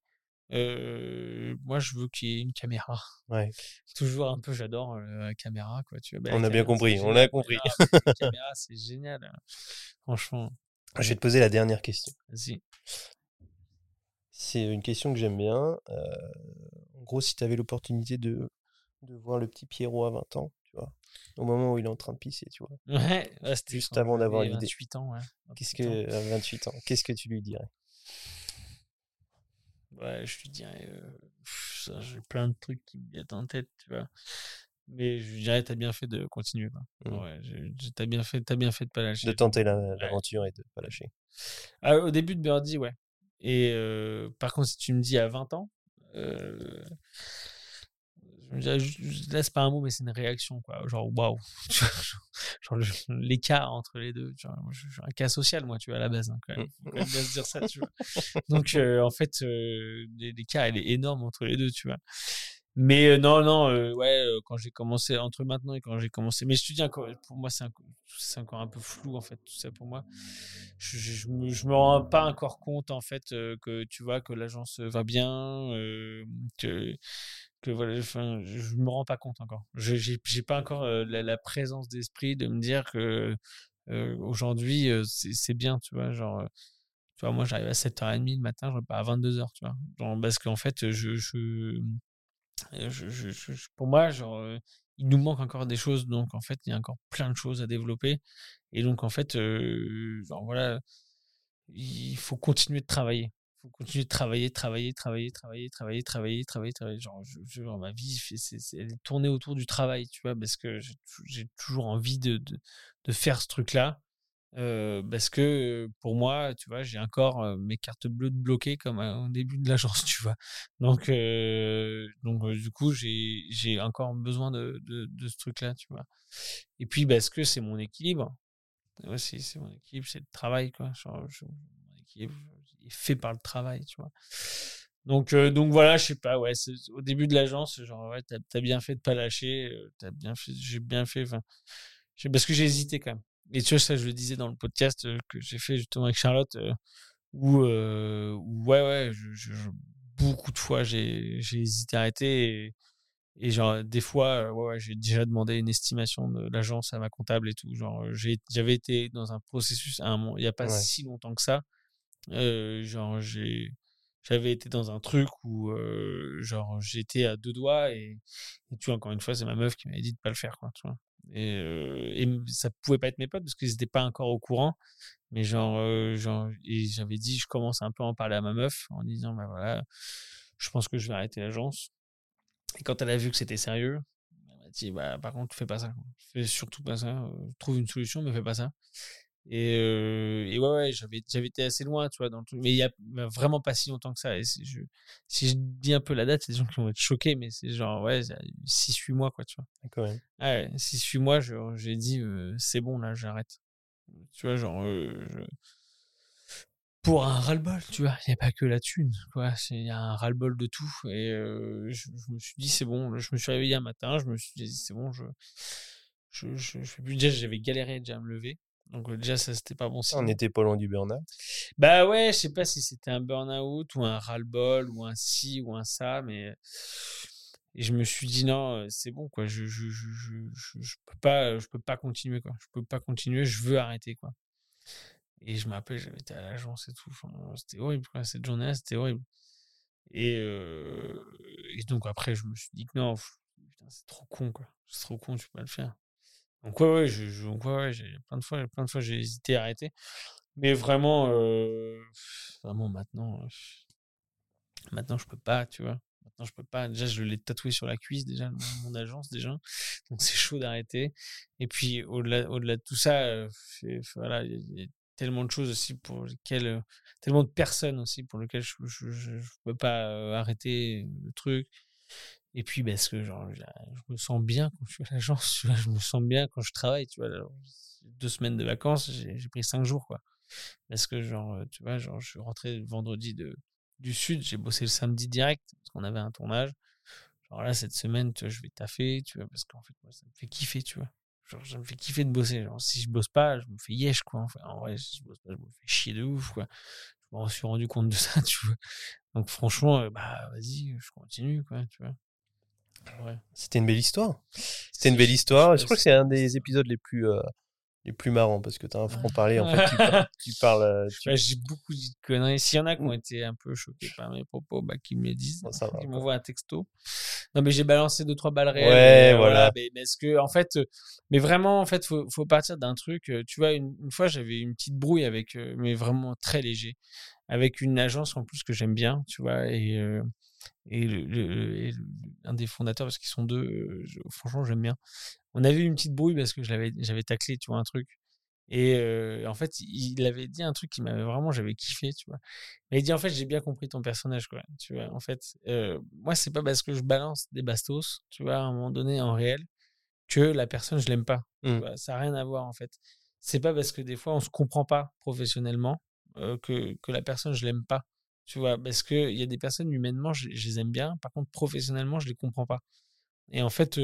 euh, moi, je veux qu'il y ait une caméra. Ouais. Toujours un peu, j'adore la caméra, quoi. Tu vois. Bah, On a bien compris, on a compris. La caméra, c'est génial. hein. Franchement, Je vais te poser la dernière question. vas-y. C'est une question que j'aime bien. Euh, en gros, si tu avais l'opportunité de, de voir le petit Pierrot à 20 ans, tu vois, au moment où il est en train de pisser, tu vois, Ouais, Juste avant d'avoir l'idée. 28 ans, ouais. qu'est-ce 28 ans. que, à 28 ans, qu'est-ce que tu lui dirais? Ouais, je lui dirais. euh, J'ai plein de trucs qui me viennent en tête, tu vois. Mais je lui dirais, t'as bien fait de continuer. Ouais, je- t'as bien fait, t'as bien fait de pas lâcher. De tenter la- l'aventure et de pas lâcher. Ah, au début de Birdie, ouais. Et euh, par contre, si tu me dis à 20 ans, euh, je je- c'est pas un mot, mais c'est une réaction, quoi. Genre, waouh. Genre- l'écart entre les deux. Genre, moi, je je suis un cas social, moi, tu vois, à la base, hein, quand même. Faut quand même bien se dire ça, tu vois. Donc, euh, en fait, euh, l'é- l'écart, il est énorme entre les deux, tu vois. Mais euh, non, non, euh, ouais, euh, quand j'ai commencé, entre maintenant et quand j'ai commencé, mais je te dis encore, pour moi, c'est encore un peu flou, en fait, tout ça pour moi. Je, je, je me, je me rends pas encore compte, en fait, que tu vois, que l'agence va bien, que, que voilà, enfin, je me rends pas compte encore. Je j'ai pas encore euh, la, la présence d'esprit de me dire que euh, aujourd'hui, euh, c'est bien, tu vois, genre. tu vois, moi, j'arrive à 7h30 le matin, je repars à 22h, tu vois. Genre, parce qu'en fait, je, je, je, je- pour moi, genre, il nous manque encore des choses. Donc, en fait, il y a encore plein de choses à développer. Et donc, en fait, voilà, il faut continuer de travailler. Faut continuer de travailler, travailler, travailler, travailler, travailler, travailler, travailler. Genre, je, je- ma vie, c'est, elle est tournée autour du travail, tu vois, parce que j'ai, tou- j'ai toujours envie de, de, faire ce truc-là. Euh, parce que pour moi, tu vois, j'ai encore euh, mes cartes bleues bloquées comme euh, au début de l'agence, tu vois. Donc, donc du coup, j'ai, encore besoin de, de, ce truc-là, tu vois. Et puis, parce que c'est mon équilibre. Ouais, c'est, mon équilibre, c'est le travail, quoi. Genre, mon équilibre est fait par le travail, tu vois. Donc, euh, donc voilà, je sais pas, ouais, au début de l'agence, genre, ouais, t'as, t'as bien fait de pas lâcher, euh, t'as bien fait, j'ai bien fait, enfin, parce que j'ai hésité quand même. Et tu vois, ça, je le disais dans le podcast euh, que j'ai fait justement avec Charlotte, euh, où, euh, où, ouais, ouais, je, je- je- beaucoup de fois, j'ai, j'ai hésité à arrêter. Et, et genre, des fois, ouais, ouais, j'ai déjà demandé une estimation de l'agence à ma comptable et tout. Genre, j'ai, j'avais été dans un processus à un moment, il n'y a pas Ouais. si longtemps que ça. Genre, j'avais été dans un truc où, genre, j'étais à deux doigts et, tu vois, encore une fois, c'est ma meuf qui m'avait dit de pas le faire, quoi. Et, ça pouvait pas être mes potes parce qu'ils étaient pas encore au courant. Mais genre, j'avais dit, je commence un peu à en parler à ma meuf en disant, bah voilà, je pense que je vais arrêter l'agence. Et quand elle a vu que c'était sérieux, elle m'a dit, bah par contre, fais pas ça. Fais surtout pas ça. Trouve une solution, mais fais pas ça. Et, euh, et ouais, ouais, j'avais, j'avais été assez loin, tu vois, dans le truc. Mais il y a vraiment pas si longtemps que ça. Et si je, si je dis un peu la date, c'est des gens qui vont être choqués, mais c'est genre, ouais, 6-8 mois, quoi, tu vois. Ah ouais, 6-8 mois, j'ai dit, euh, c'est bon, là, j'arrête. Tu vois, genre, euh, je- pour un ras-le-bol, tu vois, il n'y a pas que la thune, quoi. Il y a un ras-le-bol de tout. Et je, je me suis dit, c'est bon. Je me suis réveillé un matin, je me suis dit, c'est bon, je, je, je, je. Déjà, j'avais galéré déjà à me lever. Donc, euh, déjà, ça, c'était pas bon signe. On n'était pas loin du burn-out. Bah ouais, je sais pas si c'était un burn-out ou un ras-le-bol ou un ci ou un ça, mais et je me suis dit non, euh, c'est bon quoi, je je, je, je, peux pas je peux pas continuer quoi. Je peux pas continuer, je veux arrêter quoi. Et je me rappelle, j'avais été à l'agence et tout, enfin, c'était horrible quoi, cette journée-là, c'était horrible. Et, euh, et donc après, je me suis dit que non, putain, c'est trop con quoi, c'est trop con, tu peux pas le faire. Donc ouais, ouais, je, plein de fois, plein de fois, j'ai hésité à arrêter. Mais vraiment, euh, vraiment maintenant, euh, maintenant je peux pas, tu vois. Maintenant je peux pas. Déjà, je l'ai tatoué sur la cuisse déjà, mon, agence déjà. Donc c'est chaud d'arrêter. Et puis au-delà, au-delà de tout ça, euh, voilà, il y, a- tellement de choses aussi pour lesquelles, euh, tellement de personnes aussi pour lesquelles je, je, je, peux pas arrêter le truc. Et puis parce que genre, je me sens bien quand je suis à l'agence, je me sens bien quand je travaille, tu vois. deux semaines de vacances, j'ai pris cinq jours, quoi. Parce que genre, euh, tu vois, genre, je suis rentré le vendredi de, du Sud, j'ai bossé le samedi direct parce qu'on avait un tournage. Genre là, cette semaine, je vais taffer, tu vois, parce qu'en fait, moi, ça me fait kiffer, tu vois. Genre, ça me fait kiffer de bosser. Genre, si je bosse pas, je me fais yesh, quoi. En, vrai, si je bosse pas, je me fais chier de ouf, quoi. Je me suis rendu compte de ça, tu vois. Donc, franchement, euh, bah, vas-y, je continue, quoi, tu vois. Ouais. C'était une belle histoire. C'était une belle histoire. Je crois que c'est un des épisodes les plus, euh, les plus marrants parce que tu as un franc-parler. En fait, tu, par- tu parles. euh, tu- j'ai beaucoup dit de conneries. S'il y en a qui ont été un peu choqués par mes propos, bah, qu'ils me disent. Bon, ça va, Ils quoi. m'envoient un texto. Non, mais j'ai balancé deux, trois balles réelles. Ouais, mais, euh, voilà. Mais, mais est-ce que, en fait, mais vraiment, en fait, faut, faut partir d'un truc. Tu vois, une, une fois, j'avais une petite brouille avec, mais vraiment très léger, avec une agence en plus que j'aime bien, tu vois, et, euh, et, le, le- et le- un des fondateurs, parce qu'ils sont deux, euh, je- franchement, j'aime bien. On avait eu une petite brouille parce que j'avais taclé, tu vois, un truc. Et euh, en fait, il avait dit un truc qui m'avait vraiment, j'avais kiffé, tu vois. Mais il dit, en fait, j'ai bien compris ton personnage, quoi. Tu vois, en fait, euh, moi, c'est pas parce que je balance des bastos, tu vois, à un moment donné, en réel, que la personne, je l'aime pas. tu Mm. vois. Ça n'a rien à voir, en fait. C'est pas parce que des fois, on se comprend pas professionnellement euh, que, que la personne, je l'aime pas. Tu vois, parce qu'il y a des personnes, humainement, je, les aime bien. Par contre, professionnellement, je les comprends pas. Et en fait,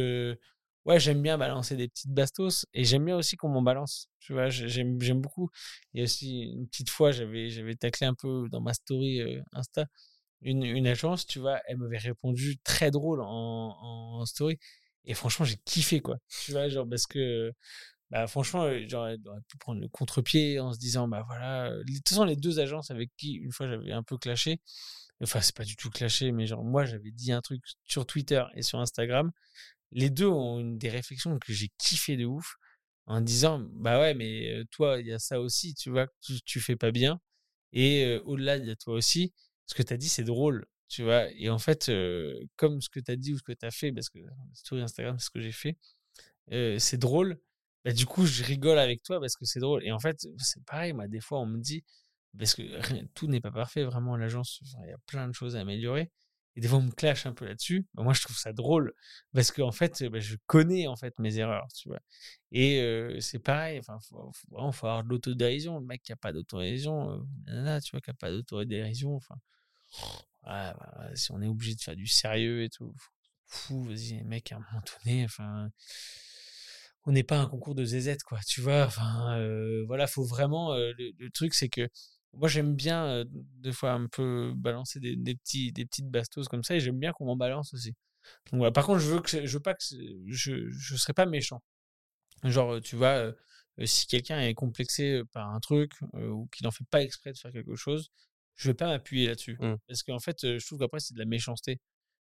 ouais, j'aime bien balancer des petites bastos et j'aime bien aussi qu'on m'en balance. Tu vois, j'ai- j'aime, beaucoup. Il y a aussi une petite fois, j'avais, taclé un peu dans ma story Insta une, une agence, tu vois, elle m'avait répondu très drôle en story. Et franchement, j'ai kiffé, quoi. Tu vois, genre, parce que, bah, franchement, euh, aurait pu prendre le contre-pied en se disant, bah voilà. euh, De toute façon, les deux agences avec qui, une fois, j'avais un peu clashé, enfin, c'est pas du tout clashé, mais genre, moi, j'avais dit un truc sur Twitter et sur Instagram. Les deux ont une des réflexions que j'ai kiffé de ouf en disant, bah ouais, mais euh, toi, il y a ça aussi, tu vois, que tu, fais pas bien. Et au-delà, il y a toi aussi. Ce que tu as dit, c'est drôle, tu vois. Et en fait, comme ce que tu as dit ou ce que tu as fait, parce que story Instagram, c'est ce que j'ai fait, c'est drôle. Bah, du coup, je rigole avec toi parce que c'est drôle. Et en fait, c'est pareil, moi, des fois, on me dit, parce que rien- tout n'est pas parfait, vraiment, l'agence, il y a plein de choses à améliorer. Et des fois, on me clash un peu là-dessus. Bah, moi, je trouve ça drôle parce qu'en fait, bah, je connais en fait mes erreurs, tu vois. Et c'est pareil, enfin, faut, faut, avoir de l'autodérision. Le mec qui a pas d'autodérision, euh, tu vois, qui a pas d'autodérision, enfin, bah, si on est obligé de faire du sérieux et tout, fou, vas-y, mec, à un moment donné, enfin, on n'est pas un concours de ZZ, quoi, tu vois? Enfin, euh, voilà, faut vraiment. euh, le, le truc, c'est que moi, j'aime bien euh, des fois un peu balancer des, des petits, des petites bastos comme ça, et j'aime bien qu'on m'en balance aussi. Donc, voilà. Par contre, je veux que, je veux pas que, je, je serais pas méchant. Genre, tu vois, si quelqu'un est complexé par un truc ou qu'il en fait pas exprès de faire quelque chose, je vais pas m'appuyer là-dessus. Mm. Parce qu'en fait, je trouve qu'après, c'est de la méchanceté.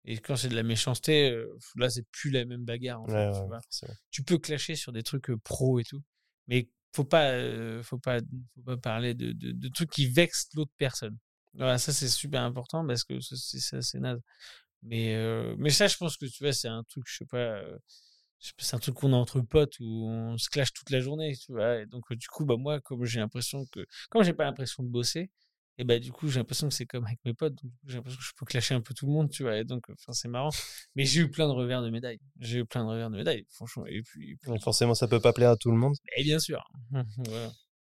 Et quand c'est de la méchanceté, euh, là, c'est plus la même bagarre. En fait, Ouais, tu vois peux clasher sur des trucs pro et tout, mais faut pas, euh, faut pas, faut pas parler de, de, de trucs qui vexent l'autre personne. Voilà, ça c'est super important parce que c'est c'est naze. Mais, euh, mais ça, je pense que tu vois, c'est un truc, je sais pas, euh, c'est un truc qu'on a entre potes où on se clash toute la journée, tu vois. Et donc, du coup, bah, moi, comme j'ai l'impression que, comme j'ai pas l'impression de bosser, et bah, du coup, j'ai l'impression que c'est comme avec mes potes, donc j'ai l'impression que je peux clasher un peu tout le monde, tu vois. Et donc, enfin, c'est marrant. Mais j'ai eu plein de revers de médailles. J'ai eu plein de revers de médailles, franchement. Et puis, et puis- Donc forcément, ça peut pas plaire à tout le monde. et bien sûr. Voilà.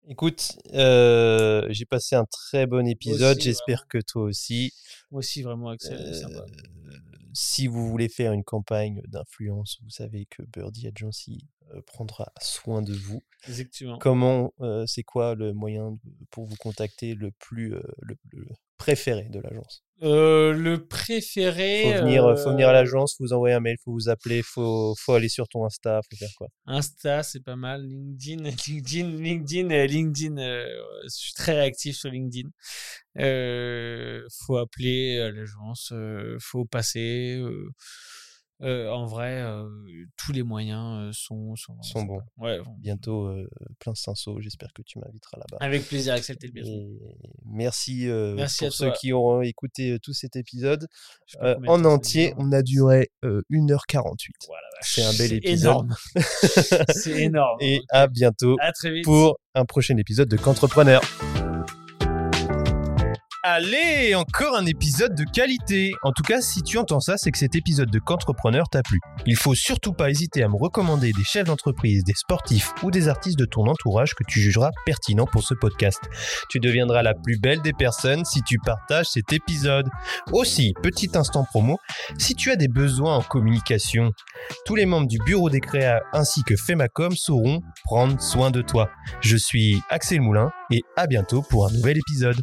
Écoute, euh, j'ai passé un très bon épisode. J'espère que toi aussi. Moi aussi, vraiment, Axel, sympa. Euh, si vous voulez faire une campagne d'influence, vous savez que Birdie Agency euh, prendra soin de vous. Effectivement. Comment, euh, c'est quoi le moyen pour vous contacter le plus, euh, le, le préféré de l'agence? Euh, le préféré. Faut venir, faut venir à l'agence, faut vous envoyer un mail, faut vous appeler, faut, faut aller sur ton Insta, faut faire quoi? Insta, c'est pas mal. LinkedIn, LinkedIn, LinkedIn, LinkedIn. euh, je suis très réactif sur LinkedIn. Faut appeler à l'agence, faut passer. Euh, en vrai, euh, tous les moyens euh, sont sont, bons. Ouais, bon. Bientôt, plein Cinsault, j'espère que tu m'inviteras là-bas. Avec plaisir, Axel, t'es le bienvenu. Et merci, Merci à pour ceux toi. qui auront écouté tout cet épisode. En entier, dure. on a duré euh, 1h48. Voilà, C'est un bel épisode. c'est énorme. Et Ok. à bientôt à très vite. pour un prochain épisode de Qu'entrepreneur. Allez, encore un épisode de qualité. En tout cas, si tu entends ça, c'est que cet épisode de Qu'entrepreneur t'a plu. Il faut surtout pas hésiter à me recommander des chefs d'entreprise, des sportifs ou des artistes de ton entourage que tu jugeras pertinents pour ce podcast. Tu deviendras la plus belle des personnes si tu partages cet épisode. Aussi, petit instant promo, si tu as des besoins en communication, tous les membres du bureau des créas ainsi que Femacom sauront prendre soin de toi. Je suis Axel Moulin et à bientôt pour un nouvel épisode.